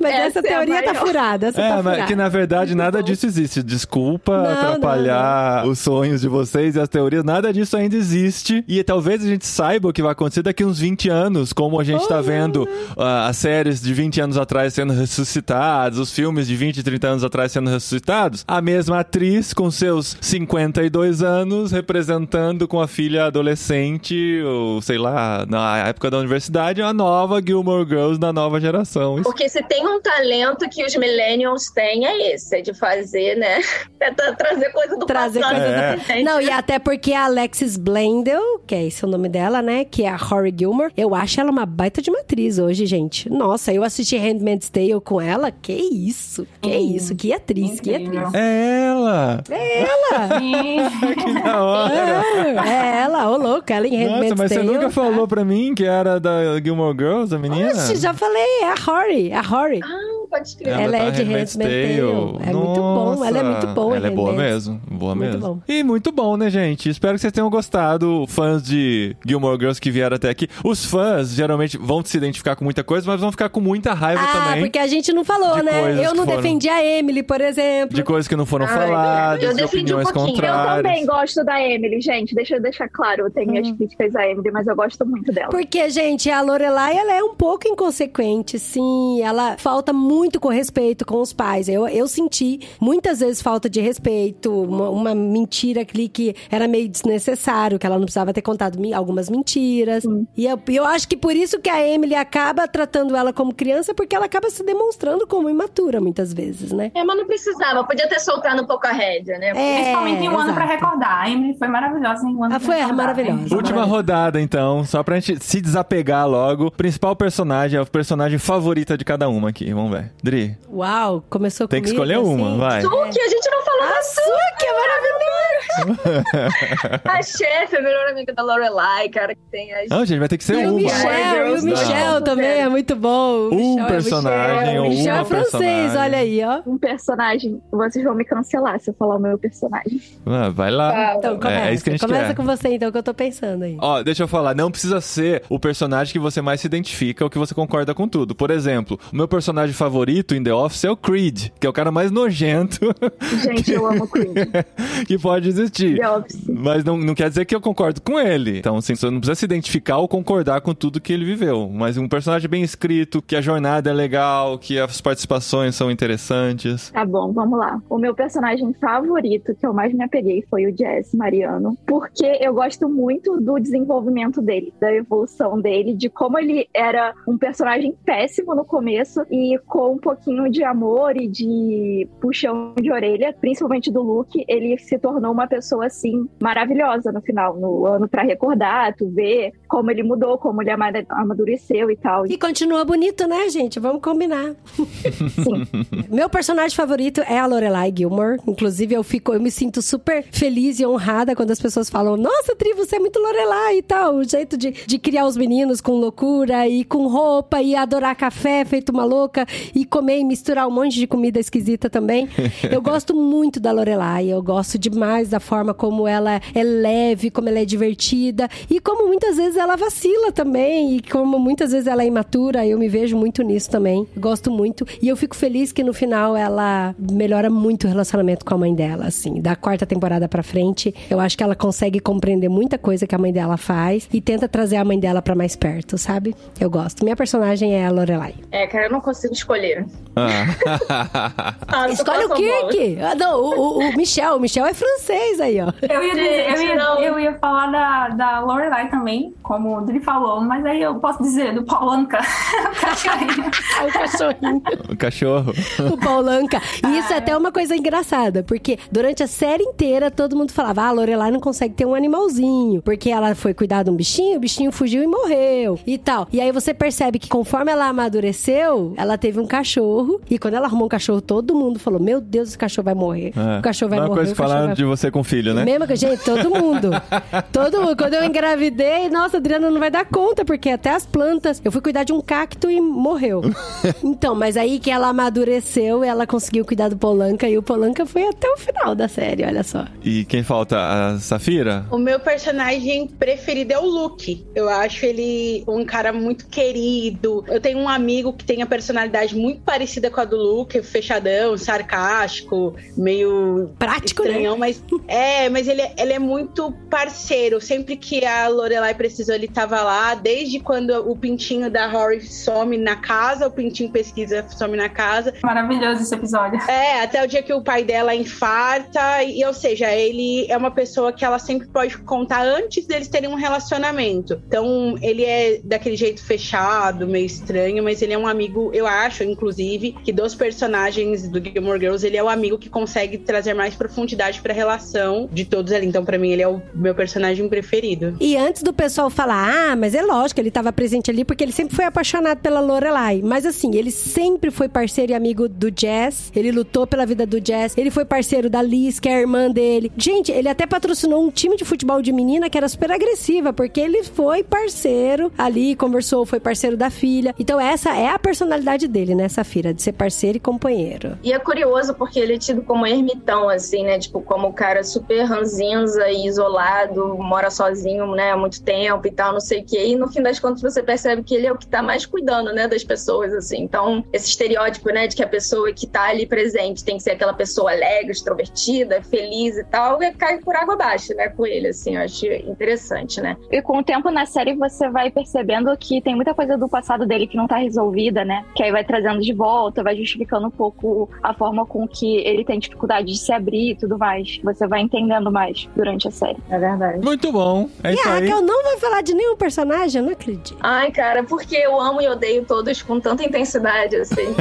Speaker 3: Mas essa,
Speaker 7: Essa é
Speaker 3: teoria tá
Speaker 7: maior.
Speaker 3: furada. Essa
Speaker 2: É,
Speaker 3: tá
Speaker 2: mas
Speaker 3: furada.
Speaker 2: que na verdade nada disso existe. Desculpa
Speaker 3: Não,
Speaker 2: atrapalhar os sonhos de vocês e as teorias, nada disso ainda existe. E talvez a gente saiba o que vai acontecer daqui uns 20 anos, como a gente tá vendo ah, as séries de 20 anos atrás sendo ressuscitadas, os filmes de 20 e 30 anos atrás sendo ressuscitados. A mesma atriz com seus 52 anos representando com a filha adolescente, ou sei lá, na época da universidade, a nova Gilmore Girls da nova geração.
Speaker 6: Porque se tem um talento que os millennials têm, é esse, é de fazer, né? É tra- trazer coisa do
Speaker 3: Trazer
Speaker 6: passado.
Speaker 3: coisa
Speaker 2: É.
Speaker 3: do Não, e até porque a Alexis Blendell, que é esse o nome dela, né? Que é a Rory Gilmore, eu acho ela uma baita de uma atriz hoje, gente. Nossa, eu assisti Handmaid's Tale com ela. Que isso? Que
Speaker 5: Hum.
Speaker 3: isso? Que atriz, que atriz.
Speaker 2: É ela!
Speaker 3: Ela!
Speaker 5: Sim.
Speaker 2: Que da hora!
Speaker 3: É, é ela, ô louca, ela em
Speaker 2: Nossa,
Speaker 3: Handmaid's
Speaker 2: mas você
Speaker 3: Tale.
Speaker 2: nunca falou pra mim que era da Gilmore Girls, a menina?
Speaker 3: Oxe, já falei, é a Rory, a Rory.
Speaker 6: Ah, pode escrever.
Speaker 3: Ela é
Speaker 2: tá
Speaker 3: de
Speaker 2: em Handmaid's
Speaker 3: Tale. É muito bom, ela é muito boa
Speaker 2: Ela é boa mesmo, boa
Speaker 3: Muito
Speaker 2: mesmo.
Speaker 3: bom.
Speaker 2: E muito bom, né, gente? Espero que vocês tenham gostado, fãs de Gilmore Girls que vieram até aqui. Os fãs geralmente vão se identificar com muita coisa, mas vão ficar com muita raiva
Speaker 3: Ah,
Speaker 2: também.
Speaker 3: porque a gente não falou,
Speaker 2: de
Speaker 3: né? Eu não
Speaker 2: foram-
Speaker 3: defendi a Emily, por exemplo.
Speaker 2: De coisas que não foram
Speaker 6: Ah,
Speaker 2: faladas,
Speaker 6: eu
Speaker 2: de
Speaker 6: defendi um pouquinho. Eu
Speaker 7: também gosto da Emily, gente. Deixa eu deixar claro, eu tenho minhas críticas à Emily, mas eu gosto muito dela.
Speaker 3: Porque, gente, a Lorelai, ela é um pouco inconsequente, sim. Ela falta muito com respeito com os pais. Eu, eu senti muitas vezes falta de respeito, uma, uma mentira ali que era meio desnecessário, que ela não precisava ter contado algumas mentiras. E eu, eu acho que por isso que a Emily acaba tratando ela como criança, porque ela acaba se demonstrando como imatura muitas vezes, né?
Speaker 6: É, mas não precisava. Podia ter soltado um pouco a rédea, né?
Speaker 3: É,
Speaker 5: Principalmente em um ano pra
Speaker 3: exato.
Speaker 5: recordar. A Emily foi maravilhosa em um ano
Speaker 3: Ah,
Speaker 5: pra
Speaker 3: foi
Speaker 5: recordar.
Speaker 3: maravilhosa.
Speaker 2: Última rodada, então, só pra gente se desapegar logo. Principal personagem, é o personagem favorita de cada uma aqui. Vamos ver. Dri,
Speaker 3: Uau, começou
Speaker 2: tem que
Speaker 3: comigo,
Speaker 2: escolher uma,
Speaker 3: assim.
Speaker 2: vai.
Speaker 6: Suki, a gente não falou
Speaker 3: A Suki é maravilhosa!
Speaker 6: A chefe, a melhor amiga da Lorelai, cara, que tem as...
Speaker 2: Não, gente, vai ter que ser
Speaker 3: E o
Speaker 2: uma.
Speaker 3: Michel, e o Michel
Speaker 6: não.
Speaker 3: também é muito bom.
Speaker 2: Um
Speaker 3: Michel é
Speaker 2: personagem ou
Speaker 3: O Michel
Speaker 2: uma
Speaker 3: é francês,
Speaker 2: personagem.
Speaker 3: olha aí, ó.
Speaker 7: Um personagem, vocês vão me cancelar se eu falar o meu personagem.
Speaker 2: Ah, vai lá.
Speaker 3: Então,
Speaker 2: É,
Speaker 3: começa.
Speaker 2: é isso que a gente
Speaker 3: começa
Speaker 2: quer.
Speaker 3: com você, então, que eu tô pensando aí.
Speaker 2: Ó, deixa eu falar, não precisa ser o personagem que você mais se identifica ou que você concorda com tudo. Por exemplo, o meu personagem favorito em The Office é o Creed, que é o cara mais nojento
Speaker 7: Gente, eu amo Creed.
Speaker 2: que pode existir.
Speaker 7: The Office.
Speaker 2: Mas não, não quer dizer que eu concordo com ele. Então, assim, você não precisa se identificar ou concordar com tudo que ele viveu. Mas um personagem bem escrito, que a jornada é legal, que as participações são interessantes.
Speaker 7: Tá bom, vamos lá. O meu personagem favorito, que eu mais me apeguei, foi o Jess Mariano, porque eu gosto muito do desenvolvimento dele, da evolução dele, de como ele era um personagem péssimo no começo e com um pouquinho de amor e de puxão de orelha, principalmente do Luke, ele se tornou uma pessoa assim maravilhosa no final, no ano pra recordar, tu ver como ele mudou, como ele amadureceu e tal.
Speaker 3: E continua bonito, né, gente? Vamos combinar.
Speaker 7: Sim.
Speaker 3: Meu personagem favorito é a Lorelai Gilmore. Inclusive, eu fico, eu me sinto super feliz e honrada quando as pessoas falam: Nossa, Tri, você é muito Lorelai e tal. O jeito de, de criar os meninos com loucura e com roupa e adorar café feito uma louca e comer e misturar um monte de comida esquisita também. Eu gosto muito da Lorelai. Eu gosto demais da forma como ela é leve, como ela é divertida e como muitas vezes ela vacila também e como muitas vezes ela é imatura. Eu me vejo muito nisso também. Gosto muito e eu fico feliz que no final ela melhora muito o relacionamento com a mãe dela, assim. Da quarta temporada pra frente, eu acho que ela consegue compreender muita coisa que a mãe dela faz e tenta trazer a mãe dela pra mais perto, sabe? Eu gosto. Minha personagem é a Lorelai.
Speaker 6: É, cara, eu não consigo escolher.
Speaker 2: Ah.
Speaker 6: Ah,
Speaker 3: Escolhe o. Kirk! Ah, não, o, o- o Michel. O Michel é francês aí, ó.
Speaker 5: Eu ia, dizer, eu, ia,
Speaker 6: não.
Speaker 5: eu ia falar da, da Lorelai também, como o Dri falou, mas aí eu posso dizer do Paulanca, o cachorrinho.
Speaker 3: É o cachorrinho.
Speaker 2: o cachorro.
Speaker 3: o Paulanca. E isso é até uma coisa engraçada, porque durante a série inteira todo mundo falava: ah, a Lorelai não consegue ter um animalzinho, porque ela foi cuidar de um bichinho, o bichinho fugiu e morreu e tal. E aí você percebe que conforme ela amadureceu, ela teve um cachorro, e quando ela arrumou um cachorro, todo mundo falou: meu Deus, esse cachorro vai morrer.
Speaker 2: É.
Speaker 3: O cachorro vai
Speaker 2: Uma
Speaker 3: morrer.
Speaker 2: coisa
Speaker 3: o
Speaker 2: que
Speaker 3: cachorro
Speaker 2: falaram
Speaker 3: vai...
Speaker 2: de você com filho, né?
Speaker 3: Mesma coisa, gente, todo mundo. todo mundo. Quando eu engravidei, nossa, a Adriana não vai dar conta, porque até as plantas. Eu fui cuidar de um cacto e morreu. então, mas aí que ela amadureceu, ela conseguiu cuidar do Polanca e o Polanca foi até o final da série, olha só.
Speaker 2: E quem falta? A Safira?
Speaker 4: O meu personagem preferido é o Luke. Eu acho ele um cara muito querido. Eu tenho um amigo que tem a personalidade muito parecida com a do Luke, fechadão, sarcástico, meio
Speaker 3: Prático, né?
Speaker 4: estranhão, mas é, mas ele, é- ele é muito parceiro. Sempre que a Lorelai precisou, ele tava lá. Desde quando o pintinho da Rory some na casa, o pintinho pesquisa some na casa.
Speaker 5: Maravilhoso esse episódio.
Speaker 4: É, até o dia que o pai dela infarta, e ou seja, ele é uma pessoa que ela sempre pode contar antes deles terem um relacionamento. Então, ele é daquele jeito fechado, meio estranho, mas ele é um amigo, eu acho, inclusive, que dos personagens do Gilmore Girls, ele é o amigo que consegue trazer mais profundidade pra relação de todos ali. Então, pra mim, ele é o meu personagem preferido.
Speaker 3: E antes do pessoal falar, ah, mas é lógico, ele tava presente ali porque ele sempre foi apaixonado pela Lorelai. Mas assim, ele sempre foi parceiro e amigo do Jazz. Ele lutou pela vida do Jazz. Ele foi parceiro da Liz, que é a irmã dele. Gente, ele até patrocinou um time de futebol de menina que era super agressiva, porque ele foi parceiro ali, conversou, foi parceiro da filha. Então essa é a personalidade dele, né, Safira? De ser parceiro e companheiro.
Speaker 6: E é curioso porque ele é tido como ermitão, assim, né? Tipo, como o cara super ranzinza e isolado, mora sozinho, né, há muito tempo e tal, não sei o quê. E no fim das contas você percebe que ele é o que tá mais cuidando, né, das pessoas, assim. Então, esse estereótipo, né, de que a pessoa que tá ali presente tem que ser aquela pessoa alegre, extrovertida, feliz e tal, é, cai por água abaixo, né, com ele, assim. Eu acho interessante, né?
Speaker 7: E com o tempo na série você vai percebendo que tem muita coisa do passado dele que não tá resolvida, né? Que aí vai trazendo de volta, vai justificando um pouco a forma com que ele tem dificuldade de se abrir e tudo mais. Você vai entendendo mais durante a série.
Speaker 6: É verdade.
Speaker 2: Muito bom. É
Speaker 3: e
Speaker 2: isso
Speaker 3: a
Speaker 2: aí.
Speaker 3: Raquel não vai falar de nenhum personagem? Eu não acredito.
Speaker 6: Ai, cara, porque eu amo e odeio todos com tanta intensidade, assim.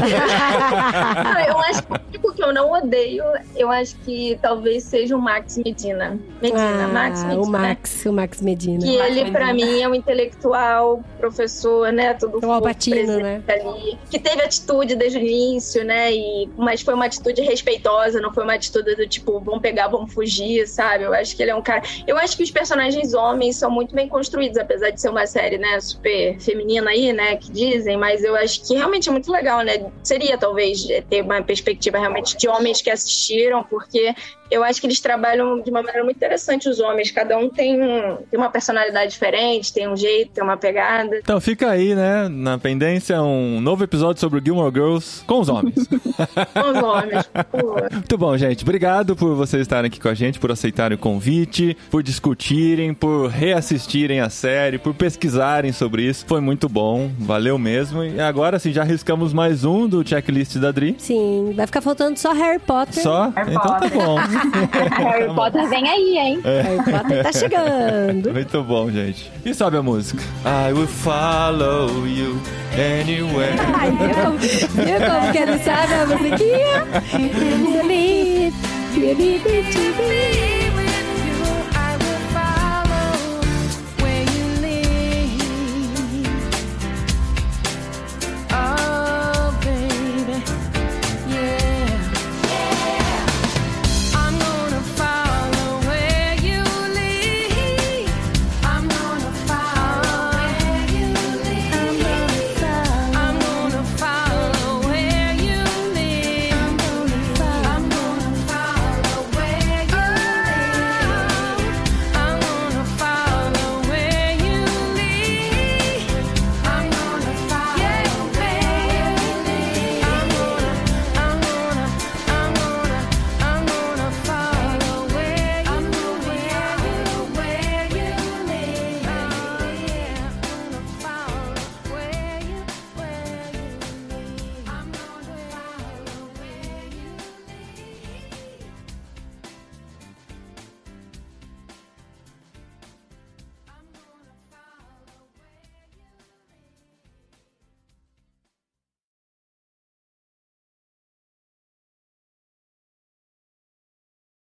Speaker 6: Ah, eu acho que o único que eu não odeio, eu acho que talvez seja o Max Medina. Medina,
Speaker 3: Ah,
Speaker 6: Max Medina.
Speaker 3: o Max, o Max Medina.
Speaker 6: Que
Speaker 5: Max
Speaker 6: ele, pra
Speaker 5: Medina.
Speaker 6: mim, é um intelectual, professor, né? Tudo
Speaker 3: É o Alpatino,
Speaker 6: presente
Speaker 3: né?
Speaker 6: ali. Que teve atitude desde o início, né? E, mas foi uma atitude respeitosa, não foi uma atitude do tipo, vamos pegar, vamos fugir, sabe? Eu acho que ele é um cara. Eu acho que os personagens homens são muito bem construídos, apesar de ser uma série, né? Super feminina aí, né? Que dizem, mas eu acho que realmente é muito legal, né? Seria talvez ter uma perspectiva realmente de homens que assistiram, porque eu acho que eles trabalham de uma maneira muito interessante, os homens. Cada um tem, um, tem uma personalidade diferente, tem um jeito, tem uma pegada.
Speaker 2: Então fica aí, né, na pendência, um novo episódio sobre o Gilmore Girls com os homens.
Speaker 6: São os homens.
Speaker 2: Muito bom, gente. Obrigado por vocês estarem aqui com a gente, por aceitarem o convite, por discutirem, por reassistirem a série, por pesquisarem sobre isso. Foi muito bom, valeu mesmo. E agora sim, já arriscamos mais um do checklist da Dri.
Speaker 3: Sim, vai ficar faltando só Harry Potter.
Speaker 2: Só?
Speaker 5: Harry
Speaker 2: então tá
Speaker 5: Potter.
Speaker 2: bom.
Speaker 7: Harry Potter vem aí, hein?
Speaker 3: Harry Potter tá chegando.
Speaker 2: Muito bom, gente. E sobe a música. I will follow you anywhere.
Speaker 3: Ai, viu como, viu como que ele sabe a musiquinha? baby, baby, baby.